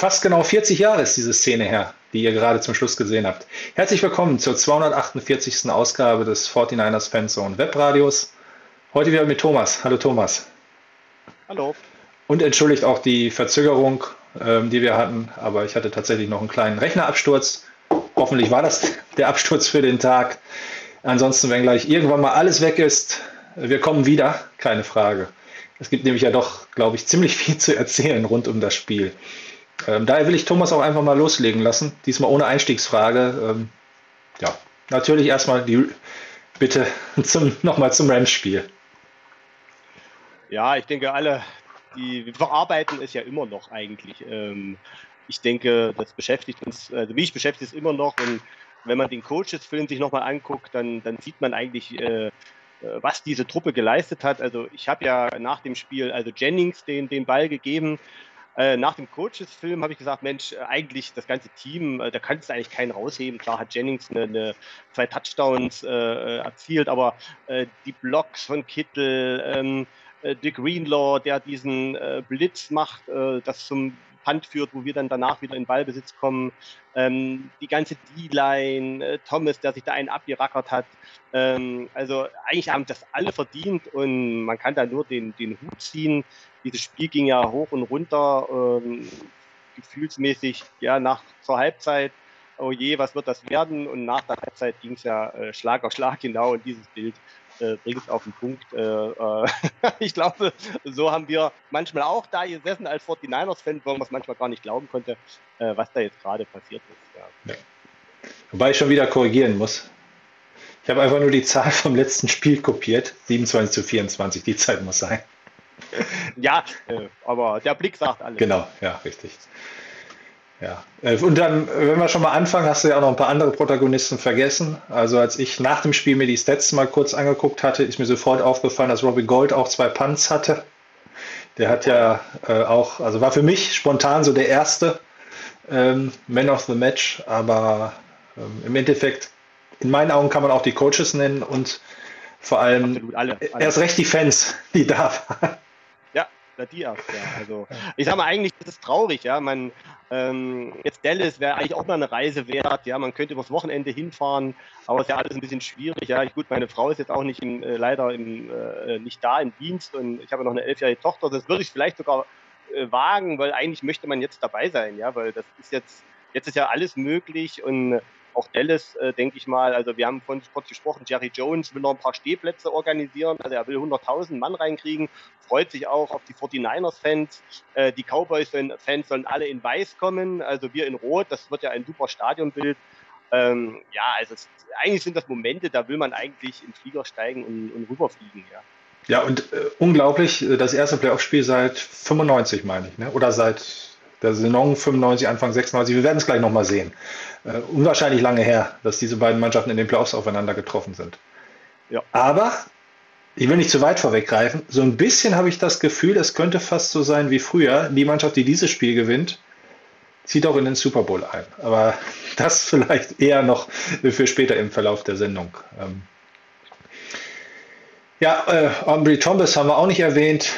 Fast genau 40 Jahre ist diese Szene her, die ihr gerade zum Schluss gesehen habt. Herzlich willkommen zur 248. Ausgabe des 49ers Fanzone Webradios. Heute wieder mit Thomas. Hallo Thomas. Hallo. Und entschuldigt auch die Verzögerung, ähm, die wir hatten, aber ich hatte tatsächlich noch einen kleinen Rechnerabsturz. Hoffentlich war das der Absturz für den Tag. Ansonsten, wenn gleich irgendwann mal alles weg ist, wir kommen wieder, keine Frage. Es gibt nämlich ja doch, glaube ich, ziemlich viel zu erzählen rund um das Spiel. Ähm, daher will ich Thomas auch einfach mal loslegen lassen, diesmal ohne Einstiegsfrage. Ähm, ja, natürlich erstmal die Bitte zum, nochmal zum Rams-Spiel. Ja, ich denke, alle, die verarbeiten es ja immer noch eigentlich. Ähm, ich denke, das beschäftigt uns, also mich beschäftigt es immer noch. Und wenn man den Coaches-Film sich nochmal anguckt, dann, dann sieht man eigentlich, äh, äh, was diese Truppe geleistet hat. Also ich habe ja nach dem Spiel, also Jennings den, den Ball gegeben. Äh, nach dem Coaches-Film habe ich gesagt, Mensch, äh, eigentlich das ganze Team, äh, da kannst du eigentlich keinen rausheben. Klar hat Jennings eine, eine zwei Touchdowns erzielt, aber die Blocks von Kittel, ähm, äh, Dick Greenlaw, der diesen Blitz macht, das zum Punt führt, wo wir dann danach wieder in Ballbesitz kommen. Ähm, die ganze D-Line, äh, Thomas, der sich da einen abgerackert hat. Ähm, also eigentlich haben das alle verdient und man kann da nur den, den Hut ziehen. Dieses Spiel ging ja hoch und runter, ähm, gefühlsmäßig, ja, nach zur Halbzeit. Oh je, was wird das werden? Und nach der Halbzeit ging es ja äh, Schlag auf Schlag genau und dieses Bild äh, bringt es auf den Punkt. Äh, äh, ich glaube, so haben wir manchmal auch da gesessen als 49ers-Fan, wo man es manchmal gar nicht glauben konnte, äh, was da jetzt gerade passiert ist. Ja. Wobei ich schon wieder korrigieren muss. Ich habe einfach nur die Zahl vom letzten Spiel kopiert. 27 zu 24, die Zeit muss sein. Ja, äh, aber der Blick sagt alles. Genau, ja, richtig. Ja. Äh, Und dann, äh, wenn wir schon mal anfangen, hast du ja auch noch ein paar andere Protagonisten vergessen. Also als ich nach dem Spiel mir die Stats mal kurz angeguckt hatte, ist mir sofort aufgefallen, dass Robbie Gold auch zwei Punts hatte. Der hat ja äh, auch, also war für mich spontan so der erste ähm, Man of the Match, aber ähm, im Endeffekt, in meinen Augen kann man auch die Coaches nennen und Vor allem alle, alle. erst recht die Fans, die da waren. Die erst, ja. Also ich sag mal, eigentlich ist es traurig, ja. Man, ähm, jetzt Dallas wäre eigentlich auch mal eine Reise wert, ja. Man könnte übers Wochenende hinfahren, aber es ist ja alles ein bisschen schwierig, ja. Ich, gut, meine Frau ist jetzt auch nicht im, äh, leider im, äh, nicht da im Dienst und ich habe noch eine elfjährige Tochter. Das würde ich vielleicht sogar äh, wagen, weil eigentlich möchte man jetzt dabei sein, ja, weil das ist jetzt, jetzt ist ja alles möglich und auch Dallas, äh, denke ich mal, also wir haben von kurz gesprochen, Jerry Jones will noch ein paar Stehplätze organisieren, also er will 100.000 Mann reinkriegen, freut sich auch auf die 49ers-Fans, äh, die Cowboys-Fans sollen alle in weiß kommen, also wir in rot, das wird ja ein super Stadionbild. Ähm, ja, also es, eigentlich sind das Momente, da will man eigentlich in Flieger steigen und, und rüberfliegen, ja. Ja, und äh, unglaublich, äh, das erste Playoff-Spiel seit 95, meine ich, ne? oder seit der Saison 95, Anfang 96. Wir werden es gleich nochmal sehen. Äh, unwahrscheinlich lange her, dass diese beiden Mannschaften in den Playoffs aufeinander getroffen sind. Ja. Aber ich will nicht zu weit vorweggreifen. So ein bisschen habe ich das Gefühl, es könnte fast so sein wie früher. Die Mannschaft, die dieses Spiel gewinnt, zieht auch in den Super Bowl ein. Aber das vielleicht eher noch für später im Verlauf der Sendung. Ähm ja, äh, Aubrey Thomas haben wir auch nicht erwähnt.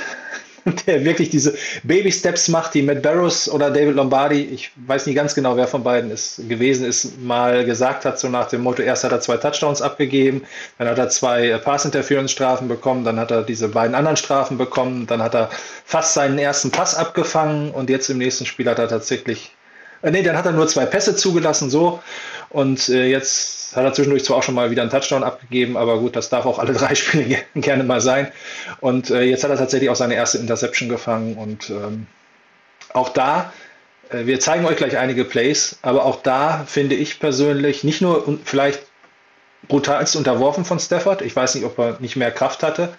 der wirklich diese Baby-Steps macht, die Matt Barrows oder David Lombardi, ich weiß nicht ganz genau, wer von beiden es gewesen ist, mal gesagt hat, so nach dem Motto, erst hat er zwei Touchdowns abgegeben, dann hat er zwei äh, Pass-Interference-Strafen bekommen, dann hat er diese beiden anderen Strafen bekommen, dann hat er fast seinen ersten Pass abgefangen und jetzt im nächsten Spiel hat er tatsächlich, äh, nee, dann hat er nur zwei Pässe zugelassen, so, und äh, jetzt hat er zwischendurch zwar auch schon mal wieder einen Touchdown abgegeben, aber gut, das darf auch alle drei Spiele gerne mal sein. Und äh, jetzt hat er tatsächlich auch seine erste Interception gefangen. Und ähm, auch da, äh, wir zeigen euch gleich einige Plays, aber auch da finde ich persönlich nicht nur vielleicht brutalst unterworfen von Stafford. Ich weiß nicht, ob er nicht mehr Kraft hatte.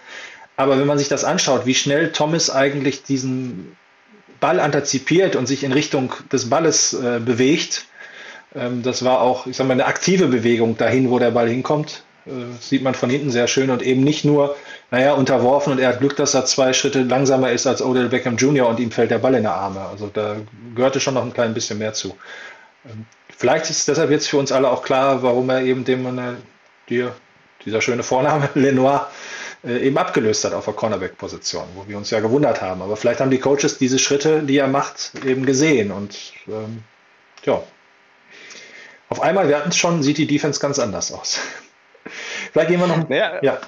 Aber wenn man sich das anschaut, wie schnell Thomas eigentlich diesen Ball antizipiert und sich in Richtung des Balles äh, bewegt, ähm, das war auch, ich sag mal, eine aktive Bewegung dahin, wo der Ball hinkommt. Äh, sieht man von hinten sehr schön und eben nicht nur, naja, unterworfen und er hat Glück, dass er zwei Schritte langsamer ist als Odell Beckham Jr. und ihm fällt der Ball in die Arme. Also da gehörte schon noch ein klein bisschen mehr zu. Ähm, vielleicht ist deshalb jetzt für uns alle auch klar, warum er eben dem, äh, dir, dieser schöne Vorname, Lenoir, eben abgelöst hat auf der Cornerback-Position, wo wir uns ja gewundert haben. Aber vielleicht haben die Coaches diese Schritte, die er macht, eben gesehen und ähm, ja, auf einmal, wir hatten es schon, sieht die Defense ganz anders aus. Vielleicht gehen wir noch. Naja, ja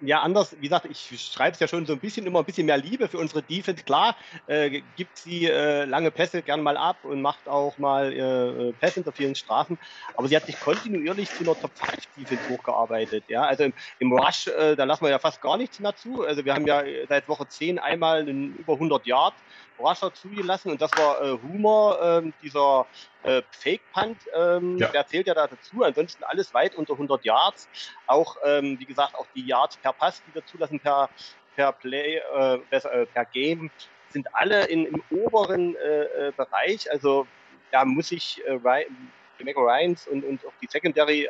ja, anders, wie gesagt, ich schreibe es ja schon so ein bisschen immer ein bisschen mehr Liebe für unsere Defense. Klar, äh, gibt sie äh, lange Pässe gern mal ab und macht auch mal äh, Pässe hinter vielen Strafen. Aber sie hat sich kontinuierlich zu einer Top 5 Defense hochgearbeitet. Ja, also im, im Rush, äh, da lassen wir ja fast gar nichts mehr zu. Also wir haben ja seit Woche 10 einmal einen über 100 Yard Rusher zugelassen und das war äh, Humor, ähm, dieser äh, Fake-Punt, ähm, ja. der zählt ja da dazu. Ansonsten alles weit unter 100 Yards. Auch, ähm, wie gesagt, auch die Yards per Pass, die wir zulassen, per, per Play, äh, äh, per Game, sind alle in, im oberen äh, äh Bereich. Also da muss ich äh, Ryan, Ryans und, und auch die Secondary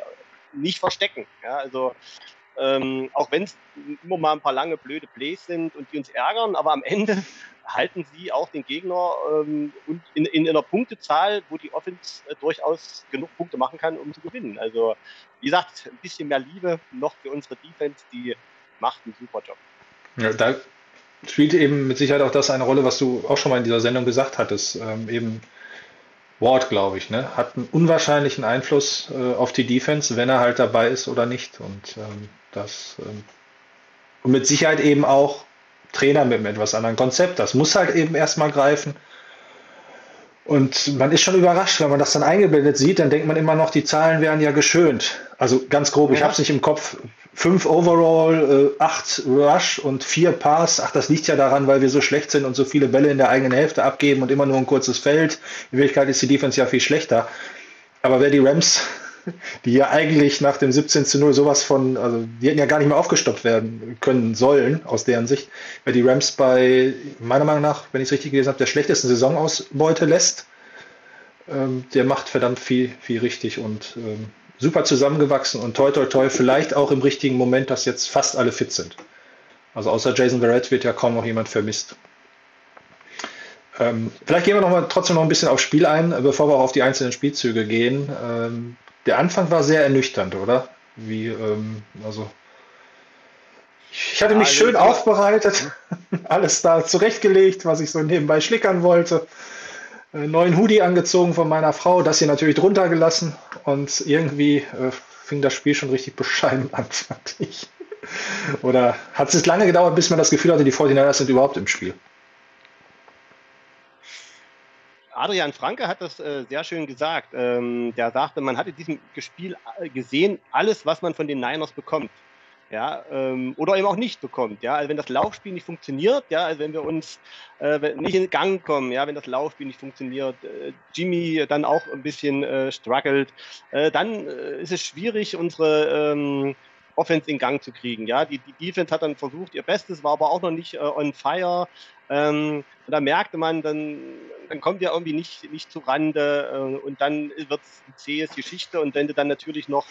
nicht verstecken. Ja, also ähm, auch wenn es immer mal ein paar lange blöde Plays sind und die uns ärgern, aber am Ende halten sie auch den Gegner ähm, und in, in, einer Punktezahl, wo die Offense äh, durchaus genug Punkte machen kann, um zu gewinnen. Also, wie gesagt, ein bisschen mehr Liebe noch für unsere Defense, die macht einen super Job. Ja, da spielt eben mit Sicherheit auch das eine Rolle, was du auch schon mal in dieser Sendung gesagt hattest. Ähm, eben Ward, glaube ich, ne? hat einen unwahrscheinlichen Einfluss äh, auf die Defense, wenn er halt dabei ist oder nicht. Und ähm, das ähm, und mit Sicherheit eben auch Trainer mit einem etwas anderen Konzept. Das muss halt eben erstmal greifen. Und man ist schon überrascht, wenn man das dann eingebildet sieht, dann denkt man immer noch, die Zahlen wären ja geschönt. Also ganz grob, ja. ich habe es nicht im Kopf. Fünf Overall, äh, acht Rush und vier Pass. Ach, das liegt ja daran, weil wir so schlecht sind und so viele Bälle in der eigenen Hälfte abgeben und immer nur ein kurzes Feld. In Wirklichkeit ist die Defense ja viel schlechter. Aber wer die Rams die ja eigentlich nach dem 17 zu 0 sowas von, also die hätten ja gar nicht mehr aufgestoppt werden können sollen, aus deren Sicht, weil die Rams bei, meiner Meinung nach, wenn ich es richtig gelesen habe, der schlechtesten Saisonausbeute lässt. Ähm, der macht verdammt viel, viel richtig und ähm, super zusammengewachsen und toi toi toi, vielleicht auch im richtigen Moment, dass jetzt fast alle fit sind. Also außer Jason Barrett wird ja kaum noch jemand vermisst. Ähm, vielleicht gehen wir noch mal trotzdem noch ein bisschen aufs Spiel ein, bevor wir auch auf die einzelnen Spielzüge gehen. Ähm, der Anfang war sehr ernüchternd, oder? Wie, ähm, also Ich hatte mich also schön aufbereitet, alles da zurechtgelegt, was ich so nebenbei schlickern wollte. Einen neuen Hoodie angezogen von meiner Frau, das hier natürlich drunter gelassen und irgendwie äh, fing das Spiel schon richtig bescheiden an, fand ich. Oder hat es lange gedauert, bis man das Gefühl hatte, die 49ers sind überhaupt im Spiel? Adrian Franke hat das äh, sehr schön gesagt. Ähm, der sagte, man hat in diesem Spiel äh, gesehen, alles, was man von den Niners bekommt. Ja, ähm, oder eben auch nicht bekommt. Ja, also wenn das Laufspiel nicht funktioniert, ja, also wenn wir uns äh, nicht in Gang kommen, ja, wenn das Laufspiel nicht funktioniert, äh, Jimmy dann auch ein bisschen äh, struggelt, äh, dann äh, ist es schwierig, unsere ähm, Offense in Gang zu kriegen. Ja, die, die Defense hat dann versucht, ihr Bestes, war aber auch noch nicht on fire. Ähm, und da merkte man, dann, dann kommt ja irgendwie nicht, nicht zu Rande äh, und dann wird es eine zähe Geschichte. Und wenn du dann natürlich noch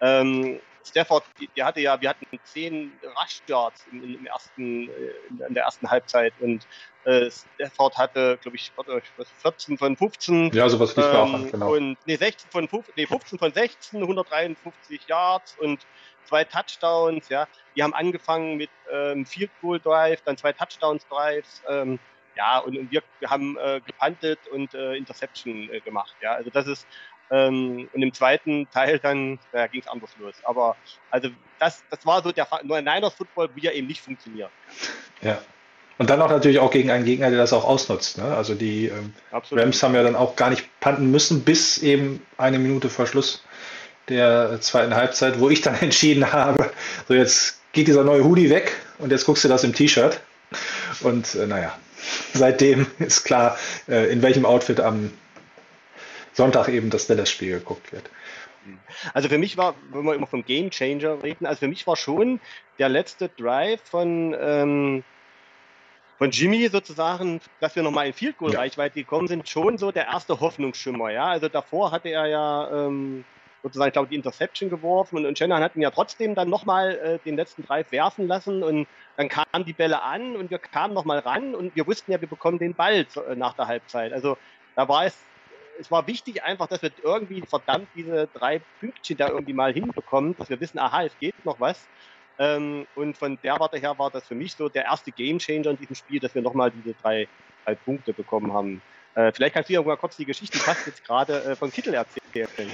ähm, Stafford, der hatte ja, wir hatten zehn Rush Yards im, im ersten, äh, in der ersten Halbzeit und äh, Stafford hatte, glaube ich, 14 von 15. Ja, sowas liegt ähm, auch genau. Und nee, 16 von 15, nee, 15 von 16, 153 Yards und zwei Touchdowns, ja. Die haben angefangen mit ähm, Field Goal Drive, dann zwei Touchdowns Drives, ähm, ja, und, und wir, wir haben äh, gepantet und äh, Interception äh, gemacht, ja. Also das ist ähm, und im zweiten Teil dann, da ging es anders los. Aber also das, das war so der Niners Football, wie er eben nicht funktioniert. Ja. Und dann auch natürlich auch gegen einen Gegner, der das auch ausnutzt. Ne? Also die ähm, Rams haben ja dann auch gar nicht panten müssen, bis eben eine Minute vor Schluss der zweiten Halbzeit, wo ich dann entschieden habe, so jetzt geht dieser neue Hoodie weg und jetzt guckst du das im T-Shirt. Und äh, naja, seitdem ist klar, äh, in welchem Outfit am Sonntag eben das Dallas-Spiel geguckt wird. Also für mich war, wenn wir immer vom Game Changer reden, also für mich war schon der letzte Drive von, ähm, von Jimmy sozusagen, dass wir nochmal in Field Goal Reichweite gekommen sind, schon so der erste Hoffnungsschimmer. Ja, also davor hatte er ja ähm, sozusagen, ich glaube, die Interception geworfen und, und Shanahan hat ihn ja trotzdem dann nochmal äh, den letzten Drive werfen lassen und dann kamen die Bälle an und wir kamen nochmal ran und wir wussten ja, wir bekommen den Ball äh, nach der Halbzeit. Also da war es, es war wichtig einfach, dass wir irgendwie verdammt diese drei Pünktchen da irgendwie mal hinbekommen, dass wir wissen, aha, es geht noch was. Ähm, und von der Warte her war das für mich so der erste Gamechanger in diesem Spiel, dass wir nochmal diese drei, drei Punkte bekommen haben. Äh, vielleicht kannst du ja mal kurz die Geschichte, die fast jetzt gerade äh, von Kittel erzählen.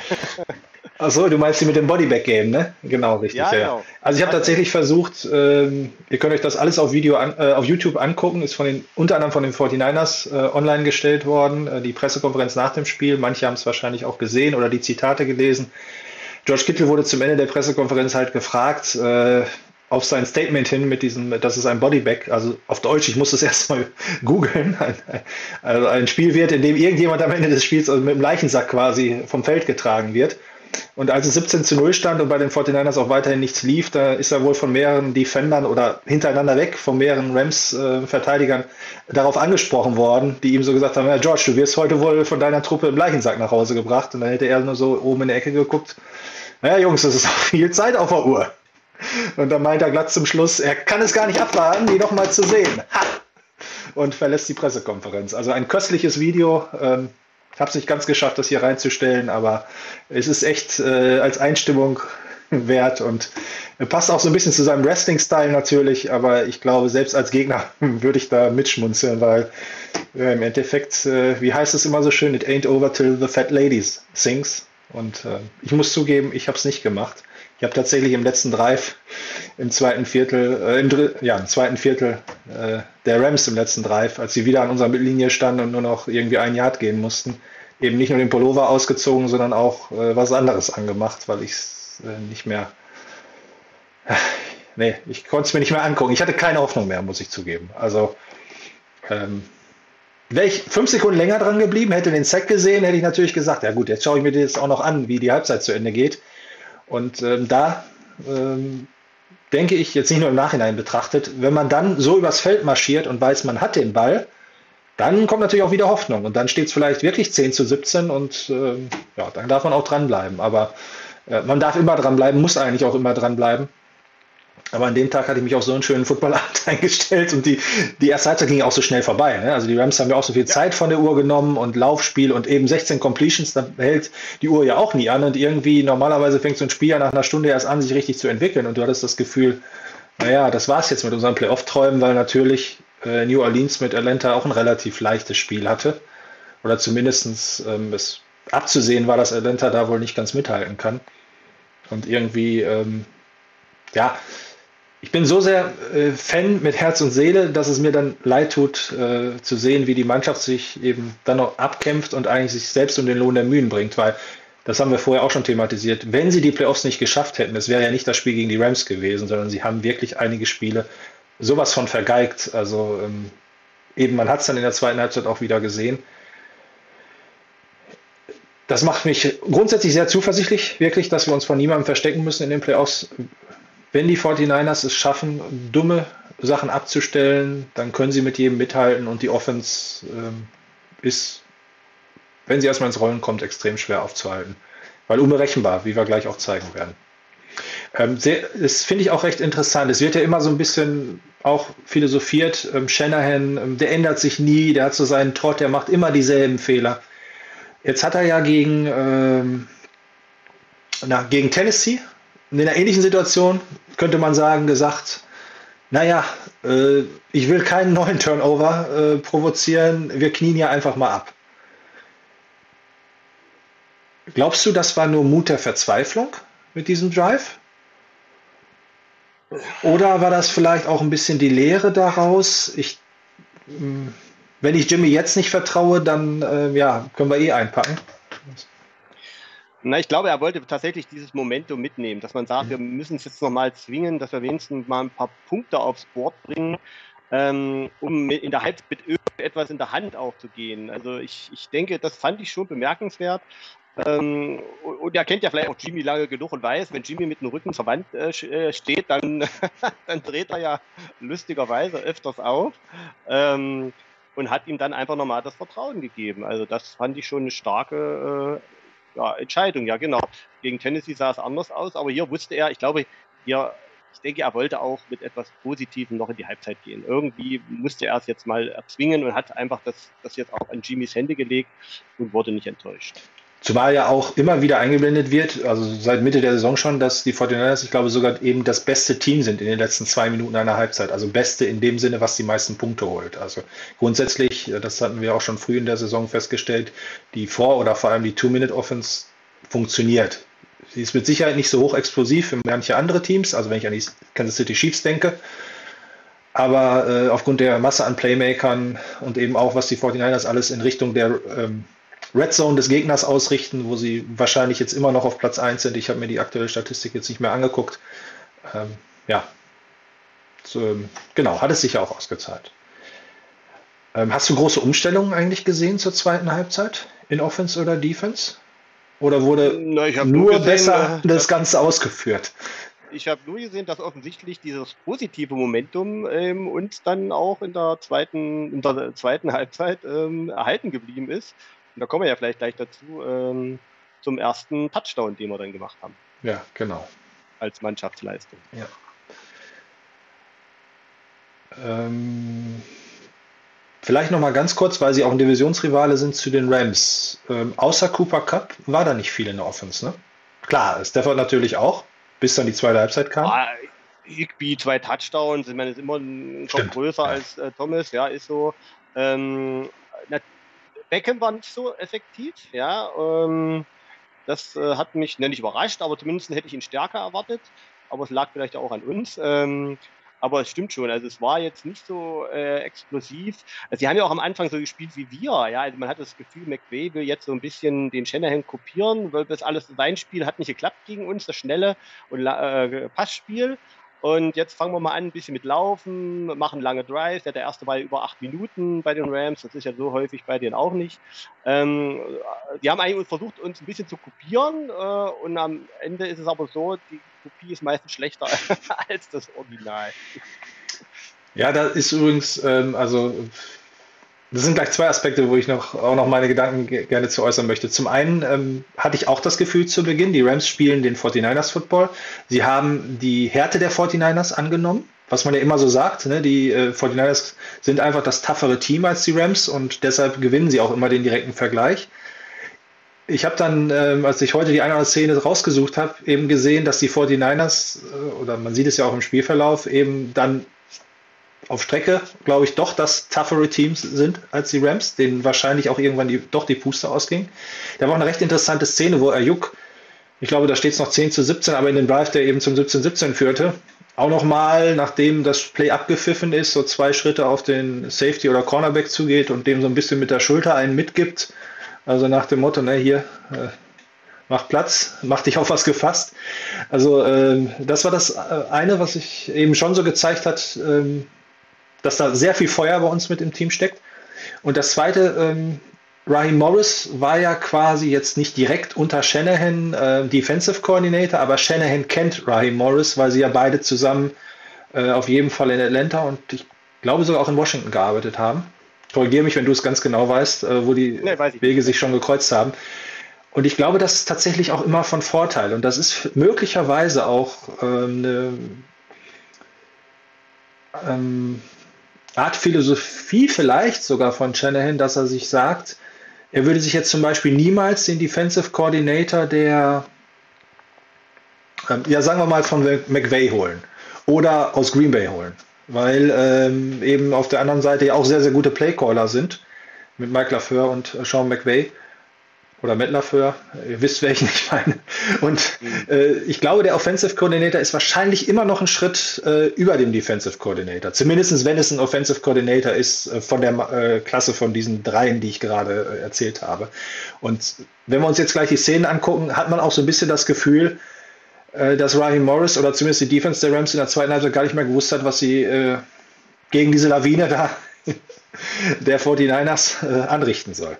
Achso, du meinst die mit dem Bodyback-Game, ne? Genau, richtig. Ja, ja. Genau. Also ich habe tatsächlich versucht, ähm, ihr könnt euch das alles auf Video an, äh, auf YouTube angucken, ist von den, unter anderem von den 49ers äh, online gestellt worden, äh, die Pressekonferenz nach dem Spiel. Manche haben es wahrscheinlich auch gesehen oder die Zitate gelesen. George Kittle wurde zum Ende der Pressekonferenz halt gefragt, äh, auf sein Statement hin mit diesem, das ist ein Bodybag, also auf Deutsch, ich muss das erstmal googeln, also ein Spiel wird, in dem irgendjemand am Ende des Spiels also mit dem Leichensack quasi vom Feld getragen wird. Und als es 17 zu 0 stand und bei den 49ers auch weiterhin nichts lief, da ist er wohl von mehreren Defendern oder hintereinander weg, von mehreren Rams-Verteidigern äh, darauf angesprochen worden, die ihm so gesagt haben, ja George, du wirst heute wohl von deiner Truppe im Leichensack nach Hause gebracht. Und dann hätte er nur so oben in die Ecke geguckt, naja Jungs, das ist viel Zeit auf der Uhr. Und dann meint er glatt zum Schluss, er kann es gar nicht abwarten, die nochmal zu sehen. Ha! Und verlässt die Pressekonferenz. Also ein köstliches Video. Ähm, habe es nicht ganz geschafft, das hier reinzustellen, aber es ist echt äh, als Einstimmung wert und passt auch so ein bisschen zu seinem Wrestling-Style natürlich, aber ich glaube, selbst als Gegner würde ich da mitschmunzeln, weil äh, im Endeffekt, äh, wie heißt es immer so schön, it ain't over till the fat ladies sings. Und äh, ich muss zugeben, ich habe es nicht gemacht. Ich habe tatsächlich im letzten Drive im zweiten Viertel, äh, im, ja, im zweiten Viertel äh, der Rams im letzten Drive, als sie wieder an unserer Mittellinie standen und nur noch irgendwie ein Yard gehen mussten, eben nicht nur den Pullover ausgezogen, sondern auch äh, was anderes angemacht, weil ich es äh, nicht mehr. nee, ich konnte es mir nicht mehr angucken. Ich hatte keine Hoffnung mehr, muss ich zugeben. Also ähm, Wäre ich fünf Sekunden länger dran geblieben, hätte den Sack gesehen, hätte ich natürlich gesagt, ja gut, jetzt schaue ich mir das auch noch an, wie die Halbzeit zu Ende geht. Und ähm, da ähm, denke ich, jetzt nicht nur im Nachhinein betrachtet, wenn man dann so übers Feld marschiert und weiß, man hat den Ball, dann kommt natürlich auch wieder Hoffnung. Und dann steht es vielleicht wirklich 10 zu 17 und äh, ja, dann darf man auch dranbleiben. Aber äh, man darf immer dranbleiben, muss eigentlich auch immer dranbleiben. Aber an dem Tag hatte ich mich auf so einen schönen Footballabend eingestellt und die, die erste Halbzeit ging auch so schnell vorbei. Ne? Also die Rams haben ja auch so viel Zeit von der Uhr genommen und Laufspiel und eben 16 Completions, da hält die Uhr ja auch nie an und irgendwie normalerweise fängt so ein Spiel ja nach einer Stunde erst an, sich richtig zu entwickeln und du hattest das Gefühl, naja, das war es jetzt mit unseren Playoff-Träumen, weil natürlich äh, New Orleans mit Atlanta auch ein relativ leichtes Spiel hatte. Oder zumindest ähm, es abzusehen war, dass Atlanta da wohl nicht ganz mithalten kann. Und irgendwie, ähm, ja, ich bin so sehr äh, Fan mit Herz und Seele, dass es mir dann leid tut, äh, zu sehen, wie die Mannschaft sich eben dann noch abkämpft und eigentlich sich selbst um den Lohn der Mühen bringt, weil das haben wir vorher auch schon thematisiert. Wenn sie die Playoffs nicht geschafft hätten, es wäre ja nicht das Spiel gegen die Rams gewesen, sondern sie haben wirklich einige Spiele sowas von vergeigt. Also ähm, eben, man hat es dann in der zweiten Halbzeit auch wieder gesehen. Das macht mich grundsätzlich sehr zuversichtlich, wirklich, dass wir uns von niemandem verstecken müssen in den Playoffs. Wenn die 49ers es schaffen, dumme Sachen abzustellen, dann können sie mit jedem mithalten und die Offense ähm, ist, wenn sie erstmal ins Rollen kommt, extrem schwer aufzuhalten. Weil unberechenbar, wie wir gleich auch zeigen werden. Ähm, sehr, das finde ich auch recht interessant. Es wird ja immer so ein bisschen auch philosophiert. Ähm, Shanahan, ähm, der ändert sich nie, der hat so seinen Trott, der macht immer dieselben Fehler. Jetzt hat er ja gegen, ähm, na, gegen Tennessee in einer ähnlichen Situation, könnte man sagen, gesagt, naja, äh, ich will keinen neuen Turnover äh, provozieren, wir knien ja einfach mal ab. Glaubst du, das war nur Mut der Verzweiflung mit diesem Drive? Oder war das vielleicht auch ein bisschen die Lehre daraus? Ich, hm, wenn ich Jimmy jetzt nicht vertraue, dann äh, ja, können wir eh einpacken. Na, ich glaube, er wollte tatsächlich dieses Momentum mitnehmen, dass man sagt, wir müssen es jetzt nochmal zwingen, dass wir wenigstens mal ein paar Punkte aufs Board bringen, ähm, um in der Halbzeit irgendetwas in der Hand aufzugehen. Also ich, ich denke, das fand ich schon bemerkenswert. Ähm, und er kennt ja vielleicht auch Jimmy lange genug und weiß, wenn Jimmy mit dem Rücken zur Wand äh, äh steht, dann, dann dreht er ja lustigerweise öfters auf. Ähm, und hat ihm dann einfach nochmal das Vertrauen gegeben. Also das fand ich schon eine starke äh, ja, Entscheidung. Ja, genau. Gegen Tennessee sah es anders aus, aber hier wusste er, ich glaube, hier, ich denke, er wollte auch mit etwas Positivem noch in die Halbzeit gehen. Irgendwie musste er es jetzt mal erzwingen und hat einfach das, das jetzt auch an Jimmys Hände gelegt und wurde nicht enttäuscht. Zumal ja auch immer wieder eingeblendet wird, also seit Mitte der Saison schon, dass die 49ers, ich glaube, sogar eben das beste Team sind in den letzten zwei Minuten einer Halbzeit. Also beste in dem Sinne, was die meisten Punkte holt. Also grundsätzlich, das hatten wir auch schon früh in der Saison festgestellt, die Vor- oder vor allem die Two-Minute-Offense funktioniert. Sie ist mit Sicherheit nicht so hoch explosiv wie manche andere Teams, also wenn ich an die Kansas City Chiefs denke. Aber äh, aufgrund der Masse an Playmakern und eben auch, was die 49ers alles in Richtung der ähm, Red Zone des Gegners ausrichten, wo sie wahrscheinlich jetzt immer noch auf Platz 1 sind. Ich habe mir die aktuelle Statistik jetzt nicht mehr angeguckt. Ähm, ja, so, ähm, genau, hat es sich ja auch ausgezahlt. Ähm, hast du große Umstellungen eigentlich gesehen zur zweiten Halbzeit in Offense oder Defense? Oder wurde Na, nur, nur gesehen, besser äh, das Ganze ausgeführt? Ich habe nur gesehen, dass offensichtlich dieses positive Momentum ähm, uns dann auch in der zweiten, in der zweiten Halbzeit ähm, erhalten geblieben ist. Und da kommen wir ja vielleicht gleich dazu, ähm, zum ersten Touchdown, den wir dann gemacht haben. Ja, genau. Als Mannschaftsleistung. Ja. Ähm, vielleicht noch mal ganz kurz, weil sie auch ein Divisionsrivale sind zu den Rams. Ähm, außer Cooper Cup war da nicht viel in der Offense, ne? Klar, Stafford natürlich auch, bis dann die zweite Halbzeit kam. Ah, Higby, zwei Touchdowns, ich meine, ist immer ein Kopf größer ja. als äh, Thomas, ja, ist so. Ähm, Beckham war nicht so effektiv, ja. Ähm, das äh, hat mich ne, nicht überrascht, aber zumindest hätte ich ihn stärker erwartet. Aber es lag vielleicht auch an uns. Ähm, aber es stimmt schon, also es war jetzt nicht so äh, explosiv. Also sie haben ja auch am Anfang so gespielt wie wir, ja. Also man hat das Gefühl, McVay will jetzt so ein bisschen den Shanahan kopieren, weil das alles sein Spiel hat nicht geklappt gegen uns, das schnelle und äh, Passspiel. Und jetzt fangen wir mal an, ein bisschen mit Laufen, machen lange Drives. Der erste war über acht Minuten bei den Rams. Das ist ja so häufig bei denen auch nicht. Ähm, die haben eigentlich versucht, uns ein bisschen zu kopieren. Äh, und am Ende ist es aber so, die Kopie ist meistens schlechter als das Original. Ja, da ist übrigens, ähm, also das sind gleich zwei Aspekte, wo ich noch, auch noch meine Gedanken gerne zu äußern möchte. Zum einen ähm, hatte ich auch das Gefühl zu Beginn, die Rams spielen den 49ers Football. Sie haben die Härte der 49ers angenommen, was man ja immer so sagt. Ne? Die äh, 49ers sind einfach das toughere Team als die Rams und deshalb gewinnen sie auch immer den direkten Vergleich. ich habe dann, ähm, als ich heute die eine oder andere Szene rausgesucht habe, eben gesehen, dass die 49ers, äh, oder man sieht es ja auch im Spielverlauf, eben dann auf Strecke, glaube ich, doch das toughere Teams sind als die Rams, denen wahrscheinlich auch irgendwann die, doch die Puste ausging. Da war auch eine recht interessante Szene, wo Ayuk, ich glaube, da steht es noch 10 zu 17, aber in den Drive, der eben zum 17-17 führte, auch nochmal, nachdem das Play abgepfiffen ist, so zwei Schritte auf den Safety oder Cornerback zugeht und dem so ein bisschen mit der Schulter einen mitgibt. Also nach dem Motto, ne, hier, äh, mach Platz, mach dich auf was gefasst. Also äh, das war das äh, eine, was sich eben schon so gezeigt hat, ähm, dass da sehr viel Feuer bei uns mit im Team steckt. Und das zweite, ähm, Raheem Morris war ja quasi jetzt nicht direkt unter Shanahan äh, Defensive Coordinator, aber Shanahan kennt Raheem Morris, weil sie ja beide zusammen äh, auf jeden Fall in Atlanta und ich glaube sogar auch in Washington gearbeitet haben. Korrigiere mich, wenn du es ganz genau weißt, äh, wo die nee, Wege sich schon gekreuzt haben. Und ich glaube, das ist tatsächlich auch immer von Vorteil. Und das ist möglicherweise auch ähm, eine ähm, Art Philosophie vielleicht sogar von Shanahan, dass er sich sagt, er würde sich jetzt zum Beispiel niemals den Defensive Coordinator der, ähm, ja sagen wir mal von McVay holen oder aus Green Bay holen, weil ähm, eben auf der anderen Seite ja auch sehr, sehr gute Playcaller sind mit Mike LaFleur und Sean McVay oder Matt LaFleur, ihr wisst, welchen ich meine. Und äh, ich glaube, der Offensive Coordinator ist wahrscheinlich immer noch einen Schritt äh, über dem Defensive Coordinator. Zumindest wenn es ein Offensive Coordinator ist äh, von der äh, Klasse von diesen dreien, die ich gerade äh, erzählt habe. Und wenn wir uns jetzt gleich die Szenen angucken, hat man auch so ein bisschen das Gefühl, äh, dass Raheem Morris oder zumindest die Defense der Rams in der zweiten Halbzeit gar nicht mehr gewusst hat, was sie gegen diese Lawine da der 49ers anrichten soll.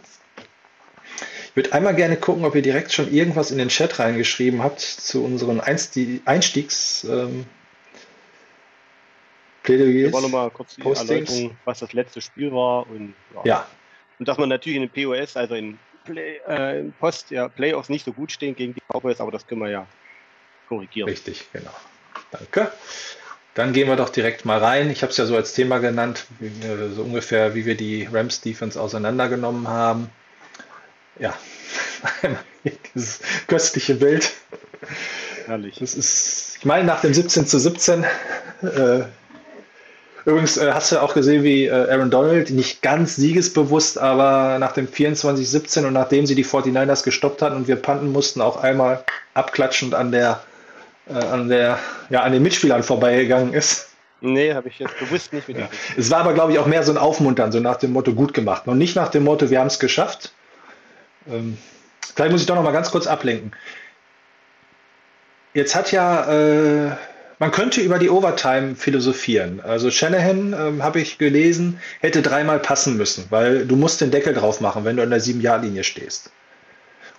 Ich würde einmal gerne gucken, ob ihr direkt schon irgendwas in den Chat reingeschrieben habt zu unseren Einstiegs. Ähm, Plädoyers. Wir wollen mal kurz die Postings. Erläuterung, was das letzte Spiel war. Und, ja. ja. und dass man natürlich in den POS, also in, Play, äh, Post, ja, Playoffs nicht so gut stehen gegen die Cowboys, aber das können wir ja korrigieren. Richtig, genau. Danke. Dann gehen wir doch direkt mal rein. Ich habe es ja so als Thema genannt, so ungefähr, wie wir die Rams Defense auseinandergenommen haben ja, dieses köstliche Bild. Herrlich. Das ist, ich meine, nach dem 17 zu 17. Äh, übrigens äh, hast du auch gesehen, wie äh, Aaron Donald, nicht ganz siegesbewusst, aber nach dem 24-17 und nachdem sie die 49ers gestoppt hatten und wir panten mussten, auch einmal abklatschend an der, äh, an der, ja, an den Mitspielern vorbeigegangen ist. Nee, habe ich jetzt bewusst nicht mit. Ja. Es war aber, glaube ich, auch mehr so ein Aufmuntern, so nach dem Motto gut gemacht. Und nicht nach dem Motto, wir haben es geschafft, ähm, vielleicht muss ich doch noch mal ganz kurz ablenken. Jetzt hat ja, äh, man könnte über die Overtime philosophieren. Also Shanahan, ähm, habe ich gelesen, hätte dreimal passen müssen, weil du musst den Deckel drauf machen, wenn du an der 7-Jahr-Linie stehst.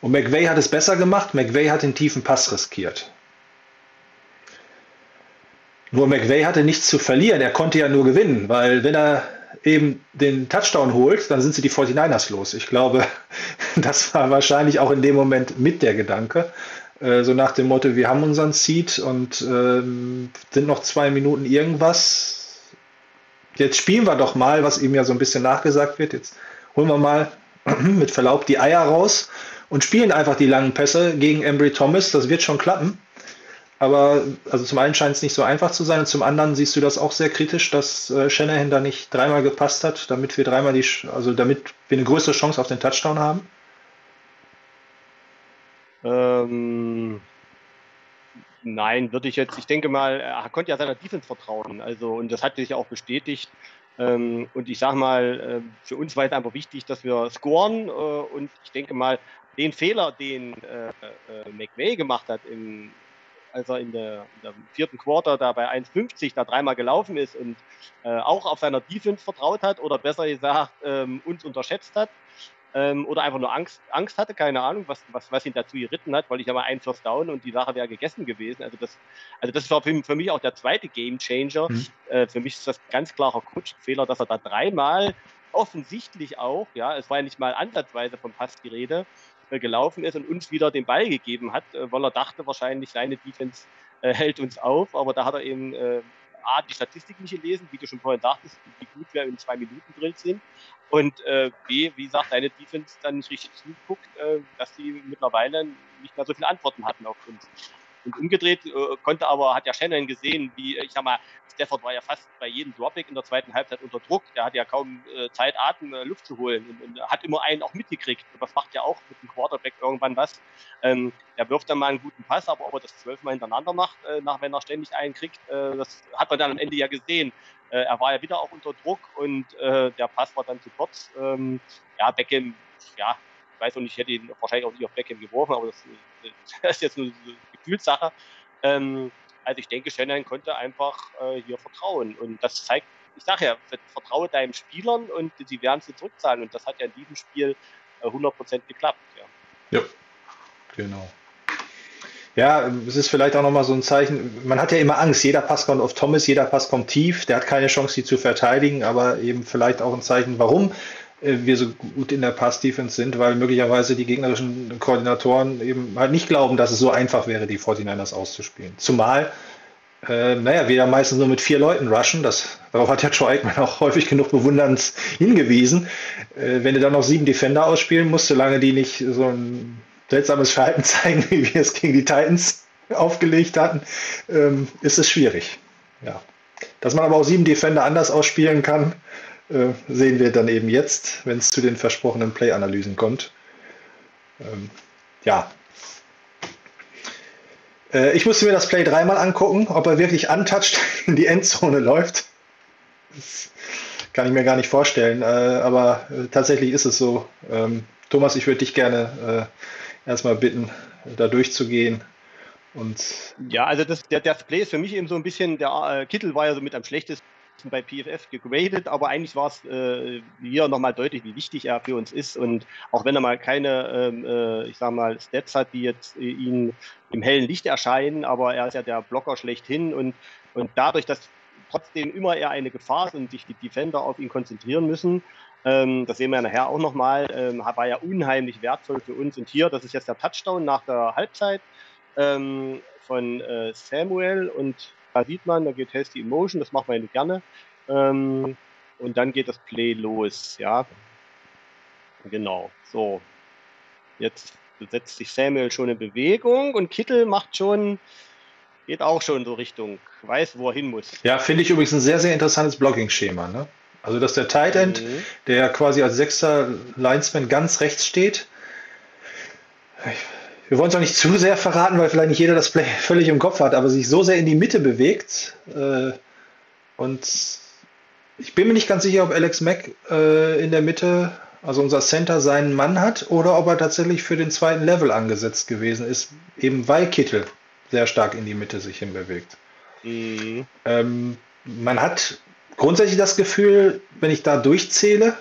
Und McVay hat es besser gemacht. McVay hat den tiefen Pass riskiert. Nur McVay hatte nichts zu verlieren. Er konnte ja nur gewinnen, weil wenn er eben den Touchdown holt, dann sind sie die 49ers los. Ich glaube, das war wahrscheinlich auch in dem Moment mit der Gedanke. Äh, so nach dem Motto, wir haben unseren Seed und ähm, sind noch zwei Minuten irgendwas. Jetzt spielen wir doch mal, was ihm ja so ein bisschen nachgesagt wird. Jetzt holen wir mal mit Verlaub die Eier raus und spielen einfach die langen Pässe gegen Embry Thomas. Das wird schon klappen. Aber also zum einen scheint es nicht so einfach zu sein und zum anderen siehst du das auch sehr kritisch, dass äh, Shanahan da nicht dreimal gepasst hat, damit wir dreimal die, also damit wir eine größere Chance auf den Touchdown haben. Ähm, nein, würde ich jetzt, ich denke mal, er konnte ja seiner Defense vertrauen. Also, und das hat sich auch bestätigt. Ähm, und ich sage mal, äh, für uns war es einfach wichtig, dass wir scoren. Äh, und ich denke mal, den Fehler, den äh, äh McVay gemacht hat im, als er in der, in der vierten Quarter da bei 1,50 da dreimal gelaufen ist und äh, auch auf seiner Defense vertraut hat oder besser gesagt ähm, uns unterschätzt hat ähm, oder einfach nur Angst, Angst hatte, keine Ahnung, was, was, was ihn dazu geritten hat, weil ich ja mal ein First Down und die Sache wäre gegessen gewesen. Also das, also das war für, für mich auch der zweite Game Changer. Mhm. Äh, für mich ist das ganz klarer Coach-Fehler, dass er da dreimal offensichtlich auch, ja, es war ja nicht mal ansatzweise vom Pass die Rede, gelaufen ist und uns wieder den Ball gegeben hat, äh, weil er dachte wahrscheinlich, seine Defense äh, hält uns auf, aber da hat er eben A, die Statistik nicht gelesen, wie du schon vorhin sagtest, wie gut wir in zwei Minuten Drills sind. Und äh, B, wie sagt deine Defense dann nicht richtig zuguckt, äh, dass die mittlerweile nicht mehr so viele Antworten hatten auf uns. Und umgedreht äh, konnte aber, hat ja Shannon gesehen, wie, ich sag mal, Stafford war ja fast bei jedem Dropback in der zweiten Halbzeit unter Druck. Der hat ja kaum äh, Zeit, Atem, äh, Luft zu holen und, und, hat immer einen auch mitgekriegt. Das macht ja auch mit dem Quarterback irgendwann was. Ähm, der wirft dann mal einen guten Pass, aber ob er das zwölfmal hintereinander macht, äh, nach wenn er ständig einen kriegt, äh, das hat man dann am Ende ja gesehen. Äh, er war ja wieder auch unter Druck und äh, der Pass war dann zu kurz. Ähm, ja, Beckham, ja, ich weiß noch nicht, ich hätte ihn wahrscheinlich auch nicht auf Beckham geworfen, aber das, das ist jetzt eine Gefühlssache. Ähm, also ich denke, Shannon konnte einfach äh, hier vertrauen. Und das zeigt, ich sage ja, vertraue deinen Spielern und sie werden sie zurückzahlen. Und das hat ja in diesem Spiel äh, 100% geklappt. Ja. ja, genau. Ja, es ist vielleicht auch nochmal so ein Zeichen, man hat ja immer Angst, jeder Pass kommt auf Thomas, jeder Pass kommt tief, der hat keine Chance, die zu verteidigen, aber eben vielleicht auch ein Zeichen, warum wir so gut in der Pass-Defense sind, weil möglicherweise die gegnerischen Koordinatoren eben halt nicht glauben, dass es so einfach wäre, die 49ers auszuspielen. Zumal, äh, naja, wir ja meistens nur mit vier Leuten rushen, das, darauf hat ja Joe Aikman auch häufig genug bewundernd hingewiesen. Äh, wenn du dann noch sieben Defender ausspielen musst, solange die nicht so ein seltsames Verhalten zeigen, wie wir es gegen die Titans aufgelegt hatten, ähm, ist es schwierig. Ja. Dass man aber auch sieben Defender anders ausspielen kann, äh, sehen wir dann eben jetzt, wenn es zu den versprochenen Play-Analysen kommt. Ähm, ja. Äh, ich musste mir das Play dreimal angucken, ob er wirklich untouched in die Endzone läuft. Das kann ich mir gar nicht vorstellen, äh, aber äh, tatsächlich ist es so. Ähm, Thomas, ich würde dich gerne äh, erstmal bitten, da durchzugehen. Und ja, also das, der, das Play ist für mich eben so ein bisschen, der Kittel war ja so mit am schlechtesten bei PFF gegradet, aber eigentlich war es äh, hier nochmal deutlich, wie wichtig er für uns ist. Und auch wenn er mal keine, ähm, äh, ich sag mal, Stats hat, die jetzt äh, ihn im hellen Licht erscheinen, aber er ist ja der Blocker schlechthin und, und dadurch, dass trotzdem immer er eine Gefahr ist und sich die Defender auf ihn konzentrieren müssen, ähm, das sehen wir nachher auch nochmal, ähm, war ja unheimlich wertvoll für uns. Und hier, das ist jetzt der Touchdown nach der Halbzeit ähm, von äh, Samuel und da sieht man, da geht Hasty Emotion, das macht man ja gerne. Ähm, und dann geht das Play los, ja. Genau, so. Jetzt setzt sich Samuel schon in Bewegung und Kittel macht schon, geht auch schon so Richtung, weiß, wo er hin muss. Ja, finde ich übrigens ein sehr, sehr interessantes Blocking-Schema. Ne? Also, dass der Tight End, mhm. der quasi als sechster Linesman ganz rechts steht, wir wollen es auch nicht zu sehr verraten, weil vielleicht nicht jeder das Play völlig im Kopf hat, aber sich so sehr in die Mitte bewegt. Äh, und ich bin mir nicht ganz sicher, ob Alex Mack äh, in der Mitte, also unser Center, seinen Mann hat oder ob er tatsächlich für den zweiten Level angesetzt gewesen ist, eben weil Kittel sehr stark in die Mitte sich hinbewegt. Mhm. Ähm, man hat grundsätzlich das Gefühl, wenn ich da durchzähle,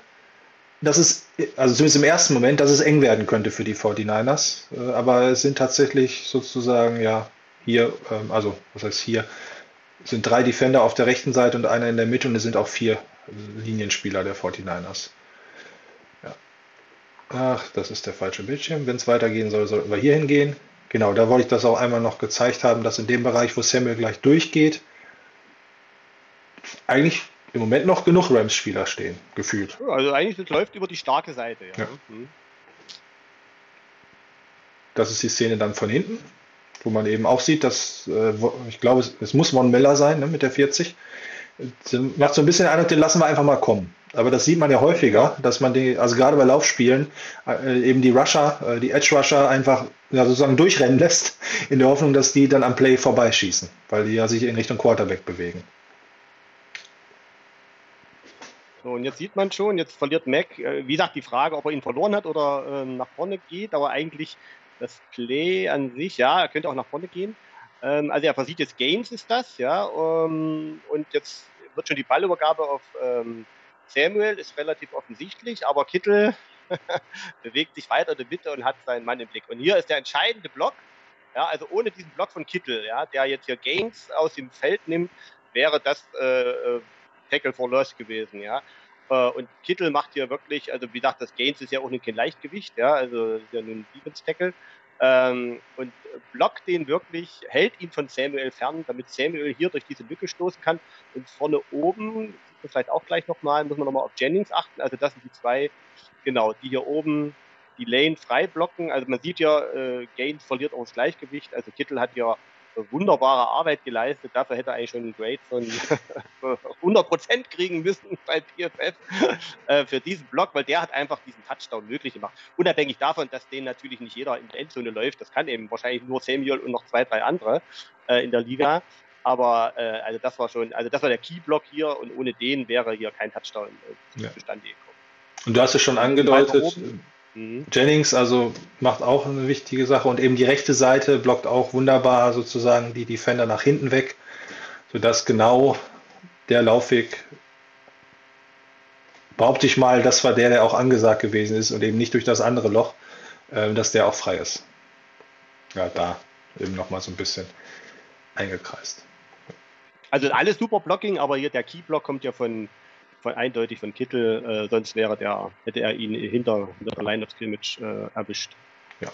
dass es, also zumindest im ersten Moment, dass es eng werden könnte für die 49ers. Äh, aber es sind tatsächlich sozusagen, ja, hier, ähm, also was heißt hier, sind drei Defender auf der rechten Seite und einer in der Mitte und es sind auch vier Linienspieler der 49ers. Ja. Ach, das ist der falsche Bildschirm. Wenn es weitergehen soll, sollten wir hier hingehen. Genau, da wollte ich das auch einmal noch gezeigt haben, dass in dem Bereich, wo Samuel gleich durchgeht, eigentlich im Moment noch genug Rams-Spieler stehen, gefühlt. Also eigentlich das läuft über die starke Seite, ja. ja. Mhm. Das ist die Szene dann von hinten, wo man eben auch sieht, dass, äh, ich glaube, es, es, muss Von Miller sein ne, mit der 40. Das macht so ein bisschen den Eindruck, den lassen wir einfach mal kommen. Aber das sieht man ja häufiger, dass man die, also gerade bei Laufspielen, äh, eben die Rusher, äh, die Edge Rusher einfach ja, sozusagen durchrennen lässt, in der Hoffnung, dass die dann am Play vorbeischießen, weil die ja sich in Richtung Quarterback bewegen. So, und jetzt sieht man schon, jetzt verliert Mac, äh, wie gesagt, die Frage, ob er ihn verloren hat oder ähm, nach vorne geht, aber eigentlich das Play an sich, ja, er könnte auch nach vorne gehen. Ähm, also er versieht jetzt Gains ist das, ja, um, und jetzt wird schon die Ballübergabe auf ähm, Samuel, ist relativ offensichtlich, aber Kittel bewegt sich weiter in der Mitte und hat seinen Mann im Blick. Und hier ist der entscheidende Block, ja, also ohne diesen Block von Kittel, ja, der jetzt hier Gains aus dem Feld nimmt, wäre das äh, äh Tackle for Loss gewesen, ja. Äh, und Kittel macht hier wirklich, also wie gesagt, das Gains ist ja auch nicht kein Leichtgewicht, ja, also ist ja nur ein Defense Tackle. ähm, und blockt den wirklich, hält ihn von Samuel fern, damit Samuel hier durch diese Lücke stoßen kann. Und vorne oben, vielleicht auch gleich nochmal, muss man nochmal auf Jennings achten. Also das sind die zwei, genau, die hier oben die Lane frei blocken. Also man sieht ja, äh, Gaines verliert auch das Gleichgewicht. Also Kittel hat ja wunderbare Arbeit geleistet. Dafür hätte er eigentlich schon einen Grade von 100% kriegen müssen bei PFF äh, für diesen Block, weil der hat einfach diesen Touchdown möglich gemacht. Unabhängig davon, dass den natürlich nicht jeder in der Endzone läuft. Das kann eben wahrscheinlich nur Samuel und noch zwei, drei andere äh, in der Liga. Aber äh, also das war schon, also das war der Key-Block hier und ohne den wäre hier kein Touchdown äh, zustande gekommen. Und du hast es schon angedeutet, Mhm. Jennings also macht auch eine wichtige Sache und eben die rechte Seite blockt auch wunderbar sozusagen die Defender nach hinten weg, sodass genau der Laufweg, behaupte ich mal, das war der, der auch angesagt gewesen ist und eben nicht durch das andere Loch, äh, dass der auch frei ist. Ja, da eben nochmal so ein bisschen eingekreist. Also alles super Blocking, aber hier der Key-Block kommt ja von von, eindeutig von Kittel, äh, sonst wäre der, hätte er ihn hinter, hinter der Line of Scrimmage äh, erwischt. Ja,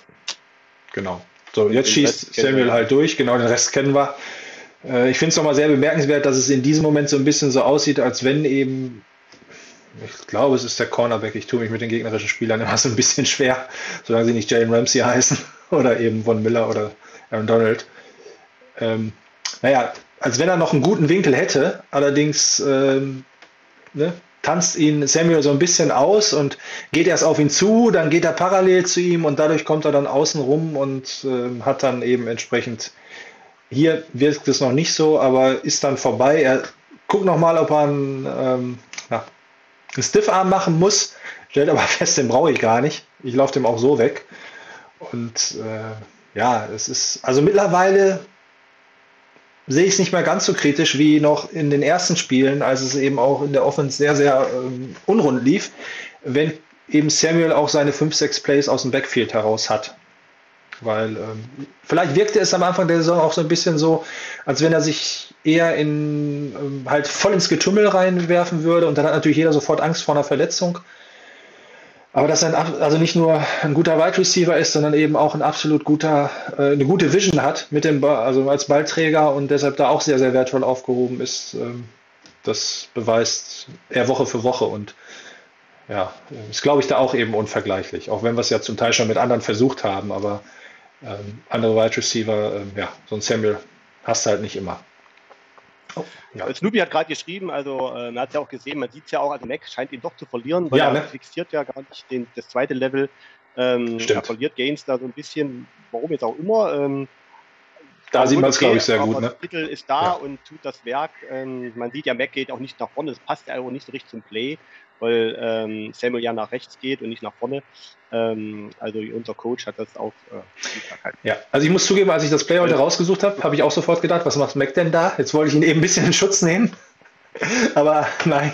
genau. So, jetzt schießt Samuel halt durch, genau, den Rest kennen wir. Äh, ich finde es nochmal sehr bemerkenswert, dass es in diesem Moment so ein bisschen so aussieht, als wenn eben, ich glaube, es ist der Cornerback, ich tue mich mit den gegnerischen Spielern immer so ein bisschen schwer, solange sie nicht Jalen Ramsey heißen oder eben Von Miller oder Aaron Donald. Ähm, naja, als wenn er noch einen guten Winkel hätte, allerdings ähm, ne, tanzt ihn Samuel so ein bisschen aus und geht erst auf ihn zu, dann geht er parallel zu ihm und dadurch kommt er dann außen rum und äh, hat dann eben entsprechend, hier wirkt es noch nicht so, aber ist dann vorbei. Er guckt nochmal, ob er einen, ähm, na, einen Stiffarm machen muss, stellt aber fest, den brauche ich gar nicht. Ich laufe dem auch so weg. Und äh, ja, es ist, also mittlerweile sehe ich es nicht mehr ganz so kritisch wie noch in den ersten Spielen, als es eben auch in der Offense sehr, sehr ähm, unrund lief, wenn eben Samuel auch seine 5, 6 Plays aus dem Backfield heraus hat. Weil ähm, vielleicht wirkte es am Anfang der Saison auch so ein bisschen so, als wenn er sich eher in ähm, halt voll ins Getümmel reinwerfen würde und dann hat natürlich jeder sofort Angst vor einer Verletzung. Aber dass er ein, also nicht nur ein guter Wide Receiver ist, sondern eben auch ein absolut guter, äh, eine gute Vision hat mit dem Ball, also als Ballträger und deshalb da auch sehr, sehr wertvoll aufgehoben ist. Ähm, das beweist er Woche für Woche und ja, ist glaube ich da auch eben unvergleichlich. Auch wenn wir es ja zum Teil schon mit anderen versucht haben, aber ähm, andere Wide Receiver, ähm, ja, so ein Samuel hast du halt nicht immer. Oh, ja. Snoopy hat gerade geschrieben, also äh, man hat es ja auch gesehen, man sieht es ja auch, also Mac scheint ihn doch zu verlieren, weil ja, er ne? fixiert ja gar nicht den, das zweite Level. Ähm, er verliert Gains da so ein bisschen, warum jetzt auch immer. Ähm, da sieht man es, glaube ich, sehr gut. Ne? Das Titel ist da ja. und tut das Werk. Ähm, man sieht ja, Mac geht auch nicht nach vorne, das passt ja auch nicht so richtig zum Play weil ähm, Samuel ja nach rechts geht und nicht nach vorne. Ähm, also unser Coach hat das auch. Äh, ja, also ich muss zugeben, als ich das Play heute rausgesucht habe, habe ich auch sofort gedacht, was macht Mac denn da? Jetzt wollte ich ihn eben ein bisschen in Schutz nehmen. Aber nein,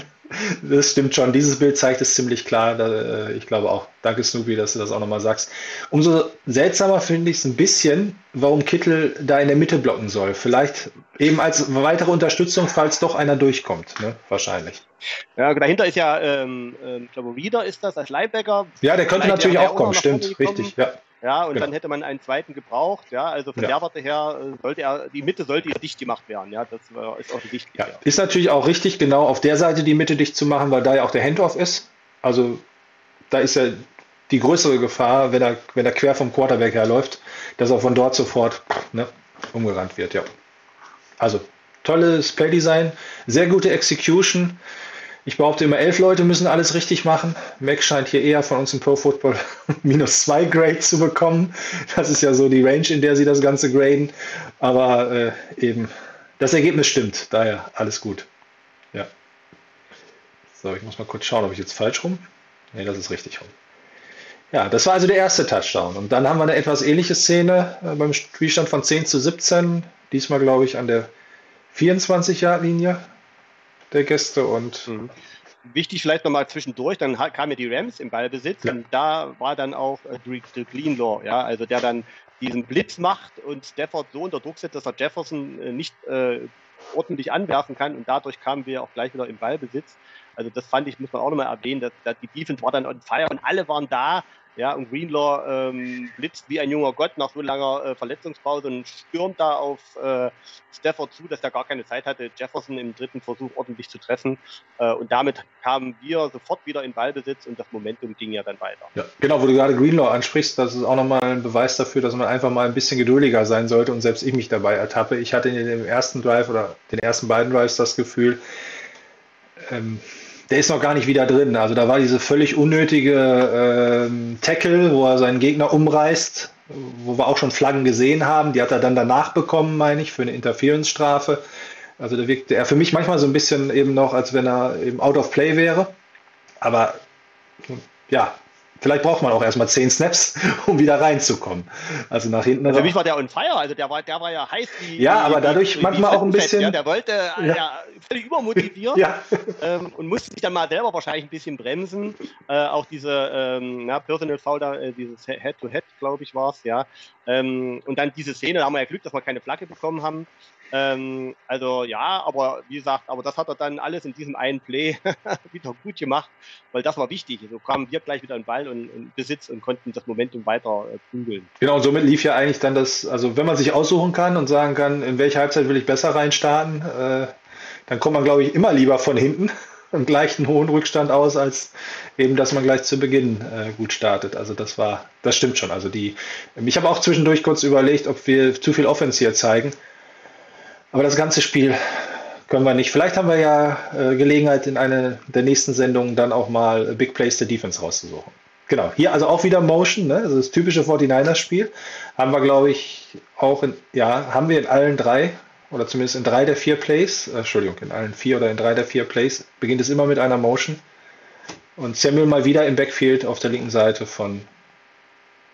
das stimmt schon. Dieses Bild zeigt es ziemlich klar. Da, äh, ich glaube auch. Danke, Snoopy, dass du das auch nochmal sagst. Umso seltsamer finde ich es ein bisschen, warum Kittel da in der Mitte blocken soll. Vielleicht eben als weitere Unterstützung, falls doch einer durchkommt. Ne? Wahrscheinlich. Ja, dahinter ist ja, ähm, ähm ich glaube, Wieder ist das als Linebacker. Ja, der könnte natürlich auch kommen, stimmt. Richtig, ja. Ja, und genau. dann hätte man einen zweiten gebraucht. Ja, also von ja. der Warte her äh, sollte er, die Mitte sollte ja dicht gemacht werden. Ja, das ist auch wichtig. Ja. Ist natürlich auch richtig, genau auf der Seite die Mitte dicht zu machen, weil da ja auch der Handoff ist. Also da ist ja die größere Gefahr, wenn er, wenn er quer vom Quarterback herläuft, dass er von dort sofort ne, umgerannt wird. Ja. Also tolles Playdesign, sehr gute Execution. Ich behaupte immer, elf Leute müssen alles richtig machen. Mac scheint hier eher von uns im Pro Football minus zwei Grade zu bekommen. Das ist ja so die Range, in der sie das Ganze graden. Aber äh, eben, das Ergebnis stimmt. Daher alles gut. Ja. So, ich muss mal kurz schauen, ob ich jetzt falsch rum. Ne, das ist richtig rum. Ja, das war also der erste Touchdown. Und dann haben wir eine etwas ähnliche Szene äh, beim Spielstand von 10 zu 17. Diesmal, glaube ich, an der 24-Yard-Linie der Gäste und mhm. Wichtig vielleicht nochmal zwischendurch, dann kamen ja die Rams im Ballbesitz ja. und da war dann auch äh, Drew Greenlaw, ja, also der dann diesen Blitz macht und Stafford so unter Druck setzt, dass er Jefferson äh, nicht äh, ordentlich anwerfen kann und dadurch kamen wir auch gleich wieder im Ballbesitz. Also das fand ich, muss man auch nochmal erwähnen, dass, dass die Defense war dann on fire und alle waren da. Ja, und Greenlaw ähm, blitzt wie ein junger Gott nach so langer äh, Verletzungspause und stürmt da auf äh, Stafford zu, dass er gar keine Zeit hatte, Jefferson im dritten Versuch ordentlich zu treffen. Äh, und damit kamen wir sofort wieder in Ballbesitz und das Momentum ging ja dann weiter. Ja, genau, wo du gerade Greenlaw ansprichst, das ist auch nochmal ein Beweis dafür, dass man einfach mal ein bisschen geduldiger sein sollte und selbst ich mich dabei ertappe. Ich hatte in dem ersten Drive oder den ersten beiden Drives das Gefühl, ähm, der ist noch gar nicht wieder drin. Also da war diese völlig unnötige ähm, Tackle, wo er seinen Gegner umreißt, wo wir auch schon Flaggen gesehen haben. Die hat er dann danach bekommen, meine ich, für eine Interference-Strafe. Also da wirkte er für mich manchmal so ein bisschen eben noch, als wenn er eben out of play wäre. Aber ja, Vielleicht braucht man auch erstmal zehn Snaps, um wieder reinzukommen. Also nach hinten. Also für mich war der on fire, also der war, der war ja heiß wie. Ja, aber dadurch wie, manchmal wie auch ein bisschen. Ja, der wollte ja. ja völlig übermotiviert ja. ähm, und musste sich dann mal selber wahrscheinlich ein bisschen bremsen. Äh, auch diese ähm, na, Personal Foul da, äh, dieses Head-to-Head, glaube ich, war es, ja. Ähm, und dann diese Szene, da haben wir ja Glück, dass wir keine Flagge bekommen haben. Ähm, also ja, aber wie gesagt, aber das hat er dann alles in diesem einen Play wieder gut gemacht, weil das war wichtig. So kamen wir gleich wieder in Ball und in Besitz und konnten das Momentum weiter äh. Genau, und somit lief ja eigentlich dann das, also wenn man sich aussuchen kann und sagen kann, in welche Halbzeit will ich besser reinstarten, äh, dann kommt man, glaube ich, immer lieber von hinten und gleicht einen hohen Rückstand aus, als eben, dass man gleich zu Beginn äh, gut startet. Also das war, das stimmt schon. Also die, ich habe auch zwischendurch kurz überlegt, ob wir zu viel Offense hier zeigen. Aber das ganze Spiel können wir nicht. Vielleicht haben wir ja äh, Gelegenheit, in einer der nächsten Sendungen dann auch mal Big Plays der Defense rauszusuchen. Genau, hier also auch wieder Motion, ne? also das typische 49ers-Spiel. Haben wir, glaube ich, auch in, ja, haben wir in allen drei oder zumindest in drei der vier Plays, äh, Entschuldigung, in allen vier oder in drei der vier Plays beginnt es immer mit einer Motion. Und Samuel mal wieder im Backfield auf der linken Seite von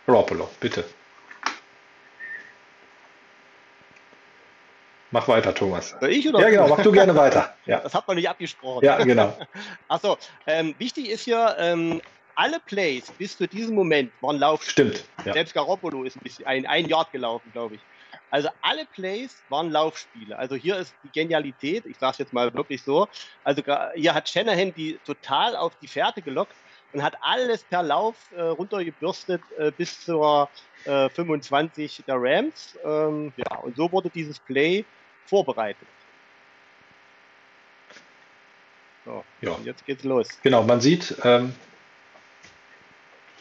Garoppolo, bitte. Mach weiter, Thomas. Ich oder? Ja, genau, mach du gerne weiter. Ja. Das hat man nicht abgesprochen. Ja, genau. Achso, ähm, wichtig ist hier, ähm, alle Plays bis zu diesem Moment waren Laufspiele. Stimmt. Ja. Selbst Garoppolo ist ein bisschen ein, ein Yard gelaufen, glaube ich. Also alle Plays waren Laufspiele. Also hier ist die Genialität, ich sage es jetzt mal wirklich so. Also hier hat Shanahan die total auf die Fährte gelockt und hat alles per Lauf äh, runtergebürstet äh, bis zur äh, 25 der Rams. Ähm, ja, und so wurde dieses Play vorbereitet. So, ja. jetzt geht's los. Genau, man sieht, ähm,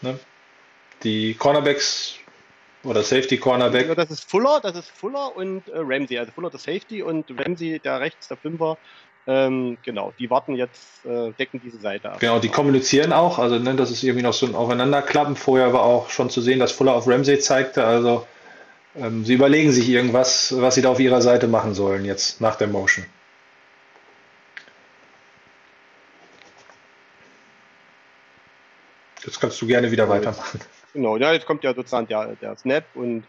ne, die Cornerbacks oder Safety Cornerback. Das ist Fuller, das ist Fuller und äh, Ramsey. Also Fuller der Safety und Ramsey der rechts, der Fünfer. Ähm, genau, die warten jetzt, äh, decken diese Seite ab. Genau, die kommunizieren auch. Also ne, das ist irgendwie noch so ein Aufeinanderklappen. Vorher war auch schon zu sehen, dass Fuller auf Ramsey zeigte. Also ähm, sie überlegen sich irgendwas, was sie da auf ihrer Seite machen sollen jetzt nach der Motion. Jetzt kannst du gerne wieder weitermachen. Genau, ja, jetzt kommt ja sozusagen der, der Snap und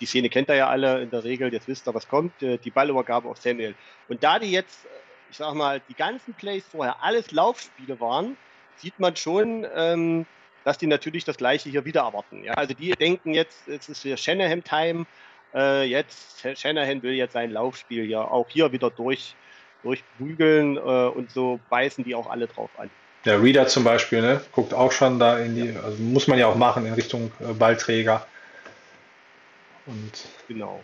die Szene kennt ihr ja alle in der Regel, jetzt wisst ihr, was kommt, äh, die Ballübergabe auf Samuel. Und da die jetzt, ich sag mal, die ganzen Plays vorher alles Laufspiele waren, sieht man schon, ähm, dass die natürlich das Gleiche hier wieder erwarten. Ja, also die denken jetzt, es ist für Shanahan-Time, äh, jetzt, Shanahan will jetzt sein Laufspiel ja auch hier wieder durch, durchprügeln äh, und so beißen die auch alle drauf an. Der Reader zum Beispiel, ne, guckt auch schon da in die, also muss man ja auch machen in Richtung äh, Ballträger. Und genau.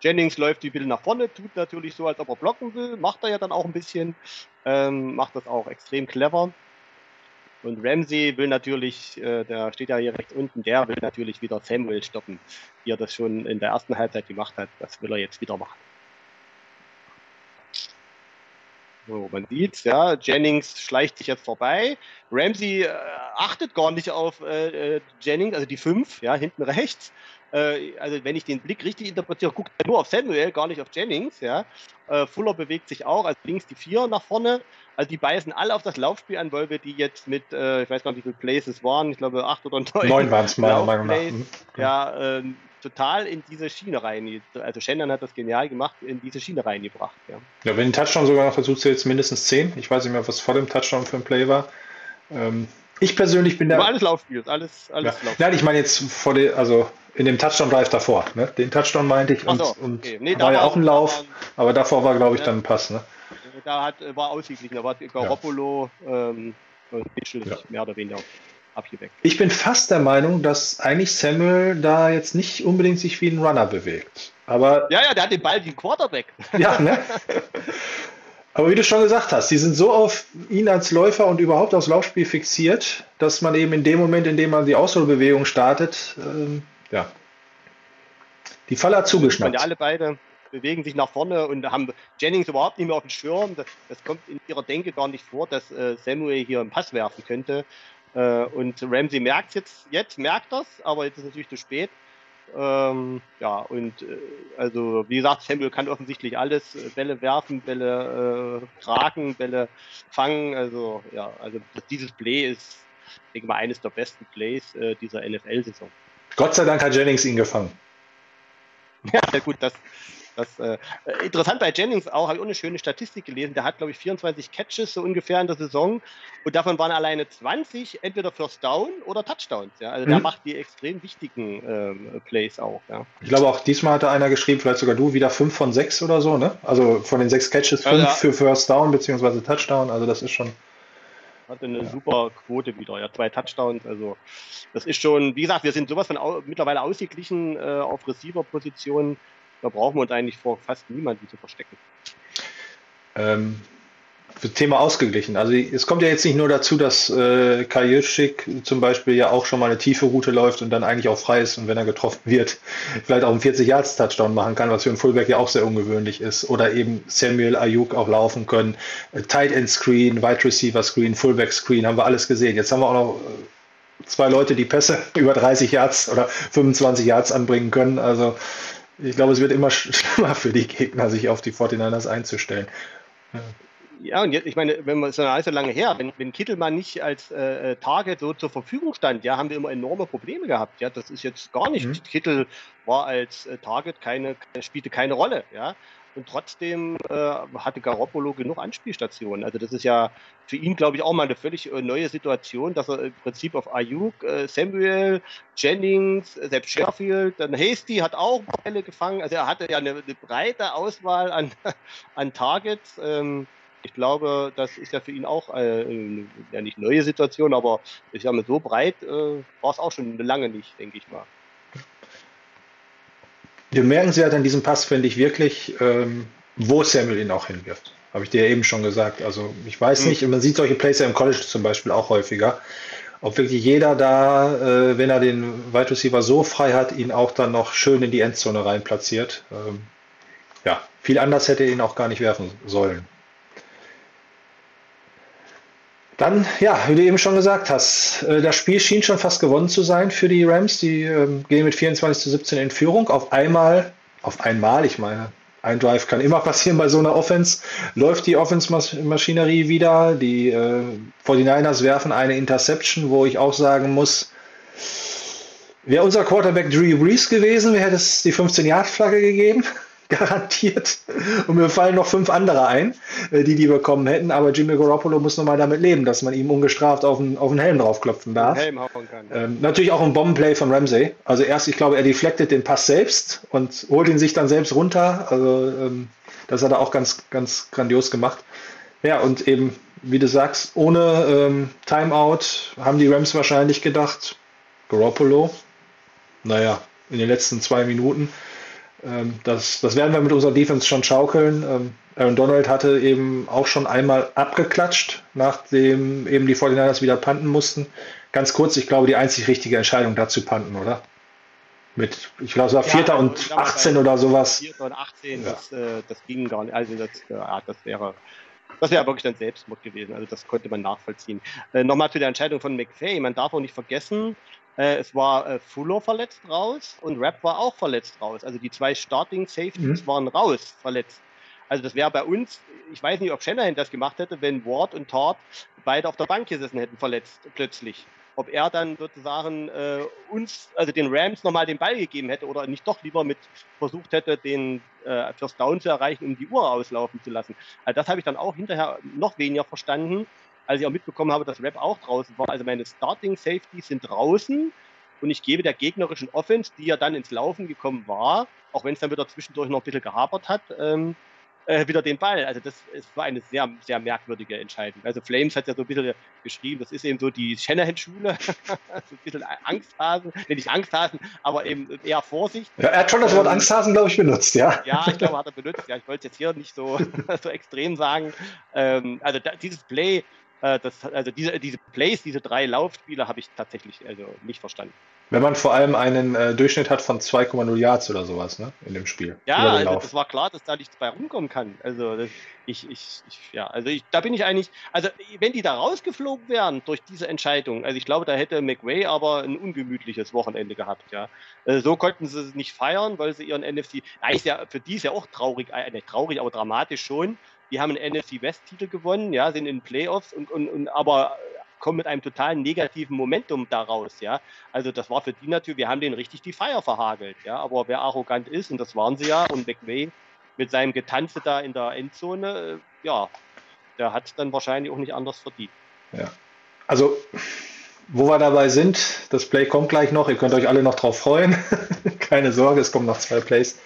Jennings läuft ein bisschen nach vorne, tut natürlich so, als ob er blocken will, macht er ja dann auch ein bisschen, ähm, macht das auch extrem clever. Und Ramsey will natürlich, äh, der steht ja hier rechts unten, der will natürlich wieder Samuel stoppen, wie er das schon in der ersten Halbzeit gemacht hat. Das will er jetzt wieder machen. So, man sieht ja, Jennings schleicht sich jetzt vorbei. Ramsey äh, achtet gar nicht auf äh, äh Jennings, also die 5, ja, hinten rechts. Äh, also wenn ich den Blick richtig interpretiere, guckt er nur auf Samuel, gar nicht auf Jennings, ja. Äh, Fuller bewegt sich auch, also links die 4 nach vorne. Also die beißen alle auf das Laufspiel an, weil wir die jetzt mit, äh, ich weiß gar nicht, wie viele Places waren, ich glaube acht oder neun. Neun waren es meiner Meinung nach. Mhm. Ja, äh, total in diese Schiene rein. Also Shannon hat das genial gemacht, in diese Schiene reingebracht. Ja, ja wenn ein Touchdown sogar noch versucht, jetzt mindestens zehn. Ich weiß nicht mehr, was vor dem Touchdown für ein Play war. Ähm, ich persönlich bin da. alles Laufspiel, alles, alles ja. Laufspiel. Nein, ich meine jetzt vor der, also in dem Touchdown-Drive davor. Ne? Den Touchdown meinte ich und, so, und okay. nee, war ja auch ein Lauf, aber davor war, glaube ich, ja. dann ein Pass. Ne? da hat, war ausgeglichen, da war Garoppolo ja. ähm, ja. mehr oder weniger abgeweckt. Ich bin fast der Meinung, dass eigentlich Samuel da jetzt nicht unbedingt sich wie ein Runner bewegt. Aber Ja, ja, der hat den Ball wie ein Quarterback. ja, ne? Aber wie du schon gesagt hast, die sind so auf ihn als Läufer und überhaupt aufs Laufspiel fixiert, dass man eben in dem Moment, in dem man die Ausholbewegung startet, ähm, ja, die Falle hat Und zugeschnappt. ja, alle beide bewegen sich nach vorne und haben Jennings überhaupt nicht mehr auf dem Schirm. Das, das kommt in ihrer Denke gar nicht vor, dass äh, Samuel hier einen Pass werfen könnte. Äh, und Ramsey merkt jetzt, jetzt merkt das, aber jetzt ist es natürlich zu spät. Ähm, ja, und äh, also wie gesagt, Samuel kann offensichtlich alles, äh, Bälle werfen, Bälle äh, tragen, Bälle fangen. Also ja, also dieses Play ist, ich denke mal, eines der besten Plays äh, dieser NFL-Saison. Gott sei Dank hat Jennings ihn gefangen. Ja, sehr gut. Das, das, äh, äh, interessant bei Jennings auch, habe ich auch eine schöne Statistik gelesen. Der hat, glaube ich, 24 Catches so ungefähr in der Saison und davon waren alleine 20 entweder First Down oder Touchdowns. Ja? Also der Mhm. macht die extrem wichtigen ähm, Plays auch. Ja? Ich glaube auch diesmal hatte einer geschrieben, vielleicht sogar du, wieder fünf von sechs oder so, ne? Also von den sechs Catches Ja, fünf ja. für First Down beziehungsweise Touchdown. Also das ist schon. Hatte eine super Quote wieder, ja, zwei Touchdowns. Also das ist schon, wie gesagt, wir sind sowas von au mittlerweile ausgeglichen äh, auf Receiver-Positionen. Da brauchen wir uns eigentlich vor fast niemanden zu verstecken. Ähm, für Thema ausgeglichen. Also es kommt ja jetzt nicht nur dazu, dass äh, Kajuschik zum Beispiel ja auch schon mal eine tiefe Route läuft und dann eigentlich auch frei ist und wenn er getroffen wird, vielleicht auch einen 40 Yards Touchdown machen kann, was für einen Fullback ja auch sehr ungewöhnlich ist. Oder eben Samuel Ayuk auch laufen können. Äh, Tight End Screen, Wide Receiver Screen, Fullback Screen, haben wir alles gesehen. Jetzt haben wir auch noch äh, zwei Leute, die Pässe über 30 Yards oder 25 Yards anbringen können. Also ich glaube, es wird immer sch- schlimmer für die Gegner, sich auf die 49ers einzustellen. Ja, und jetzt, ich meine, wenn man es ist ja so lange her, wenn, wenn Kittelmann nicht als äh, äh, Target so zur Verfügung stand, ja, haben wir immer enorme Probleme gehabt. Ja, das ist jetzt gar nicht. Mhm. Kittel war als äh, Target keine, spielte keine Rolle, ja. Und trotzdem äh, hatte Garoppolo genug Anspielstationen. Also das ist ja für ihn, glaube ich, auch mal eine völlig äh, neue Situation, dass er im Prinzip auf Ayuk, äh, Samuel, Jennings, äh, selbst Sheffield, dann Hasty hat auch Bälle gefangen. Also er hatte ja eine, eine breite Auswahl an, an Targets. Ähm, ich glaube, das ist ja für ihn auch äh, eine, ja nicht neue Situation, aber ich sage mal, so breit äh, war es auch schon lange nicht, denke ich mal. Wir merken sie halt an diesem Pass, finde ich wirklich, ähm, wo Samuel ihn auch hinwirft. Habe ich dir ja eben schon gesagt. Also ich weiß Mhm. nicht, man sieht solche Plays ja im College zum Beispiel auch häufiger. Ob wirklich jeder da, äh, wenn er den Wide Receiver so frei hat, ihn auch dann noch schön in die Endzone rein platziert. Ähm, ja, viel anders hätte er ihn auch gar nicht werfen sollen. Dann, ja, wie du eben schon gesagt hast, äh, das Spiel schien schon fast gewonnen zu sein für die Rams. Die ähm, gehen mit 24 zu 17 in Führung. Auf einmal, auf einmal, ich meine, ein Drive kann immer passieren bei so einer Offense, läuft die Offense-Maschinerie wieder. Die äh, 49ers werfen eine Interception, wo ich auch sagen muss, wäre unser Quarterback Drew Brees gewesen, wäre es die 15-Yard-Flagge gegeben. Garantiert. Und mir fallen noch fünf andere ein, äh, die die bekommen hätten. Aber Jimmy Garoppolo muss nochmal damit leben, dass man ihm ungestraft auf den, auf den Helm draufklopfen darf. Helm hauen kann. Ähm, natürlich auch ein Bombenplay von Ramsey. Also erst, ich glaube, er deflectet den Pass selbst und holt ihn sich dann selbst runter. Also ähm, das hat er auch ganz, ganz grandios gemacht. Ja, und eben, wie du sagst, ohne ähm, Timeout haben die Rams wahrscheinlich gedacht, Garoppolo, naja, in den letzten zwei Minuten, ähm, das, das werden wir mit unserer Defense schon schaukeln. Ähm, Aaron Donald hatte eben auch schon einmal abgeklatscht, nachdem eben die 49ers wieder panten mussten. Ganz kurz, ich glaube, die einzig richtige Entscheidung dazu panten, oder? Mit, ich glaube, es war Ja, Vierter also, und mal, 18 bei oder sowas. 4 und 18, Ja. das, äh, das ging gar nicht. Also das, äh, ja, das wäre das wäre wirklich dann Selbstmord gewesen. Also das konnte man nachvollziehen. Äh, Nochmal zu der Entscheidung von McVay. Man darf auch nicht vergessen, es war äh, Fuller verletzt raus und Rapp war auch verletzt raus. Also die zwei Starting Safeties Mhm. waren raus, verletzt. Also das wäre bei uns, ich weiß nicht, ob Shanahan das gemacht hätte, wenn Ward und Tart beide auf der Bank gesessen hätten, verletzt plötzlich. Ob er dann sozusagen äh, uns, also den Rams nochmal den Ball gegeben hätte oder nicht doch lieber mit versucht hätte, den äh, First Down zu erreichen, um die Uhr auslaufen zu lassen. Also das habe ich dann auch hinterher noch weniger verstanden, als ich auch mitbekommen habe, dass Rap auch draußen war. Also meine Starting Safeties sind draußen und ich gebe der gegnerischen Offense, die ja dann ins Laufen gekommen war, auch wenn es dann wieder zwischendurch noch ein bisschen gehapert hat, ähm, äh, wieder den Ball. Also das, das war eine sehr, sehr merkwürdige Entscheidung. Also Flames hat ja so ein bisschen geschrieben, das ist eben so die Shanahan-Schule, so ein bisschen Angsthasen, nee, nicht Angsthasen, aber eben eher Vorsicht. Ja, er hat schon das Wort Angsthasen, glaube ich, benutzt, ja. Ja, ich glaube, hat er benutzt. Ja, ich wollte es jetzt hier nicht so, so extrem sagen. Ähm, also da, dieses Play, äh, das, also diese, diese Plays, diese drei Laufspiele habe ich tatsächlich also nicht verstanden. Wenn man vor allem einen äh, Durchschnitt hat von 2,0 Yards oder sowas, ne, in dem Spiel. Ja, also das war klar, dass da nichts bei rumkommen kann. Also das, ich, ich, ich, ja, also ich, da bin ich eigentlich, also wenn die da rausgeflogen wären durch diese Entscheidung, also ich glaube, da hätte McWay aber ein ungemütliches Wochenende gehabt, ja. Also so konnten sie es nicht feiern, weil sie ihren NFC, ja, ist ja für die ist ja auch traurig, äh, nicht traurig, aber dramatisch schon. Die haben einen NFC West-Titel gewonnen, ja, sind in Playoffs und, und, und aber kommen mit einem totalen negativen Momentum daraus, ja. Also das war für die natürlich, wir haben denen richtig die Feier verhagelt, ja. Aber wer arrogant ist, und das waren sie ja, und McVay mit seinem Getanze da in der Endzone, äh, ja, der hat dann wahrscheinlich auch nicht anders verdient. Ja. Also, wo wir dabei sind, das Play kommt gleich noch, ihr könnt euch alle noch drauf freuen. Keine Sorge, es kommen noch zwei Plays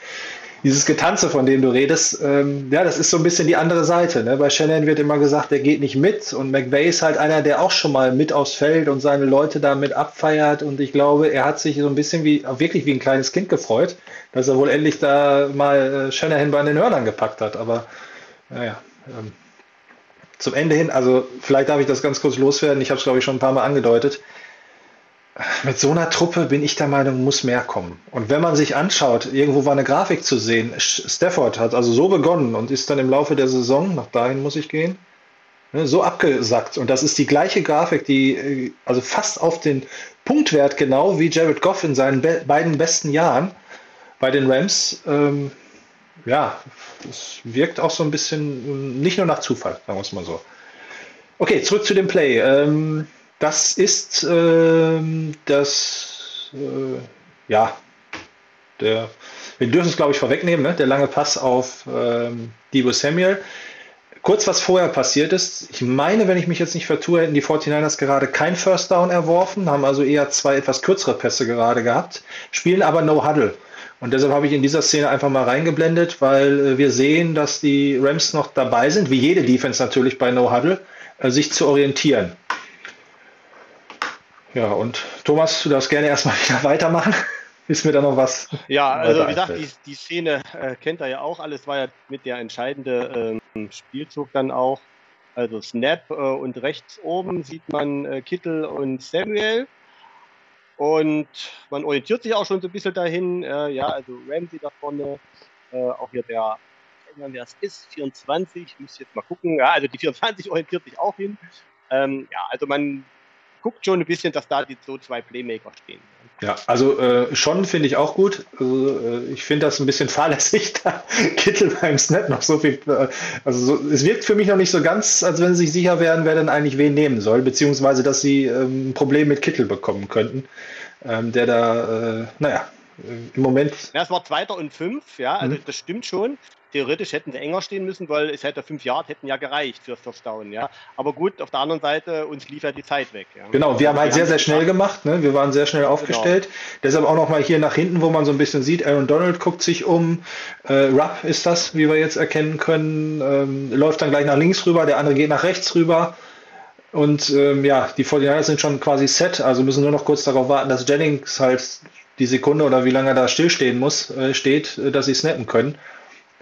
dieses Getanze, von dem du redest, ähm, ja, das ist so ein bisschen die andere Seite. Ne? Bei Shannon wird immer gesagt, der geht nicht mit und McVay ist halt einer, der auch schon mal mit aufs Feld und seine Leute damit abfeiert und ich glaube, er hat sich so ein bisschen wie, wirklich wie ein kleines Kind gefreut, dass er wohl endlich da mal äh, Shanahan bei den Hörnern gepackt hat, aber naja, ähm, zum Ende hin, also vielleicht darf ich das ganz kurz loswerden, ich habe es glaube ich schon ein paar Mal angedeutet, mit so einer Truppe bin ich der Meinung, muss mehr kommen. Und wenn man sich anschaut, irgendwo war eine Grafik zu sehen, Stafford hat also so begonnen und ist dann im Laufe der Saison, nach dahin muss ich gehen, ne, so abgesackt. Und das ist die gleiche Grafik, die äh, also fast auf den Punktwert genau wie Jared Goff in seinen be beiden besten Jahren bei den Rams. Ähm, ja, es wirkt auch so ein bisschen nicht nur nach Zufall, sagen wir es mal so. Okay, zurück zu dem Play. Ähm, das ist ähm, das, äh, ja, der, wir dürfen es glaube ich vorwegnehmen, ne? der lange Pass auf ähm, Debo Samuel. Kurz was vorher passiert ist, ich meine, wenn ich mich jetzt nicht vertue, hätten die 49ers gerade kein First Down erworfen, haben also eher zwei etwas kürzere Pässe gerade gehabt, spielen aber No Huddle. Und deshalb habe ich in dieser Szene einfach mal reingeblendet, weil äh, wir sehen, dass die Rams noch dabei sind, wie jede Defense natürlich bei No Huddle, äh, sich zu orientieren. Ja, und Thomas, du darfst gerne erstmal wieder weitermachen. Ist mir da noch was? Ja, also wie gesagt, die, die Szene äh, kennt er ja auch. Alles war ja mit der entscheidende ähm, Spielzug dann auch. Also Snap äh, und rechts oben sieht man äh, Kittel und Samuel. Und man orientiert sich auch schon so ein bisschen dahin. Äh, ja, also Ramsey da vorne, äh, auch hier der, wer es ist, 24, ich muss jetzt mal gucken. Ja, also die 24 orientiert sich auch hin. Ähm, ja, also man guckt schon ein bisschen, dass da die so zwei Playmaker stehen. Ja, also äh, schon finde ich auch gut. Also, äh, ich finde das ein bisschen fahrlässig, da Kittel beim Snap noch so viel. Äh, also so, es wirkt für mich noch nicht so ganz, als wenn sie sich sicher wären, wer denn eigentlich wen nehmen soll, beziehungsweise dass sie ähm, ein Problem mit Kittel bekommen könnten, ähm, der da, äh, naja, im Moment. Ja, es war Zweiter und Fünf, ja, also hm. das stimmt schon theoretisch hätten sie enger stehen müssen, weil es hätte fünf Jahre hätten ja gereicht fürs First Down, ja. Aber gut, auf der anderen Seite, uns lief ja die Zeit weg. Ja. Genau, wir haben halt sehr, sehr schnell gemacht, ne? wir waren sehr schnell genau. aufgestellt. Genau. Deshalb auch nochmal hier nach hinten, wo man so ein bisschen sieht, Aaron Donald guckt sich um, äh, Rupp ist das, wie wir jetzt erkennen können, ähm, läuft dann gleich nach links rüber, der andere geht nach rechts rüber. Und ähm, ja, die 49 sind schon quasi set, also müssen nur noch kurz darauf warten, dass Jennings halt die Sekunde oder wie lange er da stillstehen muss, äh, steht, äh, dass sie snappen können.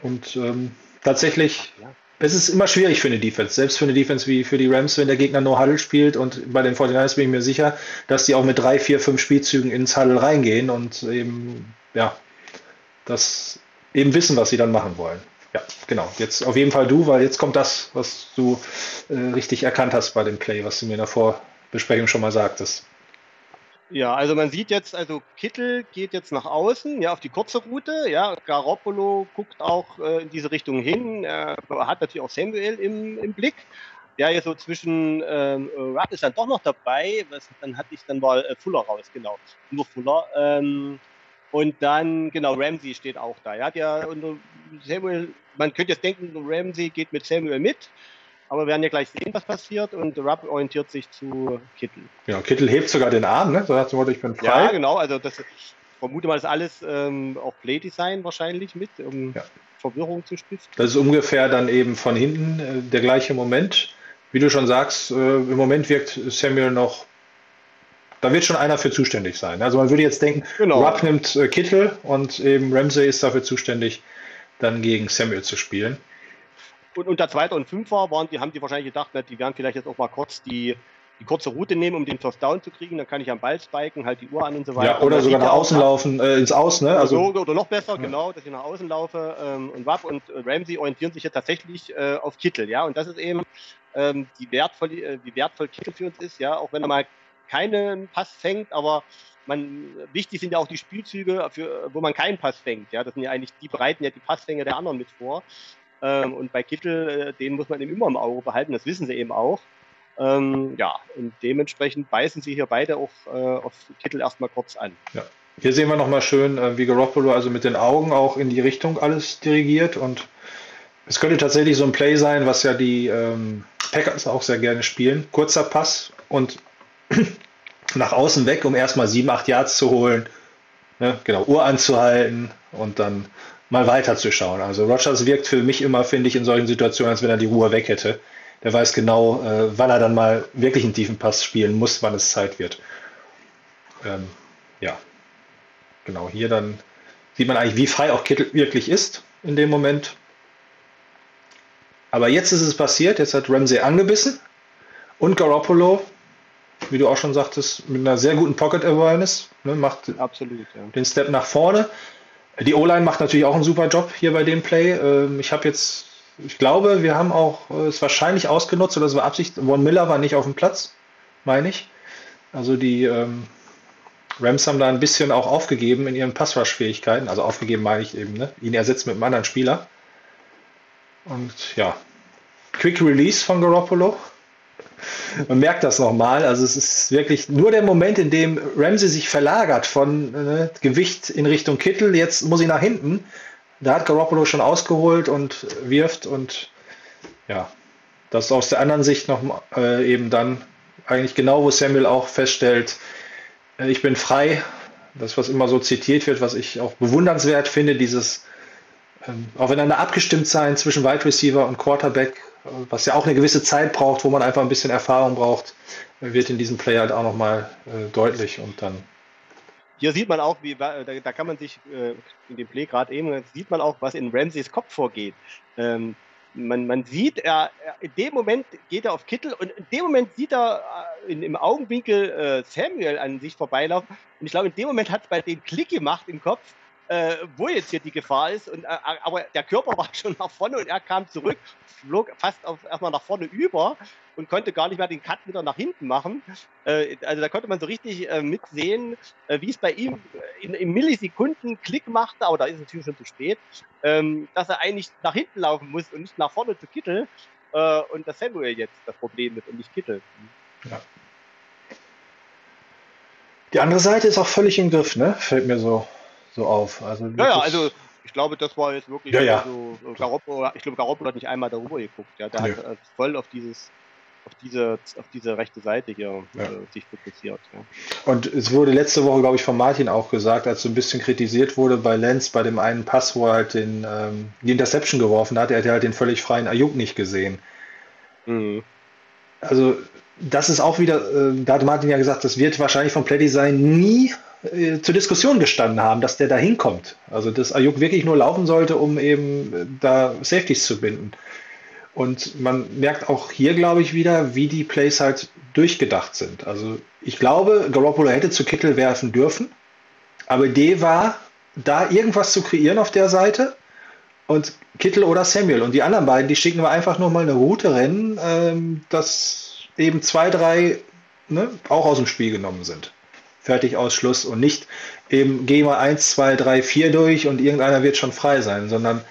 Und ähm, tatsächlich, es ist immer schwierig für eine Defense, selbst für eine Defense wie für die Rams, wenn der Gegner nur Huddle spielt. Und bei den 49ers bin ich mir sicher, dass die auch mit drei, vier, fünf Spielzügen ins Huddle reingehen und eben, ja, das eben wissen, was sie dann machen wollen. Ja, genau. Jetzt auf jeden Fall du, weil jetzt kommt das, was du äh, richtig erkannt hast bei dem Play, was du mir in der Vorbesprechung schon mal sagtest. Ja, also man sieht jetzt, also Kittel geht jetzt nach außen, ja, auf die kurze Route, ja, Garoppolo guckt auch äh, in diese Richtung hin, äh, hat natürlich auch Samuel im, im Blick, ja so zwischen, ähm, Rupp ist dann doch noch dabei, was, dann hatte ich, dann war äh, Fuller raus, genau, nur Fuller, ähm, und dann, genau, Ramsey steht auch da, ja, der, und Samuel, man könnte jetzt denken, Ramsey geht mit Samuel mit, aber wir werden ja gleich sehen, was passiert. Und Rupp orientiert sich zu Kittel. Ja, Kittel hebt sogar den Arm, ne? So hat Motto, ich bin frei. Ja, genau. Also das, ich vermute mal, das ist alles ähm, auch Playdesign wahrscheinlich mit. Um, ja. Verwirrung zu stiften. Das ist ungefähr dann eben von hinten äh, der gleiche Moment. Wie du schon sagst, äh, im Moment wirkt Samuel noch, da wird schon einer für zuständig sein. Also man würde jetzt denken, Genau. Rupp nimmt äh, Kittel und eben Ramsey ist dafür zuständig, dann gegen Samuel zu spielen. Und unter Zweiter und Fünfer waren die, haben die wahrscheinlich gedacht, na, die werden vielleicht jetzt auch mal kurz die, die kurze Route nehmen, um den First Down zu kriegen. Dann kann ich am Ball spiken, halt die Uhr an und so weiter. Ja, oder sogar nach ja außen laufen, äh, ins Aus, ne? Also, Also, oder noch besser, genau, dass ich nach außen laufe. Ähm, und Wapp und äh, Ramsey orientieren sich ja tatsächlich äh, auf Kittel, ja. Und das ist eben ähm, die wertvoll, äh, wie wertvoll Kittel für uns ist, ja, auch wenn er mal keinen Pass fängt, aber man, wichtig sind ja auch die Spielzüge, für, wo man keinen Pass fängt. Ja, das sind ja eigentlich, die bereiten ja die Passfänge der anderen mit vor. Ähm, und bei Kittel, äh, den muss man eben immer im Auge behalten, das wissen sie eben auch. Ähm, ja, und dementsprechend beißen sie hier beide auch äh, auf Kittel erstmal kurz an. hier sehen wir nochmal schön, äh, wie Garoppolo also mit den Augen auch in die Richtung alles dirigiert und es könnte tatsächlich so ein Play sein, was ja die ähm, Packers auch sehr gerne spielen. Kurzer Pass und nach außen weg, um erstmal sieben, acht Yards zu holen, ne, genau, Uhr anzuhalten und dann mal weiterzuschauen. Also Rogers wirkt für mich immer, finde ich, in solchen Situationen, als wenn er die Ruhe weg hätte. Der weiß genau, äh, wann er dann mal wirklich einen tiefen Pass spielen muss, wann es Zeit wird. Ähm, ja, genau, hier dann sieht man eigentlich, wie frei auch Kittel wirklich ist in dem Moment. Aber jetzt ist es passiert, jetzt hat Ramsey angebissen und Garoppolo, wie du auch schon sagtest, mit einer sehr guten Pocket Awareness, ne, macht Absolut, ja. den Step nach vorne. Die O-Line macht natürlich auch einen super Job hier bei dem Play. Ähm, Ich habe jetzt, ich glaube, wir haben auch äh, es wahrscheinlich ausgenutzt oder es war Absicht. Von Miller war nicht auf dem Platz, meine ich. Also die ähm, Rams haben da ein bisschen auch aufgegeben in ihren Passrush-Fähigkeiten. Also aufgegeben meine ich eben, ne? ihn ersetzt mit einem anderen Spieler. Und ja, Quick Release von Garoppolo. Man merkt das nochmal. Also es ist wirklich nur der Moment, in dem Ramsey sich verlagert von äh, Gewicht in Richtung Kittel. Jetzt muss ich nach hinten. Da hat Garoppolo schon ausgeholt und wirft und ja, das ist aus der anderen Sicht noch äh, eben dann eigentlich genau, wo Samuel auch feststellt, äh, ich bin frei. Das, was immer so zitiert wird, was ich auch bewundernswert finde, dieses, ähm, eine abgestimmt sein zwischen Wide Receiver und Quarterback, was ja auch eine gewisse Zeit braucht, wo man einfach ein bisschen Erfahrung braucht, wird in diesem Play halt auch nochmal äh, deutlich und dann Hier sieht man auch, wie, da, da kann man sich äh, in dem Play gerade eben, sieht man auch, was in Ramseys Kopf vorgeht. Ähm, man, man sieht, er, er, in dem Moment geht er auf Kittel und in dem Moment sieht er äh, in, im Augenwinkel äh, Samuel an sich vorbeilaufen. Und ich glaube, in dem Moment hat es bei dem Klick gemacht im Kopf, äh, wo jetzt hier die Gefahr ist. Und, äh, aber der Körper war schon nach vorne und er kam zurück, flog fast auf, erstmal nach vorne über und konnte gar nicht mehr den Cut wieder nach hinten machen. Äh, also da konnte man so richtig äh, mitsehen, äh, wie es bei ihm in, in Millisekunden Klick machte, aber da ist es natürlich schon zu spät, ähm, dass er eigentlich nach hinten laufen muss und nicht nach vorne zu Kittel. Äh, und dass Samuel jetzt das Problem ist und nicht Kittel. Die andere Seite ist auch völlig im Griff, ne? Fällt mir so, so auf. Also Ja, ja, wirklich- also ich glaube, das war jetzt wirklich Ja, ja. so, so Garoppolo, ich glaube, Garoppolo hat nicht einmal darüber geguckt. Ja, der Nö. hat äh, voll auf dieses auf diese, auf diese rechte Seite hier Ja. äh, sich fokussiert. Ja. Und es wurde letzte Woche, glaube ich, von Martin auch gesagt, als so ein bisschen kritisiert wurde bei Lenz bei dem einen Pass, wo er halt den, ähm, die Interception geworfen hat, er hat ja halt den völlig freien Ayuk nicht gesehen. Mhm. Also das ist auch wieder, äh, da hat Martin ja gesagt, das wird wahrscheinlich vom Playdesign nie äh, zur Diskussion gestanden haben, dass der da hinkommt. Also dass Ayuk wirklich nur laufen sollte, um eben äh, da Safeties zu binden. Und man merkt auch hier, glaube ich, wieder, wie die Plays halt durchgedacht sind. Also ich glaube, Garoppolo hätte zu Kittel werfen dürfen, aber Idee war, da irgendwas zu kreieren auf der Seite und Kittel oder Samuel. Und die anderen beiden, die schicken wir einfach nur mal eine Route rennen, ähm, dass eben zwei, drei ne, auch aus dem Spiel genommen sind. Fertig aus Schluss und nicht eben geh mal eins, zwei, drei, vier durch und irgendeiner wird schon frei sein, sondern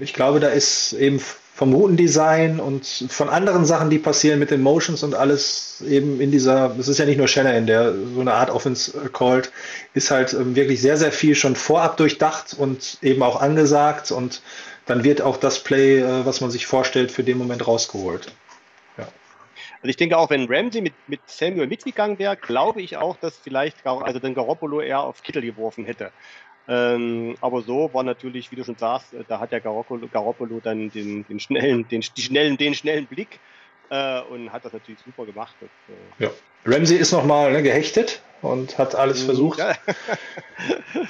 ich glaube, da ist eben vom Routendesign und von anderen Sachen, die passieren mit den Motions und alles eben in dieser, es ist ja nicht nur Shannon, der so eine Art Offense äh, callt, ist halt ähm, wirklich sehr, sehr viel schon vorab durchdacht und eben auch angesagt und dann wird auch das Play, äh, was man sich vorstellt, für den Moment rausgeholt. Also ich denke auch, wenn Ramsey mit, mit Samuel mitgegangen wäre, glaube ich auch, dass vielleicht also den Garoppolo eher auf Kittel geworfen hätte. Ähm, aber so war natürlich, wie du schon sagst, äh, da hat der Garoppolo, Garoppolo dann den, den schnellen, den, die schnellen, den schnellen Blick äh, und hat das natürlich super gemacht. Das, äh ja. Ramsey ist nochmal ne, gehechtet und hat alles mhm. versucht. Ja.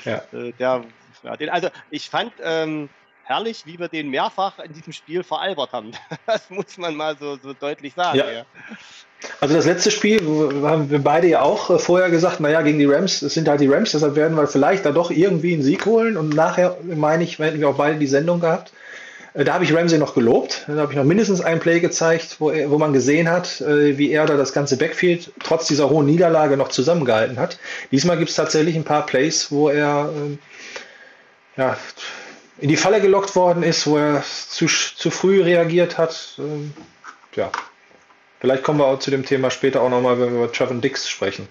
ja. Äh, der, ja, den, also ich fand ähm, herrlich, wie wir den mehrfach in diesem Spiel veralbert haben. Das muss man mal so, so deutlich sagen. Ja. ja. Also das letzte Spiel haben wir beide ja auch äh, vorher gesagt, naja, gegen die Rams, es sind halt die Rams, deshalb werden wir vielleicht da doch irgendwie einen Sieg holen. Und nachher, meine ich, hätten wir auch beide die Sendung gehabt. Äh, da habe ich Ramsey noch gelobt. Da habe ich noch mindestens ein Play gezeigt, wo, er, wo man gesehen hat, äh, wie er da das ganze Backfield trotz dieser hohen Niederlage noch zusammengehalten hat. Diesmal gibt es tatsächlich ein paar Plays, wo er ähm, ja, in die Falle gelockt worden ist, wo er zu, zu früh reagiert hat. Ähm, ja, vielleicht kommen wir auch zu dem Thema später auch nochmal, wenn wir über Trevor Dix sprechen.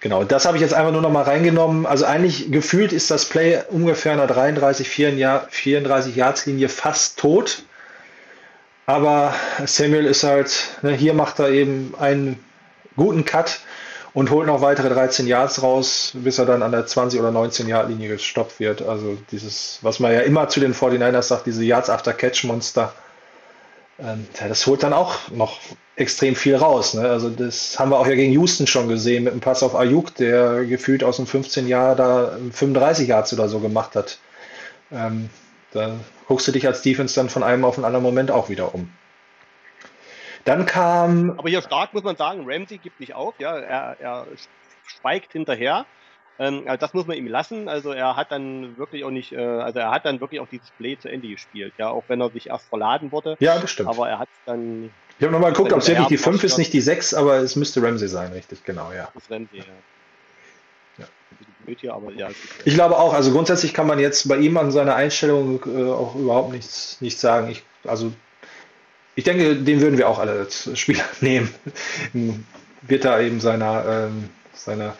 Genau, das habe ich jetzt einfach nur noch mal reingenommen. Also eigentlich gefühlt ist das Play ungefähr einer 33, 34 Yards Linie fast tot. Aber Samuel ist halt, ne, hier macht er eben einen guten Cut und holt noch weitere 13 Yards raus, bis er dann an der 20 oder 19 Yard Linie gestoppt wird. Also dieses, was man ja immer zu den 49ers sagt, diese Yards after Catch Monster. Ähm, das holt dann auch noch extrem viel raus. Ne? Also das haben wir auch ja gegen Houston schon gesehen mit dem Pass auf Ayuk, der gefühlt aus dem 15 Jahr da 35 Yards oder so gemacht hat. Ähm, da guckst du dich als Defense dann von einem auf einen anderen Moment auch wieder um. Dann kam. Aber hier stark muss man sagen, Ramsey gibt nicht auf, ja, er, er schweigt hinterher. Ähm, also das muss man ihm lassen. Also er hat dann wirklich auch nicht, äh, also er hat dann wirklich auch dieses Play zu Ende gespielt, ja, auch wenn er sich erst verladen wurde. Ja, das stimmt. Aber er hat dann ich habe nochmal geguckt, ob es wirklich die 5 ist, nicht die 6, aber es müsste Ramsey sein, richtig, genau, ja. Das ist Ramsey, ja. Hier, aber ja, ich glaube auch, also grundsätzlich kann man jetzt bei ihm an seiner Einstellung äh, auch überhaupt nichts, nichts sagen. Ich, also ich denke, den würden wir auch alle als Spieler nehmen. Wird da eben seiner, ähm, seiner,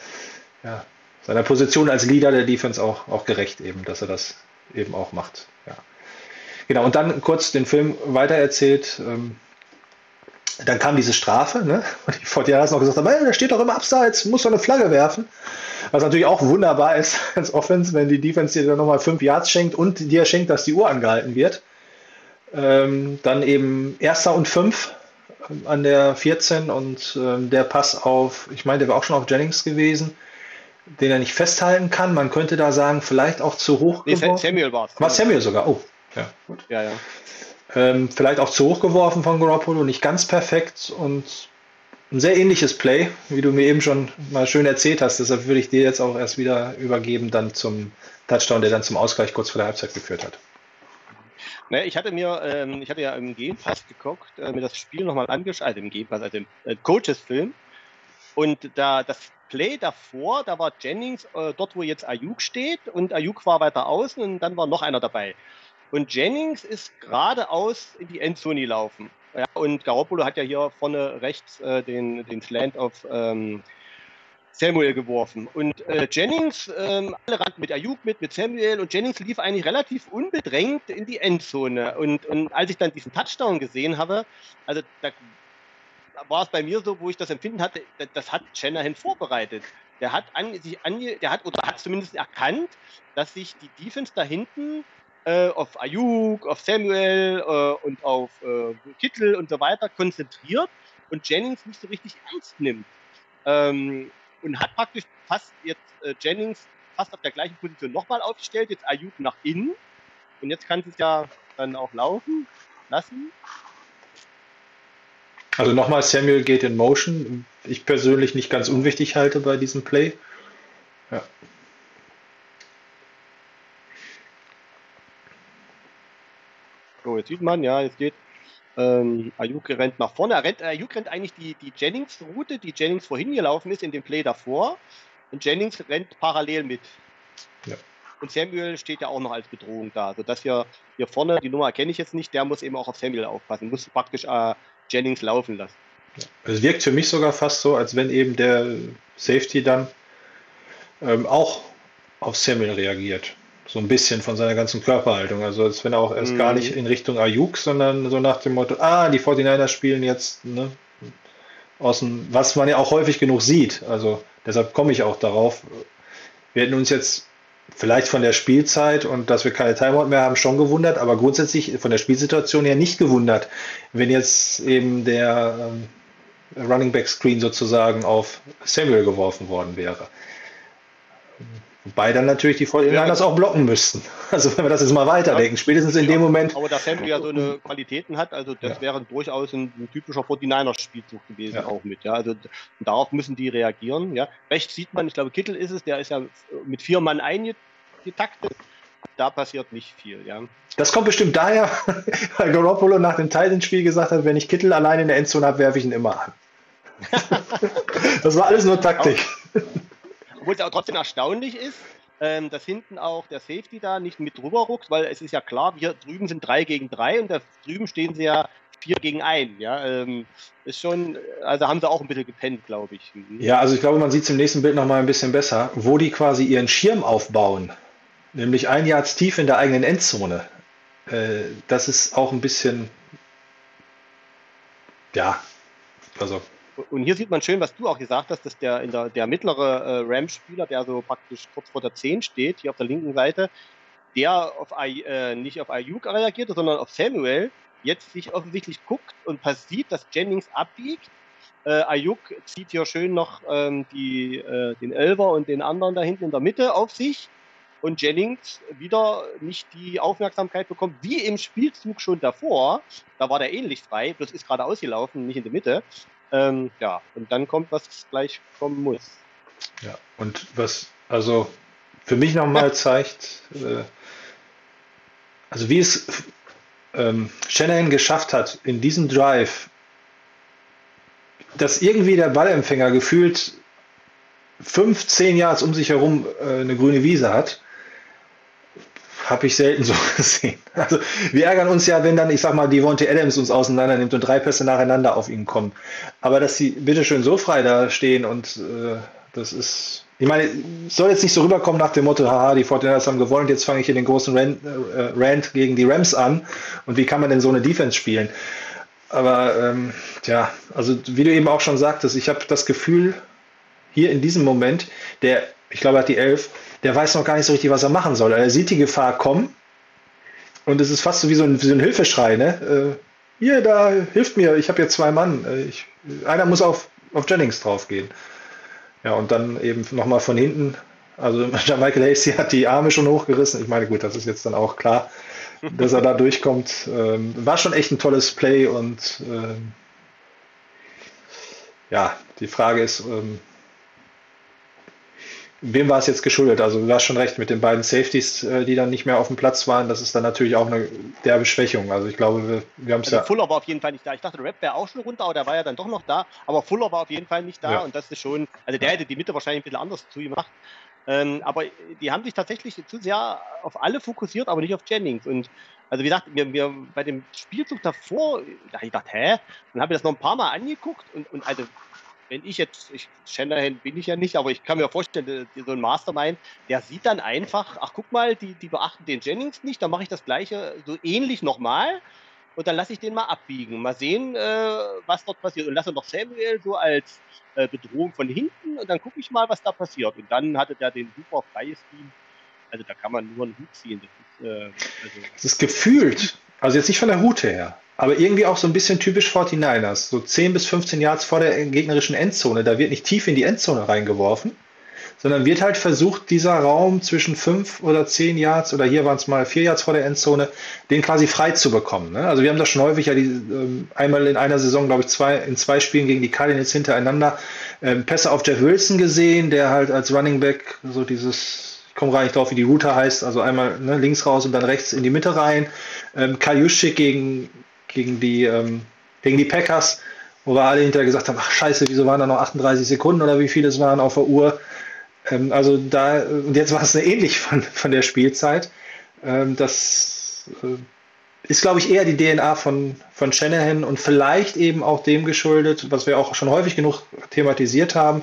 ja, seiner Position als Leader der Defense auch, auch gerecht, eben, dass er das eben auch macht. Ja. Genau, und dann kurz den Film weitererzählt. Ähm, dann kam diese Strafe, ne? Und die Fortianas noch gesagt hey, da steht doch im Abseits, muss doch eine Flagge werfen. Was natürlich auch wunderbar ist als Offense, wenn die Defense dir dann nochmal fünf Yards schenkt und dir schenkt, dass die Uhr angehalten wird. Ähm, dann eben erster und fünf ähm, an der 14 und ähm, der Pass auf, ich meine, der war auch schon auf Jennings gewesen, den er nicht festhalten kann. Man könnte da sagen, vielleicht auch zu hoch. Nee, Samuel war es. War Samuel sogar, oh. Ja, gut. Ja, ja. Ähm, vielleicht auch zu hoch geworfen von Garoppolo, nicht ganz perfekt und ein sehr ähnliches Play, wie du mir eben schon mal schön erzählt hast. Deshalb würde ich dir jetzt auch erst wieder übergeben, dann zum Touchdown, der dann zum Ausgleich kurz vor der Halbzeit geführt hat. Naja, ich hatte mir, ähm, ich hatte ja im Game Pass geguckt, äh, mir das Spiel nochmal angeschaut, also im Game Pass, also im äh, Coaches-Film. Und da das Play davor, da war Jennings äh, dort, wo jetzt Ayuk steht und Ayuk war weiter außen und dann war noch einer dabei. Und Jennings ist geradeaus in die Endzone gelaufen. Ja, und Garoppolo hat ja hier vorne rechts äh, den, den Slant auf ähm, Samuel geworfen. Und äh, Jennings, ähm, alle rannten mit Ayuk mit, mit Samuel und Jennings lief eigentlich relativ unbedrängt in die Endzone. Und, und als ich dann diesen Touchdown gesehen habe, also da war es bei mir so, wo ich das Empfinden hatte, das hat Shanahan vorbereitet. Der hat, an, sich ange, der hat oder hat zumindest erkannt, dass sich die Defense da hinten äh, auf Ayuk, auf Samuel äh, und auf äh, Kittel und so weiter konzentriert und Jennings nicht so richtig ernst nimmt. Ähm, und hat praktisch fast jetzt äh, Jennings fast auf der gleichen Position nochmal aufgestellt, jetzt Ayuk nach innen. Und jetzt kann es ja dann auch laufen lassen. Also nochmal, Samuel geht in Motion. Ich persönlich nicht ganz unwichtig halte bei diesem Play. Ja. So, jetzt sieht man, ja, es geht. Ähm, Ayuk rennt nach vorne. Er rennt, Ayuk rennt eigentlich die, die Jennings-Route, die Jennings vorhin gelaufen ist in dem Play davor. Und Jennings rennt parallel mit. Ja. Und Samuel steht ja auch noch als Bedrohung da. Also das hier, hier vorne, die Nummer kenne ich jetzt nicht, der muss eben auch auf Samuel aufpassen, muss praktisch äh, Jennings laufen lassen. Ja. Es wirkt für mich sogar fast so, als wenn eben der Safety dann ähm, auch auf Samuel reagiert so ein bisschen von seiner ganzen Körperhaltung. Also als wenn er auch erst mhm. gar nicht in Richtung Ayuk, sondern so nach dem Motto, ah, die 49ers spielen jetzt ne, aus dem, was man ja auch häufig genug sieht. Also deshalb komme ich auch darauf. Wir hätten uns jetzt vielleicht von der Spielzeit und dass wir keine Timeout mehr haben, schon gewundert, aber grundsätzlich von der Spielsituation her nicht gewundert, wenn jetzt eben der ähm, Running Back Screen sozusagen auf Samuel geworfen worden wäre. Wobei dann natürlich die Vorderlanders ja, auch blocken müssten. Also wenn wir das jetzt mal weiterdenken, ja, spätestens in ja, dem Moment. Aber da Samuel ja so eine Qualitäten hat, also das wäre durchaus ein, ein typischer 49er-Spielzug gewesen auch mit. Ja, also darauf müssen die reagieren. Ja, rechts sieht man, ich glaube Kittel ist es, der ist ja mit vier Mann eingetaktet. Da passiert nicht viel. Ja. Das kommt bestimmt daher, weil Garoppolo nach dem Titan-Spiel gesagt hat, wenn ich Kittel allein in der Endzone habe, werfe ich ihn immer an. das war alles nur Taktik. Obwohl es auch trotzdem erstaunlich ist, ähm, dass hinten auch der Safety da nicht mit drüber ruckt, weil es ist ja klar, wir drüben sind 3 gegen 3 und da drüben stehen sie ja 4 gegen 1. Ja, ähm, ist schon, also haben sie auch ein bisschen gepennt, glaube ich. Mhm. Ja, also ich glaube, man sieht es im nächsten Bild nochmal ein bisschen besser, wo die quasi ihren Schirm aufbauen, nämlich ein Jahr tief in der eigenen Endzone. Äh, das ist auch ein bisschen, ja, also und hier sieht man schön, was du auch gesagt hast, dass der, in der, der mittlere äh, Ram-Spieler, der so praktisch kurz vor der 10 steht, hier auf der linken Seite, der auf äh, nicht auf Ayuk reagierte, sondern auf Samuel, jetzt sich offensichtlich guckt und sieht, dass Jennings abbiegt. Äh, Ayuk zieht hier schön noch ähm, die, äh, den Elver und den anderen da hinten in der Mitte auf sich und Jennings wieder nicht die Aufmerksamkeit bekommt, wie im Spielzug schon davor. Da war der ähnlich frei, bloß ist gerade ausgelaufen, nicht in der Mitte. Ähm, ja, und dann kommt, was gleich kommen muss. Ja, und was also für mich nochmal ja. zeigt, äh, also wie es ähm, Shanahan geschafft hat, in diesem Drive, dass irgendwie der Ballempfänger gefühlt 15 Yards um sich herum äh, eine grüne Wiese hat habe ich selten so gesehen. Also wir ärgern uns ja, wenn dann, ich sag mal, Devontae Adams uns auseinander nimmt und drei Pässe nacheinander auf ihn kommen. Aber dass sie bitteschön so frei da stehen und äh, das ist, ich meine, soll jetzt nicht so rüberkommen nach dem Motto, haha, die Fortinanders haben gewonnen, jetzt fange ich hier den großen Rant, äh, Rant, gegen die Rams an und wie kann man denn so eine Defense spielen? Aber ähm, ja, also wie du eben auch schon sagtest, ich habe das Gefühl, hier in diesem Moment, der, ich glaube, hat die elf, der weiß noch gar nicht so richtig, was er machen soll. Er sieht die Gefahr kommen und es ist fast so wie so ein, wie so ein Hilfeschrei. Ne? Äh, hier, da, hilft mir, ich habe hier zwei Mann. Äh, ich, einer muss auf, auf Jennings draufgehen. Ja, und dann eben nochmal von hinten. Also Michael Hasty hat die Arme schon hochgerissen. Ich meine, gut, das ist jetzt dann auch klar, dass er da durchkommt. Ähm, war schon echt ein tolles Play und ähm, ja, die Frage ist, ähm, wem war es jetzt geschuldet? Also du hast schon recht mit den beiden Safeties, äh, die dann nicht mehr auf dem Platz waren. Das ist dann natürlich auch eine derbe Schwächung. Also ich glaube, wir, wir haben es also ja. Fuller war auf jeden Fall nicht da. Ich dachte, der Rap wäre auch schon runter, aber der war ja dann doch noch da. Aber Fuller war auf jeden Fall nicht da ja. und das ist schon, also der hätte die Mitte wahrscheinlich ein bisschen anders zugemacht. Ähm, aber die haben sich tatsächlich zu sehr auf alle fokussiert, aber nicht auf Jennings. Und also wie gesagt, wir, wir bei dem Spielzug davor, da ich dachte, hä? Dann habe ich das noch ein paar Mal angeguckt und, und also wenn ich jetzt, ich, Shanahan bin ich ja nicht, aber ich kann mir vorstellen, so ein Mastermind, der sieht dann einfach, ach guck mal, die, die beachten den Jennings nicht, dann mache ich das gleiche so ähnlich nochmal und dann lasse ich den mal abbiegen. Mal sehen, äh, was dort passiert. Und lasse noch Samuel so als äh, Bedrohung von hinten und dann gucke ich mal, was da passiert. Und dann hatte der den super freies Team. Also da kann man nur einen Hut ziehen. Das ist, äh, also das ist gefühlt, also jetzt nicht von der Route her, aber irgendwie auch so ein bisschen typisch 49ers. So 10 bis 15 Yards vor der gegnerischen Endzone. Da wird nicht tief in die Endzone reingeworfen, sondern wird halt versucht, dieser Raum zwischen 5 oder 10 Yards oder hier waren es mal 4 Yards vor der Endzone, den quasi frei zu bekommen. Ne? Also wir haben das schon häufig ja die, ähm, einmal in einer Saison, glaube ich, zwei, in zwei Spielen gegen die Cardinals hintereinander ähm, Pässe auf Jeff Wilson gesehen, der halt als Running Back so dieses, ich komme gar nicht drauf, wie die Route heißt, also einmal ne, links raus und dann rechts in die Mitte rein. Ähm, Kajuschik gegen gegen die, ähm, gegen die Packers, wo wir alle hinterher gesagt haben, ach scheiße, wieso waren da noch 38 Sekunden oder wie viele es waren auf der Uhr. Ähm, also da, und jetzt war es ähnlich von, von der Spielzeit. Ähm, das äh, ist, glaube ich, eher die DNA von, von Shanahan und vielleicht eben auch dem geschuldet, was wir auch schon häufig genug thematisiert haben,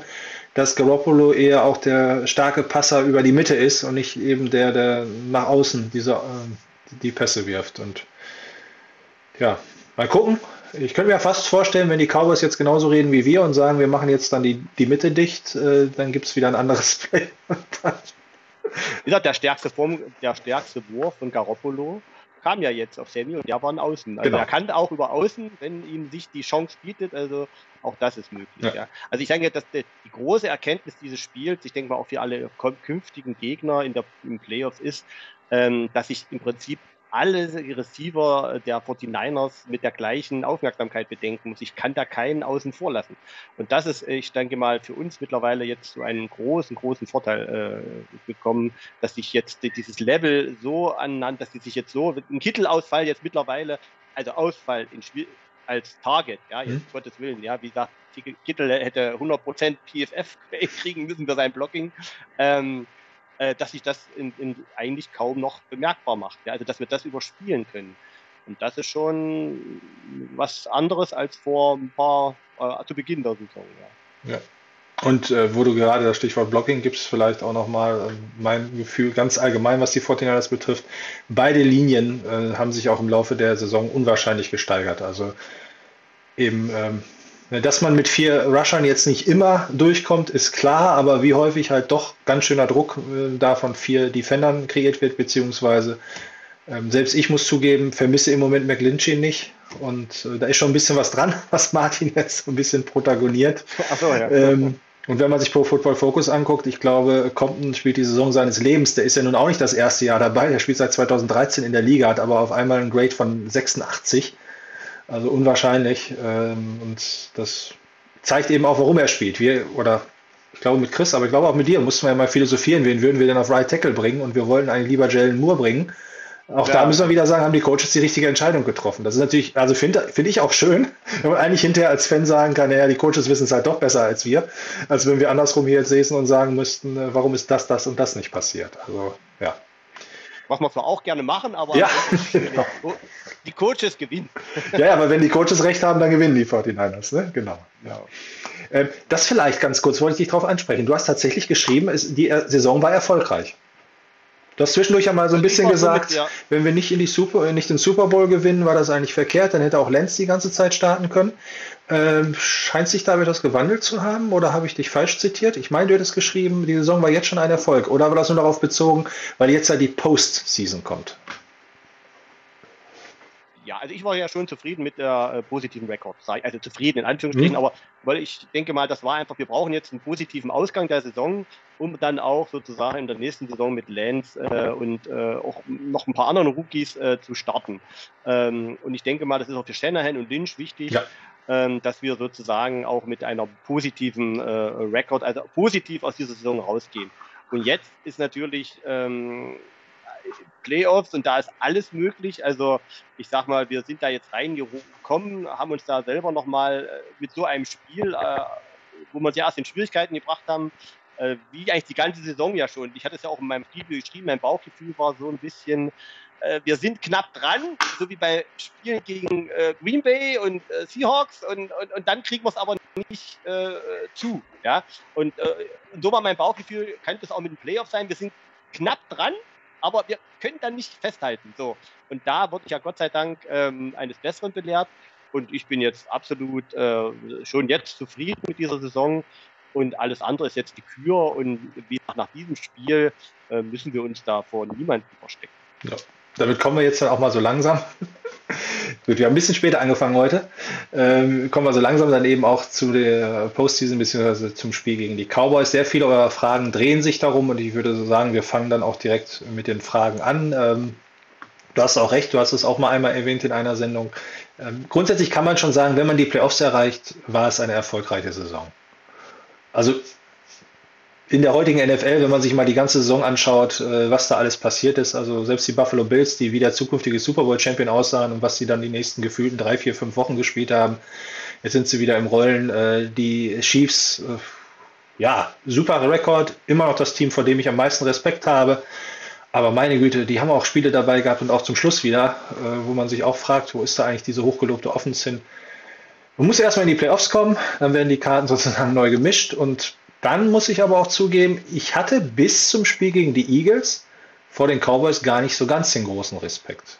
dass Garoppolo eher auch der starke Passer über die Mitte ist und nicht eben der, der nach außen diese, äh, die Pässe wirft. Und ja, mal gucken. Ich könnte mir fast vorstellen, wenn die Cowboys jetzt genauso reden wie wir und sagen, wir machen jetzt dann die, die Mitte dicht, äh, dann gibt es wieder ein anderes Play. Wie gesagt, der stärkste, Form, der stärkste Wurf von Garoppolo kam ja jetzt auf Sammy und der war ein Außen. Also genau. er kann auch über Außen, wenn ihm sich die Chance bietet, also auch das ist möglich. Ja. ja. Also ich denke, dass die, die, große Erkenntnis dieses Spiels, ich denke mal auch für alle künftigen Gegner in der, im Playoffs ist, ähm, dass ich im Prinzip alle Receiver der 49ers mit der gleichen Aufmerksamkeit bedenken muss. Ich kann da keinen außen vor lassen. Und das ist, ich denke mal, für uns mittlerweile jetzt so einen großen, großen Vorteil äh, bekommen, dass sich jetzt dieses Level so anhand, dass die sich jetzt so, ein Kittelausfall jetzt mittlerweile, also Ausfall in Spiel, als Target, ja, jetzt mhm. Gottes Willen, ja, wie gesagt, Kittel hätte 100% PFF kriegen müssen für sein Blocking. Ähm, äh, dass sich das in, in eigentlich kaum noch bemerkbar macht. Ja? Also dass wir das überspielen können. Und das ist schon was anderes als vor ein paar, äh, zu Beginn der Saison. Ja. ja. Und äh, wo du gerade das Stichwort Blocking gibst, vielleicht auch nochmal äh, mein Gefühl ganz allgemein, was die 49ers betrifft. Beide Linien äh, haben sich auch im Laufe der Saison unwahrscheinlich gesteigert. Also eben ähm, dass man mit vier Rushern jetzt nicht immer durchkommt, ist klar, aber wie häufig halt doch ganz schöner Druck äh, da von vier Defendern kreiert wird, beziehungsweise ähm, selbst ich muss zugeben, vermisse im Moment McLinchy nicht. Und äh, da ist schon ein bisschen was dran, was Martin jetzt so ein bisschen protagoniert. So, ja. Ähm, und wenn man sich Pro Football Focus anguckt, ich glaube, Compton spielt die Saison seines Lebens. Der ist ja nun auch nicht das erste Jahr dabei. Der spielt seit 2013 in der Liga, hat aber auf einmal einen Grade von 86. Also unwahrscheinlich. Ähm, und das zeigt eben auch, warum er spielt. Wir, oder ich glaube mit Chris, aber ich glaube auch mit dir, mussten wir ja mal philosophieren, wen würden wir denn auf Right Tackle bringen und wir wollten eigentlich lieber Jalen Moore bringen. Auch ja. da müssen wir wieder sagen, haben die Coaches die richtige Entscheidung getroffen. Das ist natürlich, also finde find ich auch schön, wenn man eigentlich hinterher als Fan sagen kann, naja, die Coaches wissen es halt doch besser als wir, als wenn wir andersrum hier jetzt säßen und sagen müssten, äh, warum ist das, das und das nicht passiert. Also, ja. Was wir zwar auch gerne machen, aber ja. die Coaches gewinnen. Ja, aber wenn die Coaches recht haben, dann gewinnen die 49ers. Ne? Genau. Ähm, das vielleicht ganz kurz, wollte ich dich darauf ansprechen. Du hast tatsächlich geschrieben, die Saison war erfolgreich. Du hast zwischendurch ja mal so ein bisschen gesagt, mit, ja. wenn wir nicht in die Super, nicht den Super Bowl gewinnen, war das eigentlich verkehrt, dann hätte auch Lenz die ganze Zeit starten können. Ähm, scheint sich da etwas gewandelt zu haben oder habe ich dich falsch zitiert? Ich meine, du hättest geschrieben, die Saison war jetzt schon ein Erfolg oder war das nur darauf bezogen, weil jetzt ja die Postseason kommt? Ja, also ich war ja schon zufrieden mit der äh, positiven Rekord. Also zufrieden in Anführungsstrichen, mhm. aber weil ich denke mal, das war einfach, wir brauchen jetzt einen positiven Ausgang der Saison, um dann auch sozusagen in der nächsten Saison mit Lance äh, und äh, auch noch ein paar anderen Rookies äh, zu starten. Ähm, und ich denke mal, das ist auch für Shanahan und Lynch wichtig. Ja. Ähm, dass wir sozusagen auch mit einer positiven äh, Rekord, also positiv aus dieser Saison rausgehen. Und jetzt ist natürlich ähm, Playoffs und da ist alles möglich. Also ich sag mal, wir sind da jetzt reingekommen, haben uns da selber nochmal äh, mit so einem Spiel, äh, wo wir uns ja erst in Schwierigkeiten gebracht haben, äh, wie eigentlich die ganze Saison ja schon. Ich hatte es ja auch in meinem Video geschrieben, mein Bauchgefühl war so ein bisschen, äh, wir sind knapp dran, so wie bei Spielen gegen äh, Green Bay und äh, Seahawks und, und, und, dann kriegen wir es aber nicht zu. Ja? Und, so war mein Bauchgefühl, könnte es auch mit dem Playoff sein, wir sind knapp dran, aber wir können dann nicht festhalten. So. Und da wurde ich ja Gott sei Dank ähm, eines Besseren belehrt. Und ich bin jetzt absolut äh, schon jetzt zufrieden mit dieser Saison. Und alles andere ist jetzt die Kür. Und wie nach diesem Spiel äh, müssen wir uns da vor niemandem verstecken. Ja. Damit kommen wir jetzt dann auch mal so langsam Gut, wir haben ein bisschen später angefangen heute. Ähm, kommen wir so langsam dann eben auch zu der Postseason bzw. zum Spiel gegen die Cowboys. Sehr viele eurer Fragen drehen sich darum und ich würde so sagen, wir fangen dann auch direkt mit den Fragen an. Ähm, du hast auch recht, du hast es auch mal einmal erwähnt in einer Sendung. Ähm, grundsätzlich kann man schon sagen, wenn man die Playoffs erreicht, war es eine erfolgreiche Saison. Also in der heutigen NFL, wenn man sich mal die ganze Saison anschaut, äh, was da alles passiert ist, also selbst die Buffalo Bills, die wie der zukünftige Super Bowl Champion aussahen und was sie dann die nächsten gefühlten drei, vier, fünf Wochen gespielt haben, jetzt sind sie wieder im Rollen. Äh, die Chiefs, äh, ja, super Rekord, immer noch das Team, vor dem ich am meisten Respekt habe. Aber meine Güte, die haben auch Spiele dabei gehabt und auch zum Schluss wieder, wo man sich auch fragt, wo ist da eigentlich diese hochgelobte Offense hin? Man muss erstmal in die Playoffs kommen, dann werden die Karten sozusagen neu gemischt und dann muss ich aber auch zugeben, ich hatte bis zum Spiel gegen die Eagles vor den Cowboys gar nicht so ganz den großen Respekt.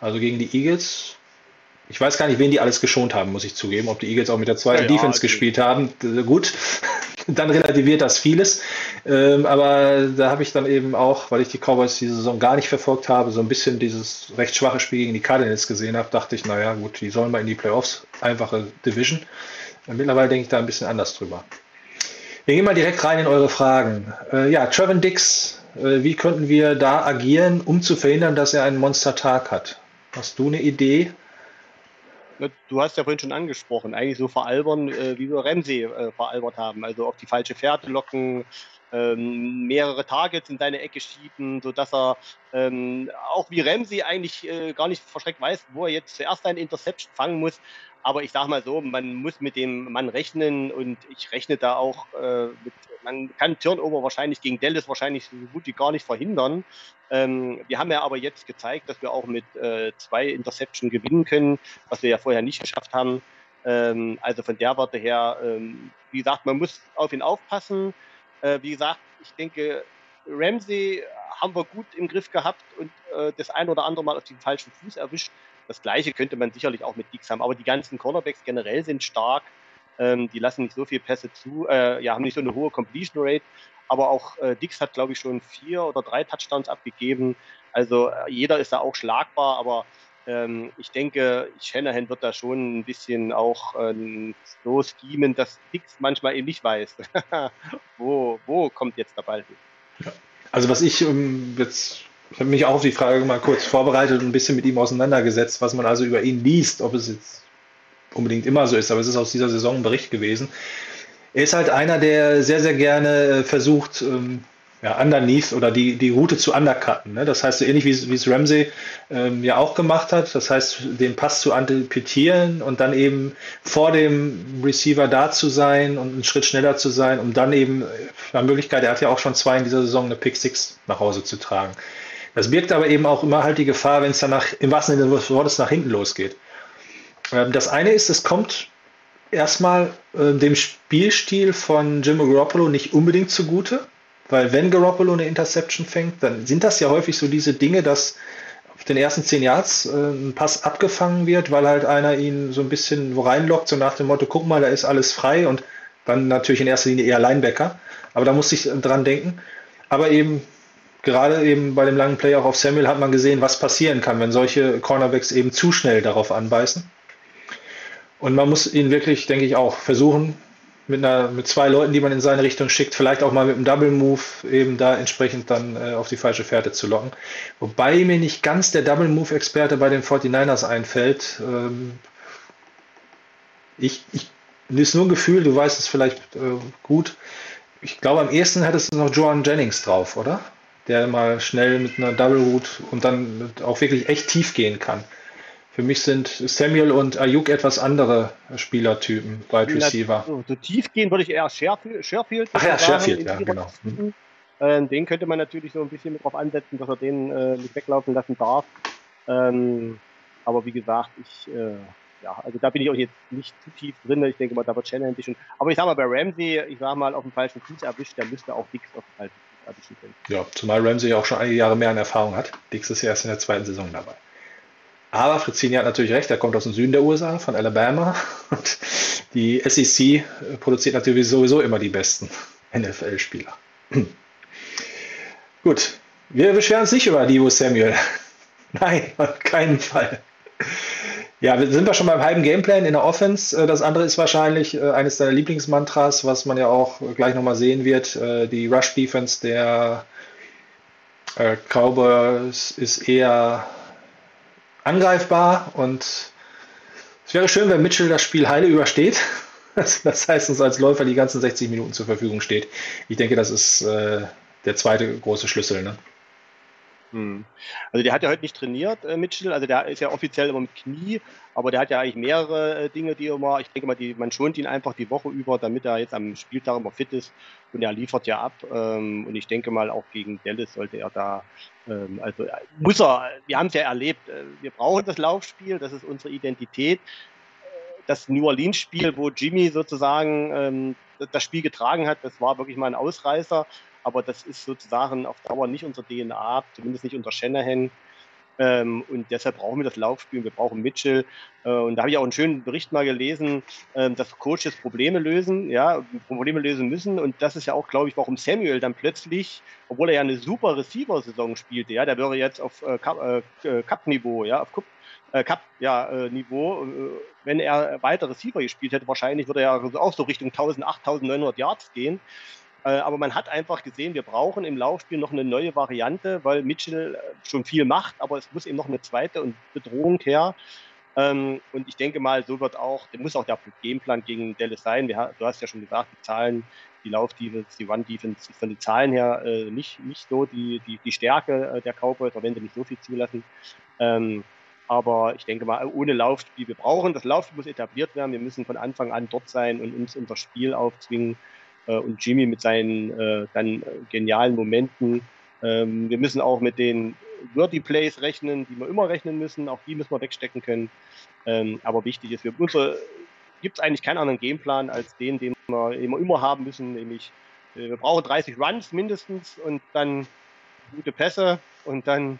Also gegen die Eagles, ich weiß gar nicht, wen die alles geschont haben, muss ich zugeben. Ob die Eagles auch mit der zweiten ja, Defense gespielt haben, gut. dann relativiert das vieles. Ähm, aber da habe ich dann eben auch, weil ich die Cowboys diese Saison gar nicht verfolgt habe, so ein bisschen dieses recht schwache Spiel gegen die Cardinals gesehen habe, dachte ich, naja, gut, die sollen mal in die Playoffs, einfache Division. Mittlerweile denke ich da ein bisschen anders drüber. Wir gehen mal direkt rein in eure Fragen. Äh, ja, Trevin Dix, äh, wie könnten wir da agieren, um zu verhindern, dass er einen Monstertag hat? Hast du eine Idee? Du hast ja vorhin schon angesprochen, eigentlich so veralbern, äh, wie wir Ramsey äh, veralbert haben. Also auf die falsche Fährte locken, ähm, mehrere Targets in seine Ecke schieben, sodass er ähm, auch wie Ramsey eigentlich äh, gar nicht verschreckt weiß, wo er jetzt zuerst eine Interception fangen muss. Aber ich sage mal so, man muss mit dem Mann rechnen und ich rechne da auch äh, mit, man kann Turnover wahrscheinlich gegen Dallas wahrscheinlich so gut wie gar nicht verhindern. Ähm, wir haben ja aber jetzt gezeigt, dass wir auch mit äh, zwei Interception gewinnen können, was wir ja vorher nicht geschafft haben. Ähm, also von der Warte her, ähm, wie gesagt, man muss auf ihn aufpassen. Äh, wie gesagt, ich denke, Ramsey haben wir gut im Griff gehabt und äh, das ein oder andere Mal auf den falschen Fuß erwischt. Das gleiche könnte man sicherlich auch mit Dix haben, aber die ganzen Cornerbacks generell sind stark. Ähm, die lassen nicht so viel Pässe zu, äh, ja, haben nicht so eine hohe Completion Rate. Aber auch äh, Dix hat, glaube ich, schon vier oder drei Touchdowns abgegeben. Also äh, jeder ist da auch schlagbar, aber ähm, ich denke, Shanahan wird da schon ein bisschen auch ähm, so schemen, dass Dix manchmal eben nicht weiß, wo, wo kommt jetzt der Ball hin. Also was ich um, jetzt ich habe mich auch auf die Frage mal kurz vorbereitet und ein bisschen mit ihm auseinandergesetzt, was man also über ihn liest, ob es jetzt unbedingt immer so ist, aber es ist aus dieser Saison ein Bericht gewesen. Er ist halt einer, der sehr, sehr gerne äh, versucht, ähm, ja, underneath oder die, die Route zu undercutten. Ne? Das heißt, so ähnlich wie, es Ramsey ähm, ja auch gemacht hat. Das heißt, den Pass zu antizipieren und dann eben vor dem Receiver da zu sein und einen Schritt schneller zu sein, um dann eben, nach Möglichkeit, er hat ja auch schon zwei in dieser Saison, eine Pick Six nach Hause zu tragen. Das birgt aber eben auch immer halt die Gefahr, wenn es dann nach, im wahrsten Sinne des Wortes nach hinten losgeht. Ähm, das eine ist, es kommt erstmal äh, dem Spielstil von Jimmy Garoppolo nicht unbedingt zugute, weil wenn Garoppolo eine Interception fängt, dann sind das ja häufig so diese Dinge, dass auf den ersten zehn Yards äh, ein Pass abgefangen wird, weil halt einer ihn so ein bisschen wo reinlockt, so nach dem Motto, guck mal, da ist alles frei und dann natürlich in erster Linie eher Linebacker. Aber da muss ich dran denken. Aber eben gerade eben bei dem langen Play auch auf Samuel hat man gesehen, was passieren kann, wenn solche Cornerbacks eben zu schnell darauf anbeißen. Und man muss ihn wirklich, denke ich, auch versuchen, mit, einer, mit zwei Leuten, die man in seine Richtung schickt, vielleicht auch mal mit einem Double Move eben da entsprechend dann äh, auf die falsche Fährte zu locken. Wobei mir nicht ganz der Double Move Experte bei den 49ers einfällt. Ähm, ich, ich, ist nur ein Gefühl, du weißt es vielleicht äh, gut. Ich glaube, am ehesten hättest du noch Joan Jennings drauf, oder? Der mal schnell mit einer Double Root und dann auch wirklich echt tief gehen kann. Für mich sind Samuel und Ayuk etwas andere Spielertypen, Wide Receiver. So, so tief gehen würde ich eher Sherfield. Ach ja, Sherfield, ja, genau. Mhm. Ähm, den könnte man natürlich so ein bisschen mit drauf ansetzen, dass er den äh, nicht weglaufen lassen darf. Ähm, aber wie gesagt, ich, äh, ja, also da bin ich auch jetzt nicht zu tief drin. Ich denke mal, da wird Shannon schon. Aber ich sag mal, bei Ramsey, ich sag mal, auf dem falschen Fuß erwischt, der müsste auch Dix auf dem falschen Erwischen können. Ja, zumal Ramsey auch schon einige Jahre mehr an Erfahrung hat. Dix ist ja erst in der zweiten Saison dabei. Aber Frizzini hat natürlich recht, er kommt aus dem Süden der USA, von Alabama. Und die SEC produziert natürlich sowieso immer die besten NFL-Spieler. Gut, wir beschweren uns nicht über Divo Samuel. Nein, auf keinen Fall. Ja, sind wir schon beim halben Gameplan in der Offense. Äh, das andere ist wahrscheinlich äh, eines deiner Lieblingsmantras, was man ja auch gleich nochmal sehen wird. Äh, die Rush Defense der Cowboys ist eher angreifbar und es wäre schön, wenn Mitchell das Spiel heile übersteht. Das heißt, uns als Läufer die ganzen 60 Minuten zur Verfügung steht. Ich denke, das ist der zweite große Schlüssel. Ne? Hm. Also der hat ja heute nicht trainiert, äh, Mitchell. Also der ist ja offiziell immer mit Knie, aber der hat ja eigentlich mehrere äh, Dinge, die immer, ich denke mal, die, man schont ihn einfach die Woche über, damit er jetzt am Spieltag immer fit ist und er liefert ja ab. Ähm, und ich denke mal, auch gegen Dallas sollte er da, ähm, also äh, muss er, wir haben es ja erlebt, äh, wir brauchen das Laufspiel, das ist unsere Identität. Das New Orleans-Spiel, wo Jimmy sozusagen ähm, das Spiel getragen hat, das war wirklich mal ein Ausreißer aber das ist sozusagen auf Dauer nicht unser DNA, zumindest nicht unter Shanahan. Ähm, und deshalb brauchen wir das Laufspiel, wir brauchen Mitchell. Äh, und da habe ich auch einen schönen Bericht mal gelesen, äh, dass Coaches Probleme lösen, ja, Probleme lösen müssen. Und das ist ja auch, glaube ich, warum Samuel dann plötzlich, obwohl er ja eine super Receiver-Saison spielte, ja, der wäre jetzt auf äh, äh Cup-Niveau, ja, auf Cup äh, Cup-Niveau, ja, äh, wenn er weiter Receiver gespielt hätte, wahrscheinlich würde er auch so Richtung 1000, 8900 Yards gehen. Äh, aber man hat einfach gesehen, wir brauchen im Laufspiel noch eine neue Variante, weil Mitchell äh, schon viel macht, aber es muss eben noch eine zweite Bedrohung her. Ähm, und ich denke mal, so wird auch, muss auch der Gameplan gegen Dallas sein. du hast ja schon gesagt, die Zahlen, die Lauf-Defense, die Run-Defense von den Zahlen her äh, nicht, nicht so die, die, die Stärke der Cowboys, auch wenn sie nicht so viel zulassen. Ähm, aber ich denke mal, ohne Laufspiel, wir brauchen, das Laufspiel muss etabliert werden. Wir müssen von Anfang an dort sein und uns unser Spiel aufzwingen. Äh, und Jimmy mit seinen äh, dann genialen Momenten. Ähm, wir müssen auch mit den Wordy Plays rechnen, die wir immer rechnen müssen. Auch die müssen wir wegstecken können. Ähm, aber wichtig ist, gibt es eigentlich keinen anderen Gameplan als den, den wir immer, immer haben müssen, nämlich äh, wir brauchen 30 Runs mindestens und dann gute Pässe und dann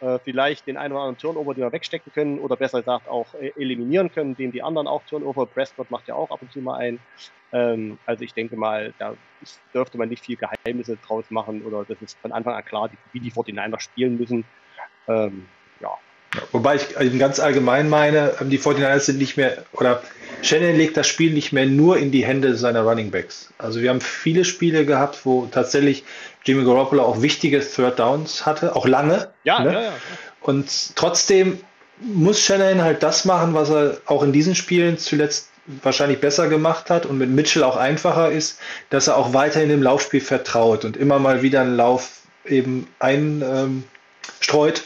äh, vielleicht den einen oder anderen Turnover, den wir wegstecken können oder besser gesagt auch äh, eliminieren können, indem die anderen auch Turnover, Prescott macht ja auch ab und zu mal ein. Ähm, also ich denke mal, da ist, dürfte man nicht viel Geheimnisse draus machen oder das ist von Anfang an klar, wie die 49ers spielen müssen. Ähm, ja. Wobei ich ganz allgemein meine, ähm, die 49ers sind nicht mehr, oder Shannon legt das Spiel nicht mehr nur in die Hände seiner Running Backs. Also wir haben viele Spiele gehabt, wo tatsächlich Jimmy Garoppolo auch wichtige Third Downs hatte, auch lange. Ja, ne? ja, ja. Und trotzdem muss Shannon halt das machen, was er auch in diesen Spielen zuletzt wahrscheinlich besser gemacht hat und mit Mitchell auch einfacher ist, dass er auch weiterhin im Laufspiel vertraut und immer mal wieder einen Lauf eben einstreut, ähm,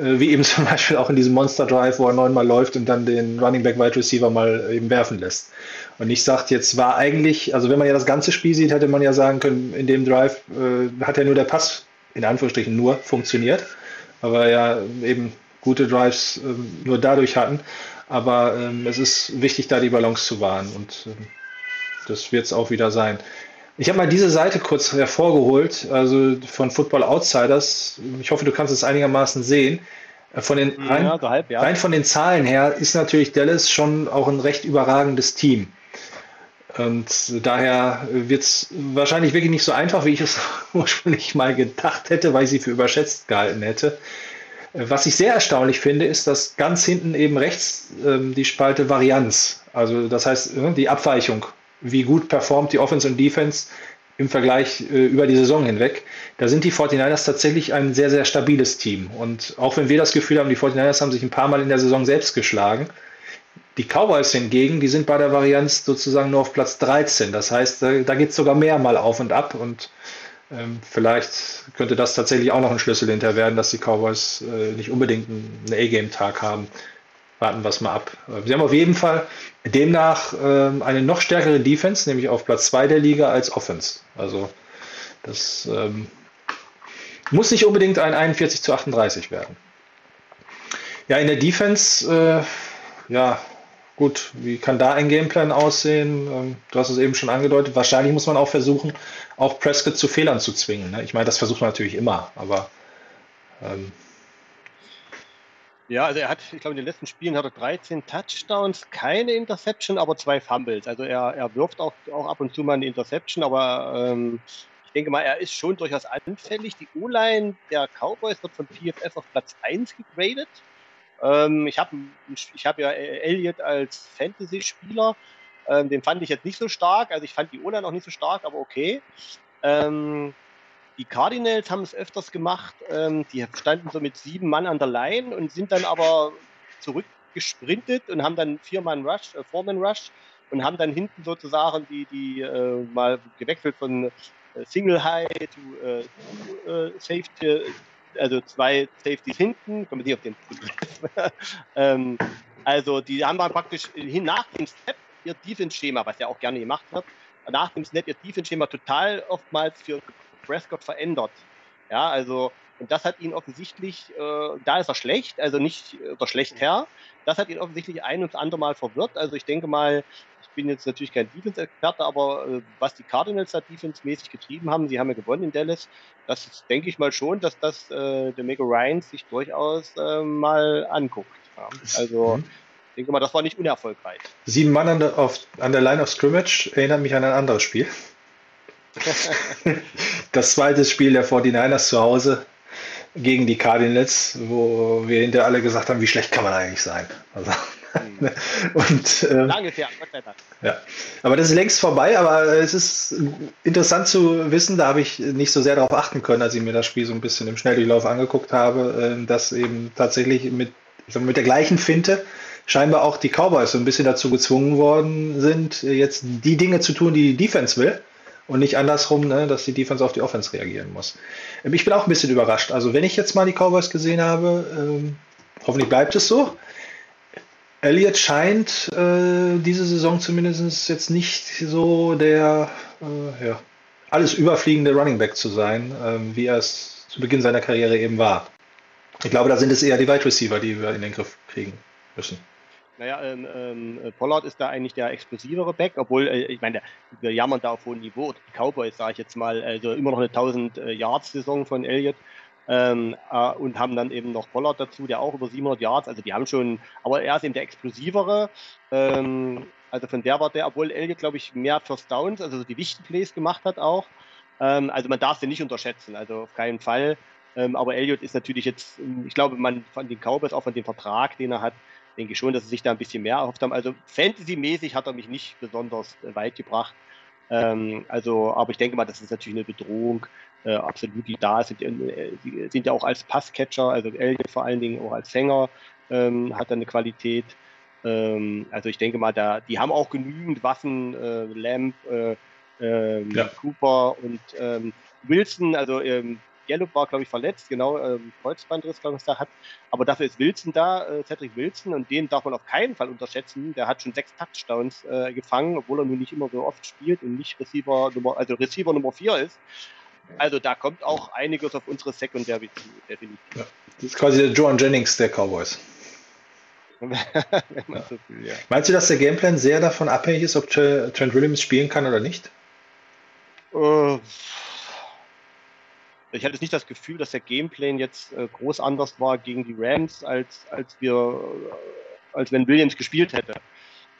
wie eben zum Beispiel auch in diesem Monster Drive, wo er neunmal läuft und dann den Running Back Wide Receiver mal eben werfen lässt. Und ich sagte jetzt war eigentlich, also wenn man ja das ganze Spiel sieht, hätte man ja sagen können, in dem Drive äh, hat ja nur der Pass, in Anführungsstrichen nur, funktioniert. Aber ja eben gute Drives äh, nur dadurch hatten. Aber ähm, es ist wichtig, da die Balance zu wahren. Und äh, das wird es auch wieder sein. Ich habe mal diese Seite kurz hervorgeholt, also von Football Outsiders. Ich hoffe, du kannst es einigermaßen sehen. Von den, rein, ja, so halb, ja. rein von den Zahlen her ist natürlich Dallas schon auch ein recht überragendes Team. Und daher wird es wahrscheinlich wirklich nicht so einfach, wie ich es ursprünglich mal gedacht hätte, weil ich sie für überschätzt gehalten hätte. Was ich sehr erstaunlich finde, ist, dass ganz hinten eben rechts ähm, die Spalte Varianz, also das heißt äh, die Abweichung, wie gut performt die Offense und Defense im Vergleich äh, über die Saison hinweg, da sind die 49ers tatsächlich ein sehr, sehr stabiles Team. Und auch wenn wir das Gefühl haben, die 49ers haben sich ein paar Mal in der Saison selbst geschlagen, die Cowboys hingegen, die sind bei der Varianz sozusagen nur auf Platz 13. Das heißt, da, da geht es sogar mehr mal auf und ab und ähm, vielleicht könnte das tatsächlich auch noch ein Schlüssel hinter werden, dass die Cowboys äh, nicht unbedingt einen A-Game-Tag haben. Warten wir es mal ab. Sie haben auf jeden Fall demnach äh, eine noch stärkere Defense, nämlich auf Platz 2 der Liga als Offense. Also das ähm, muss nicht unbedingt ein 41 zu 38 werden. Ja, in der Defense, äh, ja, Gut, wie kann da ein Gameplan aussehen? Ähm, du hast es eben schon angedeutet. Wahrscheinlich muss man auch versuchen, auch Prescott zu Fehlern zu zwingen. Ne? Ich meine, das versucht man natürlich immer, aber. Ähm ja, also er hat, ich glaube, in den letzten Spielen hat er 13 Touchdowns, keine Interception, aber zwei Fumbles. Also er, er wirft auch, auch ab und zu mal eine Interception, aber ähm, ich denke mal, er ist schon durchaus anfällig. Die O-Line der Cowboys wird von PFF auf Platz 1 gegradet. Ähm, ich habe ich hab ja Elliot als Fantasy-Spieler. Ähm, den fand ich jetzt nicht so stark. Also ich fand die Ola noch nicht so stark, aber okay. Ähm, die Cardinals haben es öfters gemacht. Ähm, die standen so mit sieben Mann an der Line und sind dann aber zurückgesprintet und haben dann vier Mann Rush, äh, Four Man Rush und haben dann hinten sozusagen die, die äh, mal gewechselt von äh, Single High to äh, äh Safety, also zwei Safeties hinten, kommen wir auf den ähm, also die haben dann praktisch hin nach dem Step ihr Defense-Schema, was ja auch gerne gemacht wird, nach dem Snap ihr Defense-Schema total oftmals für Prescott verändert. Ja, also und das hat ihn offensichtlich, äh, da ist er schlecht, also nicht oder schlecht her, das hat ihn offensichtlich ein und andere Mal verwirrt. Also ich denke mal, ich bin jetzt natürlich kein Defense-Experte, aber äh, was die Cardinals da defense-mäßig getrieben haben, sie haben ja gewonnen in Dallas, das ist, denke ich mal schon, dass das äh, der Mega Ryan sich durchaus äh, mal anguckt. Ja. Also mhm. ich denke mal, das war nicht unerfolgreich. Sieben Mann an der, auf, an der Line of Scrimmage erinnert mich an ein anderes Spiel. das zweite Spiel der 49ers zu Hause gegen die Cardinals, wo wir hinter alle gesagt haben, wie schlecht kann man eigentlich sein. Also, mhm. und, ähm, Lange her, Gott sei Dank. Ja. Aber das ist längst vorbei, aber es ist interessant zu wissen, da habe ich nicht so sehr darauf achten können, als ich mir das Spiel so ein bisschen im Schnelldurchlauf angeguckt habe, äh, dass eben tatsächlich mit, mit der gleichen Finte scheinbar auch die Cowboys so ein bisschen dazu gezwungen worden sind, jetzt die Dinge zu tun, die die Defense will und nicht andersrum, ne, dass die Defense auf die Offense reagieren muss. Ähm, ich bin auch ein bisschen überrascht. Also wenn ich jetzt mal die Cowboys gesehen habe, ähm, hoffentlich bleibt es so. Elliott scheint äh, diese Saison zumindest jetzt nicht so der äh, ja, alles überfliegende Running Back zu sein, ähm, wie er es zu Beginn seiner Karriere eben war. Ich glaube, da sind es eher die Wide Receiver, die wir in den Griff kriegen müssen. Naja, ähm, ähm, Pollard ist da eigentlich der explosivere Back, obwohl, äh, ich meine, wir jammern da auf hohem Niveau. Die Cowboys, sage ich jetzt mal, also immer noch eine 1000 äh, von Elliott. Ähm, äh, und haben dann eben noch Pollard dazu, der auch über 700 Yards, also die haben schon, aber er ist eben der explosivere. Ähm, also von der war der, obwohl Elliott, glaube ich, mehr First Downs, also die wichtigen Plays gemacht hat auch. Ähm, also man darf den nicht unterschätzen, also auf keinen Fall. Ähm, aber Elliott ist natürlich jetzt, ich glaube, man von den Cowboys, auch von dem Vertrag, den er hat, denke schon, dass sie sich da ein bisschen mehr erhofft haben. Also Fantasy-mäßig hat er mich nicht besonders äh, weit gebracht. Ähm, also, aber ich denke mal, das ist natürlich eine Bedrohung, äh, absolut, die da sind. Äh, die sind ja auch als Passcatcher, also Elliot vor allen Dingen auch als Sänger, ähm, hat er eine Qualität. Ähm, also ich denke mal, da, die haben auch genügend Waffen, äh, Lamp, äh, ähm, ja. Cooper und ähm, Wilson, also ähm, Gallup war, glaube ich, verletzt, genau, ähm, Kreuzbandriss, glaube ich, da hat. Aber dafür ist Wilson da, äh, Cedric Wilson, und den darf man auf keinen Fall unterschätzen. Der hat schon sechs Touchdowns äh, gefangen, obwohl er nun nicht immer so oft spielt und nicht Receiver Nummer, also Receiver Nummer vier ist. Also da kommt auch einiges auf unsere Secondary zu, definitiv. Ja. Das ist quasi der Joan Jennings der Cowboys. so will, ja. Meinst du, dass der Gameplan sehr davon abhängig ist, ob Trent Williams spielen kann oder nicht? Äh, ich hatte nicht das Gefühl, dass der Gameplan jetzt äh, groß anders war gegen die Rams, als, als wir, äh, als wenn Williams gespielt hätte.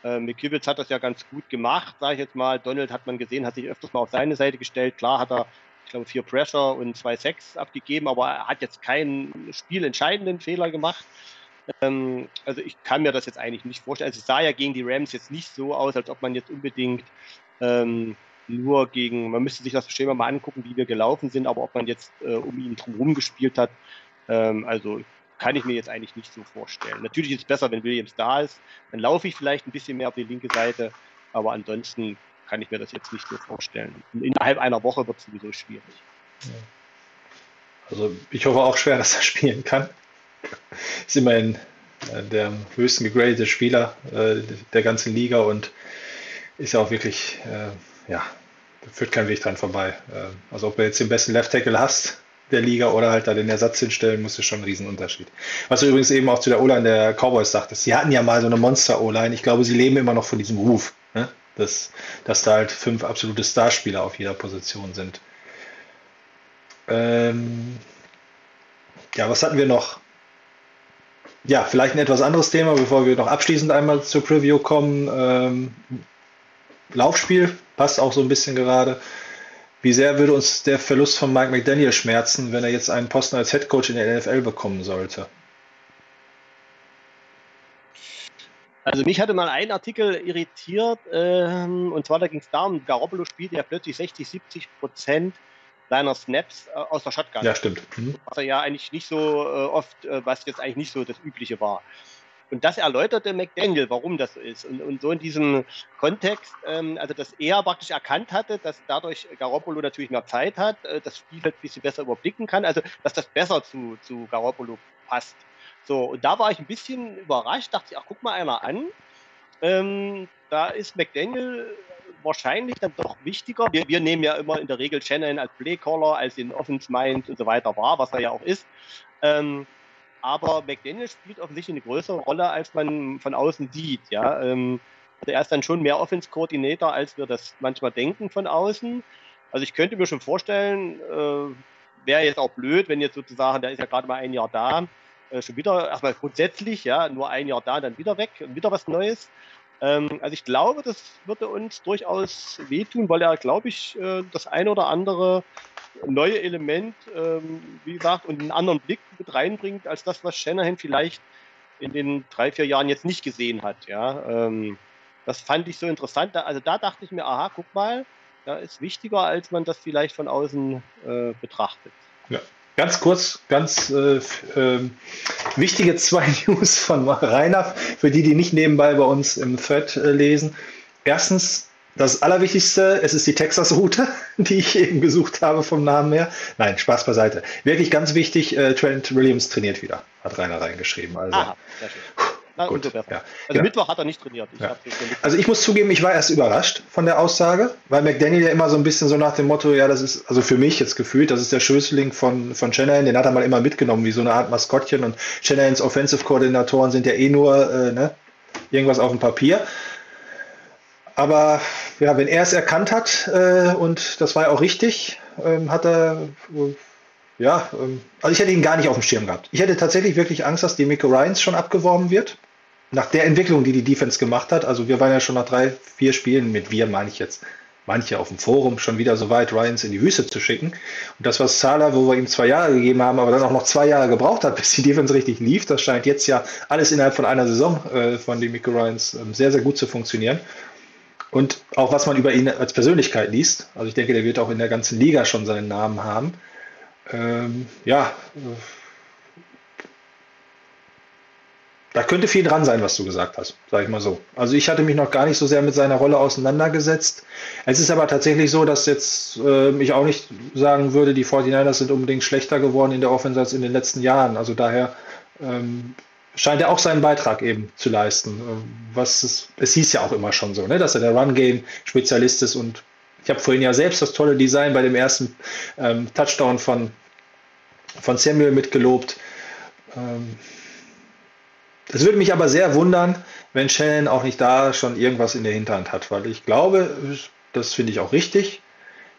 Äh, McKivitz hat das ja ganz gut gemacht, sage ich jetzt mal. Donald hat man gesehen, hat sich öfters mal auf seine Seite gestellt. Klar hat er, ich glaube, vier Pressure und zwei Sacks abgegeben, aber er hat jetzt keinen spielentscheidenden Fehler gemacht. Ähm, also ich kann mir das jetzt eigentlich nicht vorstellen. Also es sah ja gegen die Rams jetzt nicht so aus, als ob man jetzt unbedingt ähm, nur gegen, man müsste sich das Schema mal angucken, wie wir gelaufen sind, aber ob man jetzt äh, um ihn drumherum gespielt hat, ähm, also kann ich mir jetzt eigentlich nicht so vorstellen. Natürlich ist es besser, wenn Williams da ist, dann laufe ich vielleicht ein bisschen mehr auf die linke Seite, aber ansonsten kann ich mir das jetzt nicht so vorstellen. Innerhalb einer Woche wird es sowieso schwierig. Also ich hoffe auch schwer, dass er spielen kann. Ist immerhin äh, der höchsten gegradete Spieler äh, der ganzen Liga und ist ja auch wirklich äh, ja, führt kein Weg dran vorbei. Ähm, also ob du jetzt den besten Left Tackle hast der Liga oder halt da den Ersatz hinstellen, muss ist schon ein Riesenunterschied. Was du übrigens eben auch zu der O-Line der Cowboys sagtest, sie hatten ja mal so eine Monster-O-Line. Ich glaube, sie leben immer noch von diesem Ruf, ne? dass, dass da halt fünf absolute Starspieler auf jeder Position sind. Ähm ja, was hatten wir noch? Ja, vielleicht ein etwas anderes Thema, bevor wir noch abschließend einmal zur Preview kommen. Ähm Laufspiel passt auch so ein bisschen gerade. Wie sehr würde uns der Verlust von Mike McDaniel schmerzen, wenn er jetzt einen Posten als Head Coach in der NFL bekommen sollte? Also mich hatte mal ein Artikel irritiert, ähm, und zwar da ging es darum, Garoppolo spielt ja plötzlich 60, 70 Prozent seiner Snaps äh, aus der Shotgun. Ja, stimmt. Mhm. Was er ja eigentlich nicht so äh, oft, äh, was jetzt eigentlich nicht so das Übliche war. Und das erläuterte McDaniel, warum das so ist. Und, und so in diesem Kontext, ähm, also dass er praktisch erkannt hatte, dass dadurch Garoppolo natürlich mehr Zeit hat, äh, das Spielfeld ein bisschen besser überblicken kann, also dass das besser zu, zu Garoppolo passt. So, und da war ich ein bisschen überrascht, dachte ich, ach, guck mal einer an. Ähm, da ist McDaniel wahrscheinlich dann doch wichtiger. Wir, wir nehmen ja immer in der Regel Shannon als Playcaller, als den Offense Mind und so weiter wahr, was er ja auch ist. Ähm, aber McDaniel spielt offensichtlich eine größere Rolle, als man von außen sieht. Ja? Ähm, er ist dann schon mehr Offense-Koordinator, als wir das manchmal denken von außen. Also ich könnte mir schon vorstellen, äh, wäre jetzt auch blöd, wenn jetzt sozusagen, der ist ja gerade mal ein Jahr da, äh, schon wieder, erstmal grundsätzlich, ja, nur ein Jahr da, dann wieder weg, wieder was Neues. Ähm, also ich glaube, das würde uns durchaus wehtun, weil er, glaube ich, äh, das ein oder andere neue Element, ähm, wie gesagt, und einen anderen Blick mit reinbringt, als das, was Shanahan vielleicht in den drei, vier Jahren jetzt nicht gesehen hat. Ja, ähm, das fand ich so interessant. Also da dachte ich mir, aha, guck mal, da ist wichtiger, als man das vielleicht von außen äh, betrachtet. Ja. Ganz kurz, ganz äh, äh, wichtige zwei News von Rainer, für die, die nicht nebenbei bei uns im Thread äh, lesen. Erstens, das Allerwichtigste, es ist die Texas-Route, die ich eben gesucht habe vom Namen her. Nein, Spaß beiseite. Wirklich ganz wichtig, äh, Trent Williams trainiert wieder, hat Rainer reingeschrieben. Also, Aha, sehr schön. Na, Gut, ja. Also ja. Mittwoch hat er nicht trainiert. Ich ja. Also ich muss zugeben, ich war erst überrascht von der Aussage, weil McDaniel ja immer so ein bisschen so nach dem Motto, ja, das ist, also für mich jetzt gefühlt, das ist der Schößling von, von Shanahan, den hat er mal immer mitgenommen, wie so eine Art Maskottchen und Shanahans Offensive-Koordinatoren sind ja eh nur äh, ne, irgendwas auf dem Papier. Aber ja, wenn er es erkannt hat, äh, und das war ja auch richtig, ähm, hat er äh, ja, ähm, also ich hätte ihn gar nicht auf dem Schirm gehabt. Ich hätte tatsächlich wirklich Angst, dass die Miko Ryans schon abgeworben wird nach der Entwicklung, die die Defense gemacht hat, also wir waren ja schon nach drei, vier Spielen, mit wir meine ich jetzt manche auf dem Forum, schon wieder so weit, Ryans in die Wüste zu schicken. Und das, was Zahler, wo wir ihm zwei Jahre gegeben haben, aber dann auch noch zwei Jahre gebraucht hat, bis die Defense richtig lief, das scheint jetzt ja alles innerhalb von einer Saison äh, von den Miko Ryans äh, sehr, sehr gut zu funktionieren. Und auch was man über ihn als Persönlichkeit liest, also ich denke, der wird auch in der ganzen Liga schon seinen Namen haben. Ähm, ja, äh, Da könnte viel dran sein, was du gesagt hast, sage ich mal so. Also ich hatte mich noch gar nicht so sehr mit seiner Rolle auseinandergesetzt. Es ist aber tatsächlich so, dass jetzt äh, ich auch nicht sagen würde, die 49ers sind unbedingt schlechter geworden in der Offense als in den letzten Jahren. Also daher ähm, scheint er auch seinen Beitrag eben zu leisten. Was es, es hieß ja auch immer schon so, ne, dass er der Run-Game-Spezialist ist und ich habe vorhin ja selbst das tolle Design bei dem ersten ähm, Touchdown von, von Samuel mitgelobt. Ähm, es würde mich aber sehr wundern, wenn Shannon auch nicht da schon irgendwas in der Hinterhand hat, weil ich glaube, das finde ich auch richtig.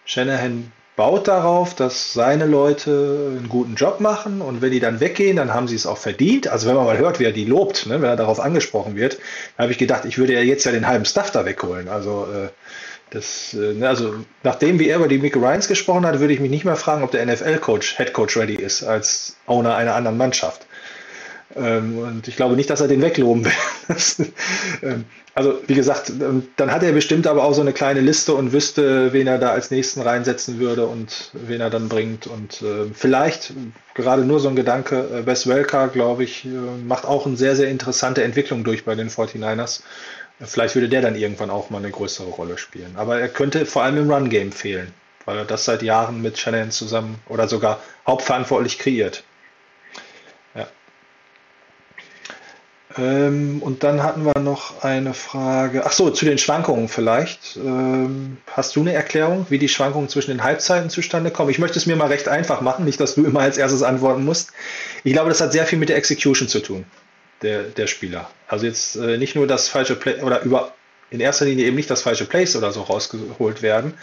Shanahan baut darauf, dass seine Leute einen guten Job machen und wenn die dann weggehen, dann haben sie es auch verdient. Also wenn man mal hört, wer die lobt, ne, wenn er darauf angesprochen wird, habe ich gedacht, ich würde ja jetzt ja den halben Stuff da wegholen. Also äh, das, äh, ne, also nachdem wie er über die Mickey Ryans gesprochen hat, würde ich mich nicht mehr fragen, ob der NFL-Coach, Head Coach ready ist als Owner einer anderen Mannschaft. Ähm, und ich glaube nicht, dass er den wegloben will. ähm, also wie gesagt, ähm, dann hat er bestimmt aber auch so eine kleine Liste und wüsste, wen er da als nächsten reinsetzen würde und wen er dann bringt. Und äh, vielleicht gerade nur so ein Gedanke, äh, Wes Welker, glaube ich, äh, macht auch eine sehr, sehr interessante Entwicklung durch bei den 49ers. Vielleicht würde der dann irgendwann auch mal eine größere Rolle spielen. Aber er könnte vor allem im Run-Game fehlen, weil er das seit Jahren mit Shannon zusammen oder sogar hauptverantwortlich kreiert. Ähm, und dann hatten wir noch eine Frage. Ach so, zu den Schwankungen vielleicht. Ähm, hast du eine Erklärung, wie die Schwankungen zwischen den Halbzeiten zustande kommen? Ich möchte es mir mal recht einfach machen, nicht, dass du immer als erstes antworten musst. Ich glaube, das hat sehr viel mit der Execution zu tun, der, der Spieler. Also jetzt äh, nicht nur das falsche Play oder über in erster Linie eben nicht das falsche Place oder so rausgeholt werden,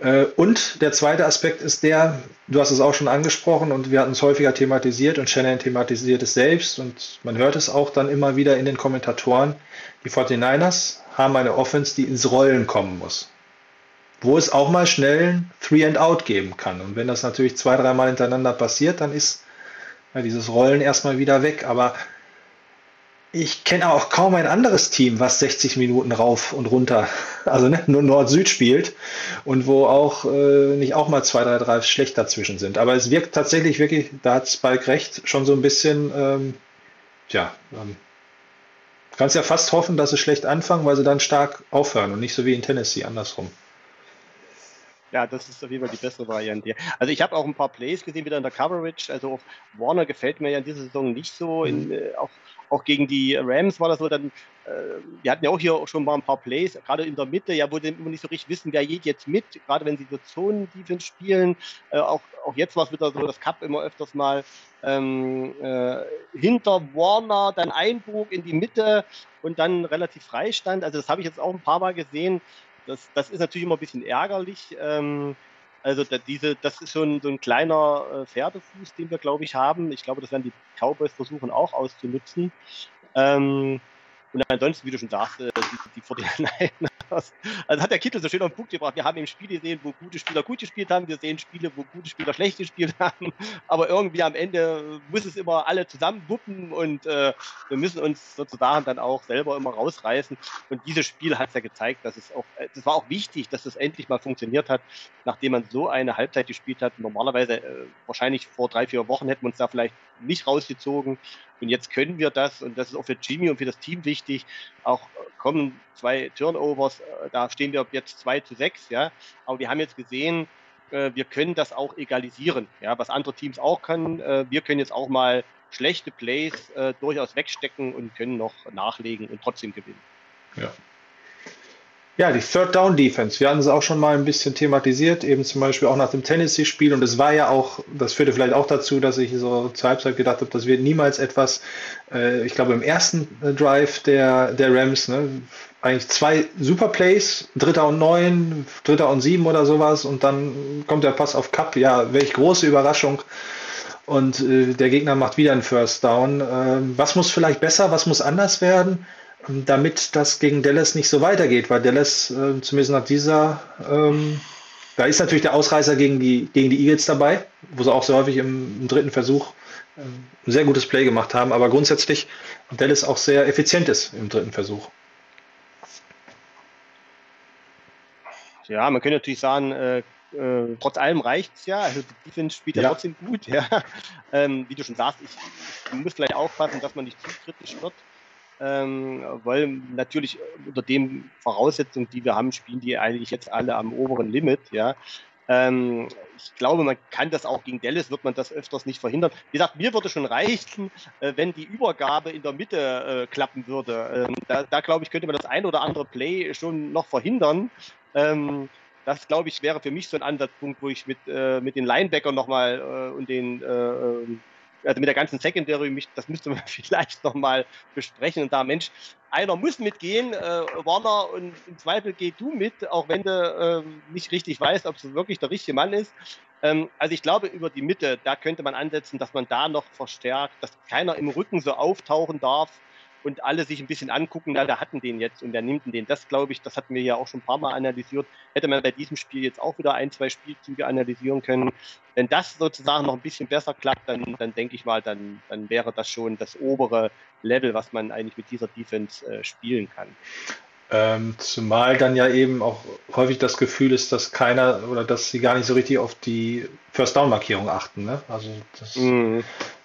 äh, und der zweite Aspekt ist der, du hast es auch schon angesprochen und wir hatten es häufiger thematisiert und Shannon thematisiert es selbst und man hört es auch dann immer wieder in den Kommentatoren. Die 49ers haben eine Offense, die ins Rollen kommen muss. Wo es auch mal schnell ein Three and Out geben kann. Und wenn das natürlich zwei, dreimal hintereinander passiert, dann ist ja, dieses Rollen erstmal wieder weg. Aber ich kenne auch kaum ein anderes Team, was 60 Minuten rauf und runter, also ne, nur Nord-Süd spielt und wo auch äh, nicht auch mal zwei, drei Drives schlecht dazwischen sind. Aber es wirkt tatsächlich wirklich, da hat Spike recht, schon so ein bisschen, ähm, ja, ähm, kannst ja fast hoffen, dass sie schlecht anfangen, weil sie dann stark aufhören und nicht so wie in Tennessee andersrum. Ja, das ist auf jeden Fall die bessere Variante. Also ich habe auch ein paar Plays gesehen wieder in der Coverage. Also auf Warner gefällt mir ja in dieser Saison nicht so. In, äh, auch, auch gegen die Rams war das so. Dann, äh, wir hatten ja auch hier schon mal ein paar Plays, gerade in der Mitte, ja, wo sie immer nicht so richtig wissen, wer geht jetzt mit. Gerade wenn sie so Zonen-Defense spielen. Äh, auch, auch jetzt war es wieder so, das Cup immer öfters mal ähm, äh, hinter Warner dann Einbug in die Mitte und dann relativ frei stand. Also das habe ich jetzt auch ein paar Mal gesehen das, das ist natürlich immer ein bisschen ärgerlich. Ähm, also da, diese, das ist schon so ein kleiner äh, Pferdefuß, den wir, glaube ich, haben. Ich glaube, das werden die Cowboys versuchen auch auszunutzen. Ähm, und ansonsten, wie du schon sagst, äh, die, die 49 Also hat der Kittel so schön auf den Punkt gebracht. Wir haben eben Spiele gesehen, wo gute Spieler gut gespielt haben. Wir sehen Spiele, wo gute Spieler schlecht gespielt haben. Aber irgendwie am Ende muss es immer alle zusammen wuppen und äh, wir müssen uns sozusagen dann auch selber immer rausreißen. Und dieses Spiel hat es ja gezeigt, dass es auch, äh, das war auch wichtig, dass es endlich mal funktioniert hat, nachdem man so eine Halbzeit gespielt hat. Normalerweise, äh, wahrscheinlich vor drei, vier Wochen hätten wir uns da vielleicht nicht rausgezogen. Und jetzt können wir das, und das ist auch für Jimmy und für das Team wichtig, auch kommen zwei Turnovers, äh, da stehen wir jetzt 2 zu 6, ja. Aber wir haben jetzt gesehen, äh, wir können das auch egalisieren, ja, was andere Teams auch können. Äh, wir können jetzt auch mal schlechte Plays durchaus wegstecken und können noch nachlegen und trotzdem gewinnen. Ja. Ja, die Third Down Defense. Wir hatten es auch schon mal ein bisschen thematisiert, eben zum Beispiel auch nach dem Tennessee-Spiel. Und es war ja auch, das führte vielleicht auch dazu, dass ich so zur Halbzeit gedacht habe, das wird niemals etwas, äh, ich glaube im ersten äh, Drive der, der Rams, ne, eigentlich zwei Super Plays, Dritter und Neun, Dritter und Sieben oder sowas. Und dann kommt der Pass auf Cup. Ja, welch große Überraschung. Und äh, der Gegner macht wieder einen First Down. Äh, was muss vielleicht besser, was muss anders werden? Damit das gegen Dallas nicht so weitergeht, weil Dallas äh, zumindest nach dieser, ähm, da ist natürlich der Ausreißer gegen die, gegen die Eagles dabei, wo sie auch so häufig im, im dritten Versuch äh, ein sehr gutes Play gemacht haben, aber grundsätzlich Dallas auch sehr effizient ist im dritten Versuch. Ja, man könnte natürlich sagen, äh, äh, trotz allem reicht es ja. Also die Defense spielt ja, ja trotzdem gut. Ja. Ähm, wie du schon sagst, ich, ich muss vielleicht aufpassen, dass man nicht zu kritisch wird ähm, weil natürlich unter den Voraussetzungen, die wir haben, spielen die eigentlich jetzt alle am oberen Limit, ja. Ähm, ich glaube, man kann das auch gegen Dallas, wird man das öfters nicht verhindern. Wie gesagt, mir würde schon reichen, äh, wenn die Übergabe in der Mitte äh, klappen würde. Ähm, da, da glaube ich, könnte man das ein oder andere Play schon noch verhindern. Ähm, das, glaube ich, wäre für mich so ein Ansatzpunkt, wo ich mit, äh, mit den Linebackern nochmal äh, und den äh, ähm, also mit der ganzen Secondary, das müsste man vielleicht nochmal besprechen. Und da, Mensch, einer muss mitgehen, äh, Warner, und im Zweifel geh du mit, auch wenn du äh, nicht richtig weißt, ob es wirklich der richtige Mann ist. Ähm, also ich glaube, über die Mitte, da könnte man ansetzen, dass man da noch verstärkt, dass keiner im Rücken so auftauchen darf, und alle sich ein bisschen angucken, na, wer hatten den jetzt und wer nimmt den. Das glaube ich, das hatten wir ja auch schon ein paar Mal analysiert. Hätte man bei diesem Spiel jetzt auch wieder ein, zwei Spielzüge analysieren können. Wenn das sozusagen noch ein bisschen besser klappt, dann, dann denke ich mal, dann, dann wäre das schon das obere Level, was man eigentlich mit dieser Defense äh, spielen kann. Ähm, zumal dann ja eben auch häufig das Gefühl ist, dass keiner oder dass sie gar nicht so richtig auf die First Down Markierung achten. Ne? Also das, mm.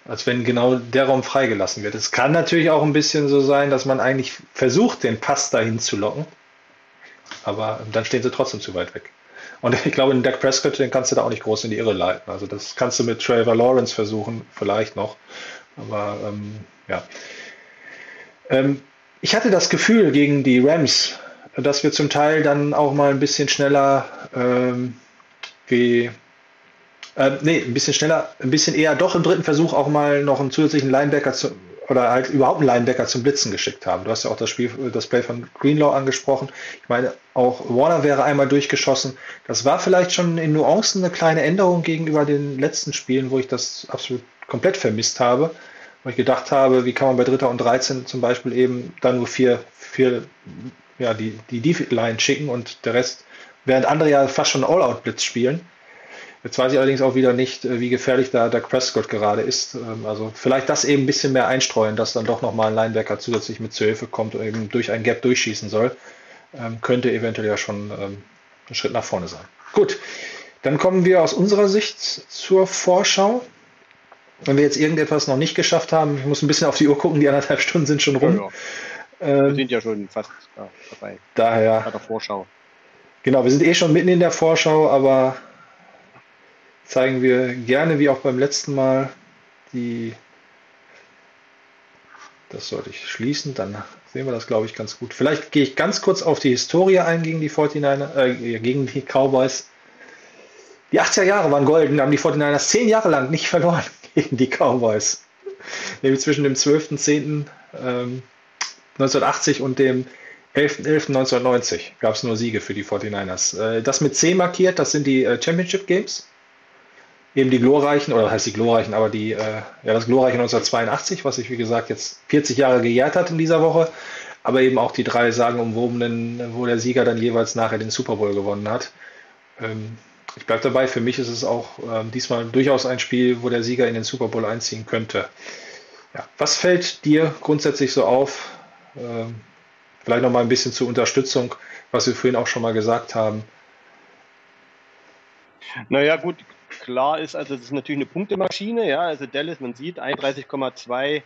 Als wenn genau der Raum freigelassen wird. Es kann natürlich auch ein bisschen so sein, dass man eigentlich versucht, den Pass dahin zu locken, aber dann stehen sie trotzdem zu weit weg. Und ich glaube, den Dak Prescott, den kannst du da auch nicht groß in die Irre leiten. Also das kannst du mit Trevor Lawrence versuchen, vielleicht noch. Aber ähm, ja. Ähm, ich hatte das Gefühl gegen die Rams, dass wir zum Teil dann auch mal ein bisschen schneller ähm, wie äh, nee, ein bisschen schneller, ein bisschen eher doch im dritten Versuch auch mal noch einen zusätzlichen Linebacker zu, oder halt überhaupt einen Linebacker zum Blitzen geschickt haben. Du hast ja auch das Spiel, das Play von Greenlaw angesprochen. Ich meine, auch Warner wäre einmal durchgeschossen. Das war vielleicht schon in Nuancen eine kleine Änderung gegenüber den letzten Spielen, wo ich das absolut komplett vermisst habe wo ich gedacht habe, wie kann man bei Dritter und 13 zum Beispiel eben dann nur vier, vier ja, die, die Defense-Line schicken und der Rest, während andere ja fast schon All-Out-Blitz spielen. Jetzt weiß ich allerdings auch wieder nicht, äh, wie gefährlich da der Prescott gerade ist. Ähm, also vielleicht das eben ein bisschen mehr einstreuen, dass dann doch nochmal ein Linebacker zusätzlich mit zur Hilfe kommt und eben durch ein Gap durchschießen soll. Ähm, könnte eventuell ja schon ähm, ein Schritt nach vorne sein. Gut, dann kommen wir aus unserer Sicht zur Vorschau. Wenn wir jetzt irgendetwas noch nicht geschafft haben, ich muss ein bisschen auf die Uhr gucken, die anderthalb Stunden sind schon rum. Ja, ja. Wir sind ja schon fast ja, dabei. Daher. Bei der Vorschau. Genau, wir sind eh schon mitten in der Vorschau, aber zeigen wir gerne, wie auch beim letzten Mal, die. Das sollte ich schließen, dann sehen wir das, glaube ich, ganz gut. Vielleicht gehe ich ganz kurz auf die Historie ein gegen die 49 äh, gegen die Cowboys. Die 80er Jahre waren golden, haben die 49ers zehn Jahre lang nicht verloren gegen die Cowboys. Nämlich zwischen dem 12.10. Ähm, 1980 und dem 11.11.1990 gab es nur Siege für die 49ers. Äh, das mit C markiert, das sind die äh, Championship Games. Eben die glorreichen, oder heißt die glorreichen, aber die, äh, ja, das glorreiche 1982, was sich wie gesagt jetzt 40 Jahre gejährt hat in dieser Woche. Aber eben auch die drei sagenumwobenen, wo der Sieger dann jeweils nachher den Super Bowl gewonnen hat. Ähm, ich bleibe dabei, für mich ist es auch ähm, diesmal durchaus ein Spiel, wo der Sieger in den Super Bowl einziehen könnte. Ja, was fällt dir grundsätzlich so auf? Ähm, Vielleicht noch mal ein bisschen zur Unterstützung, was wir vorhin auch schon mal gesagt haben. Naja, gut, klar ist, also das ist natürlich eine Punktemaschine, ja, also Dallas, man sieht 31,2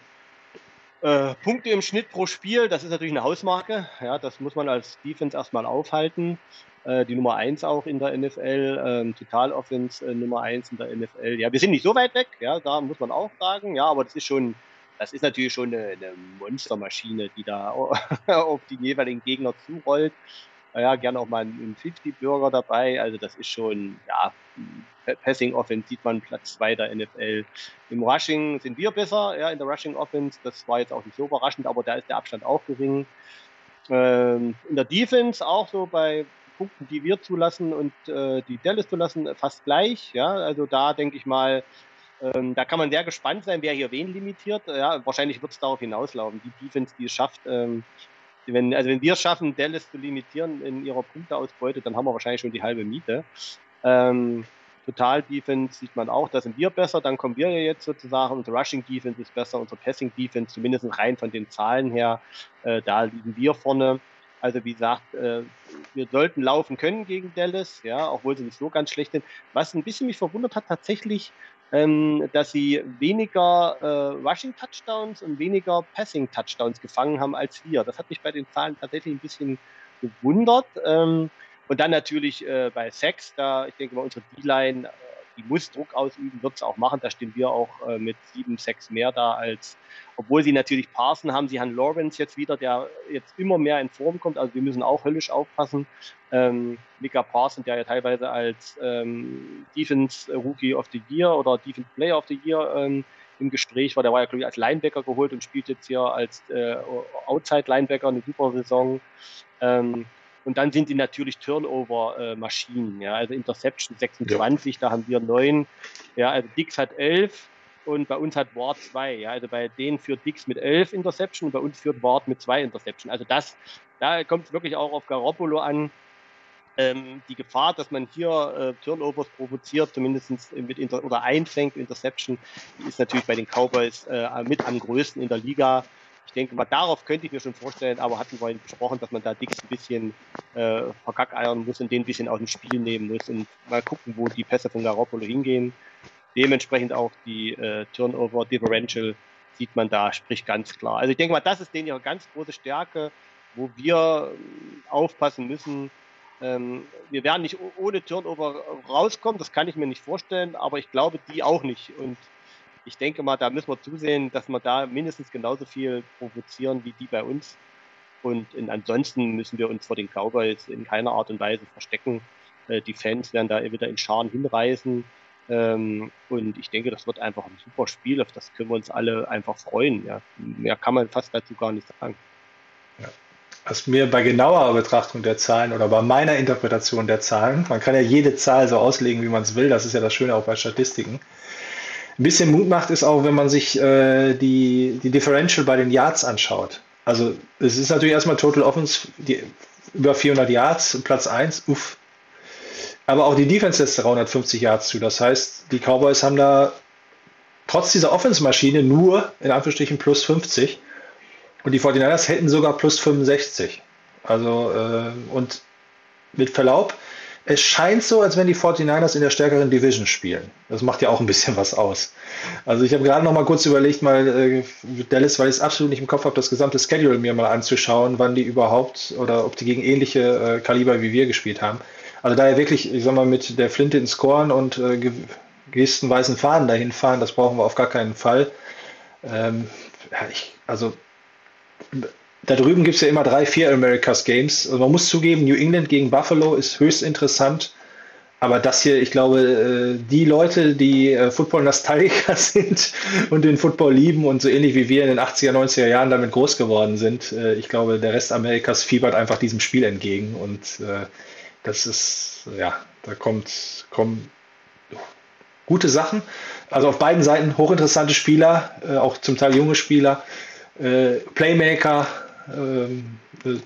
äh, Punkte im Schnitt pro Spiel, das ist natürlich eine Hausmarke, ja, das muss man als Defense erstmal aufhalten. Äh, die Nummer 1 auch in der NFL, ähm, Total Offense äh, Nummer 1 in der NFL. Ja, wir sind nicht so weit weg, ja, da muss man auch sagen, ja, aber das ist schon das ist natürlich schon eine, eine Monstermaschine, die da auf die jeweiligen Gegner zurollt. Ja, gerne auch mal ein 50-Bürger dabei. Also das ist schon, ja, Passing Offense sieht man Platz 2 der NFL. Im Rushing sind wir besser, ja, in der Rushing Offense. Das war jetzt auch nicht so überraschend, aber da ist der Abstand auch gering. Ähm, in der Defense auch so bei Punkten, die wir zulassen und äh, die Dallas zulassen, fast gleich. Ja, also da denke ich mal, ähm, da kann man sehr gespannt sein, wer hier wen limitiert. Ja, wahrscheinlich wird es darauf hinauslaufen. Die Defense, die es schafft, ähm, wenn, also wenn wir es schaffen, Dallas zu limitieren in ihrer Punkteausbeute, dann haben wir wahrscheinlich schon die halbe Miete. Ähm, Total Defense sieht man auch, da sind wir besser, dann kommen wir ja jetzt sozusagen, unsere Rushing Defense ist besser, unsere Passing Defense, zumindest rein von den Zahlen her, äh, da liegen wir vorne. Also wie gesagt, äh, wir sollten laufen können gegen Dallas, ja, obwohl sie nicht so ganz schlecht sind. Was ein bisschen mich verwundert hat, tatsächlich ähm, dass sie weniger äh, Rushing Touchdowns und weniger Passing Touchdowns gefangen haben als wir. Das hat mich bei den Zahlen tatsächlich ein bisschen gewundert. Ähm, und dann natürlich äh, bei Sex, da ich denke mal, unsere D-Line, äh, die muss Druck ausüben, wird es auch machen. Da stehen wir auch äh, mit sieben, sechs mehr da als obwohl sie natürlich Parson haben, sie haben Lawrence jetzt wieder, der jetzt immer mehr in Form kommt. Also wir müssen auch höllisch aufpassen. Ähm, Mika Parson, der ja teilweise als ähm, Defense Rookie of the Year oder Defense Player of the Year ähm, im Gespräch war, der war ja, glaube ich, als Linebacker geholt und spielt jetzt hier als äh, Outside-Linebacker eine super Saison. Ähm, und dann sind die natürlich Turnover-Maschinen, ja, also Interception 26, ja. da haben wir neun, ja, also Dix hat elf, und bei uns hat Ward zwei. Ja, also bei denen führt Dix mit elf Interception und bei uns führt Ward mit zwei Interception. Also das, da kommt es wirklich auch auf Garoppolo an. Ähm, die Gefahr, dass man hier äh, Turnovers provoziert, zumindest mit Inter oder einfängt Interception, die ist natürlich bei den Cowboys äh, mit am größten in der Liga. Denke mal, darauf könnte ich mir schon vorstellen, aber hatten wir besprochen, dass man da Dix ein bisschen äh, verkackeiern muss und den ein bisschen aus dem Spiel nehmen muss und mal gucken, wo die Pässe von Garoppolo hingehen. Dementsprechend auch die äh, Turnover Differential sieht man da, spricht ganz klar. Also ich denke mal, das ist denen ihre ganz große Stärke, wo wir aufpassen müssen. Ähm, wir werden nicht ohne Turnover rauskommen, das kann ich mir nicht vorstellen, aber ich glaube, die auch nicht. Und ich denke mal, da müssen wir zusehen, dass wir da mindestens genauso viel provozieren wie die bei uns. Und in, ansonsten müssen wir uns vor den Cowboys in keiner Art und Weise verstecken. Äh, die Fans werden da wieder in Scharen hinreisen. Ähm, und ich denke, das wird einfach ein super Spiel, auf das können wir uns alle einfach freuen. Ja. Mehr kann man fast dazu gar nicht sagen. Ja. Was mir bei genauerer Betrachtung der Zahlen oder bei meiner Interpretation der Zahlen, man kann ja jede Zahl so auslegen, wie man es will, das ist ja das Schöne auch bei Statistiken, ein bisschen Mut macht, ist auch, wenn man sich äh, die, die Differential bei den Yards anschaut. Also es ist natürlich erstmal Total Offense, die, über 400 Yards, Platz 1, uff, aber auch die Defense lässt 350 Yards zu. Das heißt, die Cowboys haben da trotz dieser Offense-Maschine nur in Anführungsstrichen plus 50 und die 49ers hätten sogar plus 65. Also, äh, und mit Verlaub, es scheint so, als wenn die 49ers in der stärkeren Division spielen. Das macht ja auch ein bisschen was aus. Also ich habe gerade noch mal kurz überlegt, mal äh, Dallas, weil ich es absolut nicht im Kopf habe, das gesamte Schedule mir mal anzuschauen, wann die überhaupt oder ob die gegen ähnliche äh, Kaliber wie wir gespielt haben. Also da ja wirklich, ich sag mal, mit der Flinte ins Korn und äh, gegesten weißen Fahnen dahin fahren, das brauchen wir auf gar keinen Fall. Ähm, ja, ich, also da drüben gibt es ja immer drei, vier Americas Games. Also man muss zugeben, New England gegen Buffalo ist höchst interessant. Aber das hier, ich glaube, äh, die Leute, die äh, Football-Nostalgiker sind und den Football lieben und so ähnlich wie wir in den 80er, 90er Jahren damit groß geworden sind, äh, ich glaube, der Rest Amerikas fiebert einfach diesem Spiel entgegen. Und das ist, ja, da kommt, kommen gute Sachen. Also auf beiden Seiten hochinteressante Spieler, auch zum Teil junge Spieler, Playmaker, ähm,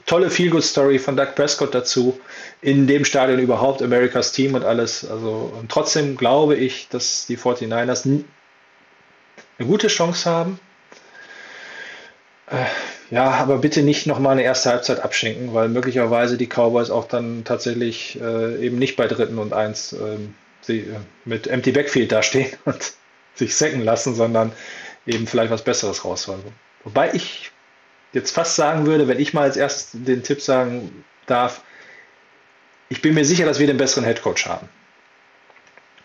tolle Feel-Good-Story von Doug Prescott dazu. In dem Stadion überhaupt, Americas Team und alles. Also, und trotzdem glaube ich, dass die 49ers eine gute Chance haben. Äh, ja, aber bitte nicht nochmal eine erste Halbzeit abschenken, weil möglicherweise die Cowboys auch dann tatsächlich äh, eben nicht bei dritten und eins äh, sie, äh, mit Empty Backfield dastehen und sich sacken lassen, sondern eben vielleicht was Besseres rausholen. Wobei ich jetzt fast sagen würde, wenn ich mal als erstes den Tipp sagen darf, ich bin mir sicher, dass wir den besseren Headcoach haben.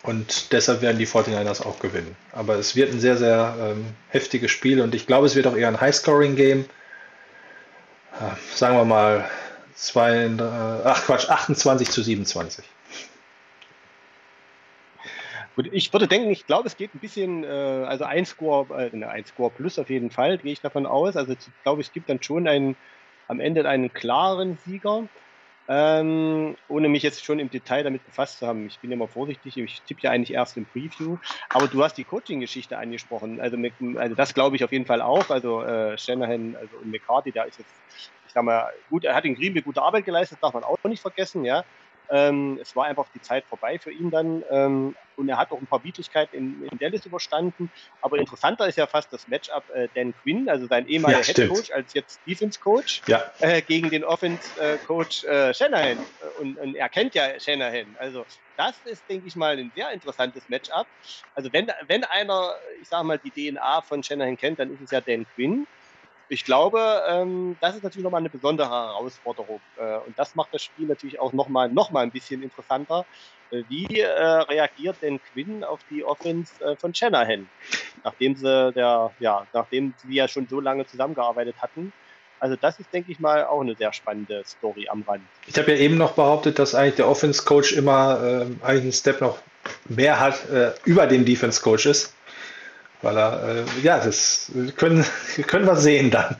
Und deshalb werden die 49ers auch gewinnen. Aber es wird ein sehr, sehr ähm, heftiges Spiel und ich glaube, es wird auch eher ein High-Scoring-Game. Äh, sagen wir mal zwei, äh, ach Quatsch, 28 zu 27. Gut, ich würde denken, ich glaube, es geht ein bisschen, äh, also ein Score, äh, ein Score plus auf jeden Fall, gehe ich davon aus. Also ich glaube, es gibt dann schon einen, am Ende einen klaren Sieger. Ähm, ohne mich jetzt schon im Detail damit befasst zu haben. Ich bin immer vorsichtig, ich tippe ja eigentlich erst im Preview. Aber du hast die Coaching-Geschichte angesprochen. Also, also das glaube ich auf jeden Fall auch. Also äh, Shanahan also und McCarthy, da ist jetzt, ich sag mal, gut, er hat in Green Bay gute Arbeit geleistet, darf man auch nicht vergessen, ja. Ähm, es war einfach die Zeit vorbei für ihn dann ähm, und er hat auch ein paar Widrigkeiten in, in Dallas überstanden. Aber interessanter ist ja fast das Matchup äh, Dan Quinn, also sein ehemaliger ja, Head Coach als jetzt Defense Coach, ja. äh, gegen den Offense äh, Coach äh, Shanahan. Und, und, er kennt ja Shanahan. Also das ist, denke ich mal, ein sehr interessantes Matchup. Also wenn, wenn einer, ich sage mal, die DNA von Shanahan kennt, dann ist es ja Dan Quinn ich glaube, ähm, das ist natürlich nochmal eine besondere Herausforderung. Äh, und das macht das Spiel natürlich auch nochmal noch mal ein bisschen interessanter. Äh, wie äh, reagiert denn Quinn auf die Offense äh, von Shanahan? Nachdem sie der, ja, nachdem sie ja schon so lange zusammengearbeitet hatten. Also das ist, denke ich mal, auch eine sehr spannende Story am Rand. Ich habe ja eben noch behauptet, dass eigentlich der Offense-Coach immer äh, eigentlich einen Step noch mehr hat, äh, über dem Defense-Coach ist. Weil er, äh, ja, das können, können wir sehen dann.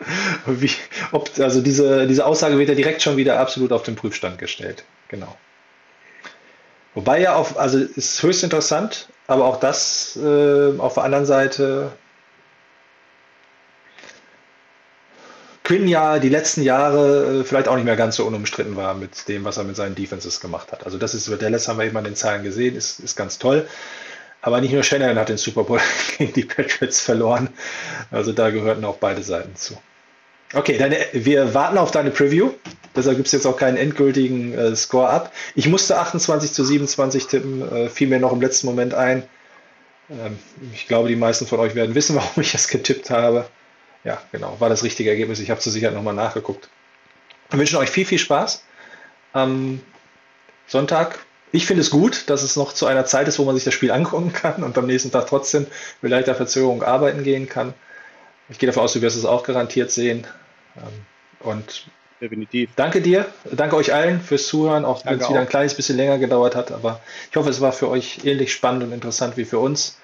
Wie, ob, also diese, diese Aussage wird ja direkt schon wieder absolut auf den Prüfstand gestellt. Genau. Wobei ja auf, also ist höchst interessant, aber auch das äh, auf der anderen Seite Quinn ja die letzten Jahre äh, vielleicht auch nicht mehr ganz so unumstritten war mit dem, was er mit seinen Defenses gemacht hat. Also das ist über Dallas haben wir eben an den Zahlen gesehen, ist, ist ganz toll. Aber nicht nur Shanahan hat den Super Bowl gegen die Patriots verloren. Also da gehörten auch beide Seiten zu. Okay, dann, wir warten auf deine Preview. Deshalb gibt es jetzt auch keinen endgültigen äh, Score ab. Ich musste 28 zu 27 tippen, äh, fiel mir noch im letzten Moment ein. Ähm, ich glaube, die meisten von euch werden wissen, warum ich das getippt habe. Ja, genau, war das richtige Ergebnis. Ich habe zur Sicherheit nochmal nachgeguckt. Wir wünschen euch viel, viel Spaß am Sonntag ich finde es gut, dass es noch zu einer Zeit ist, wo man sich das Spiel angucken kann und am nächsten Tag trotzdem mit leichter Verzögerung arbeiten gehen kann. Ich gehe davon aus, du wirst es auch garantiert sehen. Ähm, und definitiv. Danke dir, danke euch allen fürs Zuhören, auch wenn es wieder ein kleines bisschen länger gedauert hat. Aber ich hoffe, es war für euch ähnlich spannend und interessant wie für uns.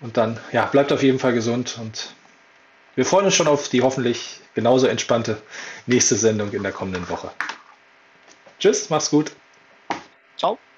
Und dann, ja, bleibt auf jeden Fall gesund und wir freuen uns schon auf die hoffentlich genauso entspannte nächste Sendung in der kommenden Woche. Tschüss, mach's gut. Ciao.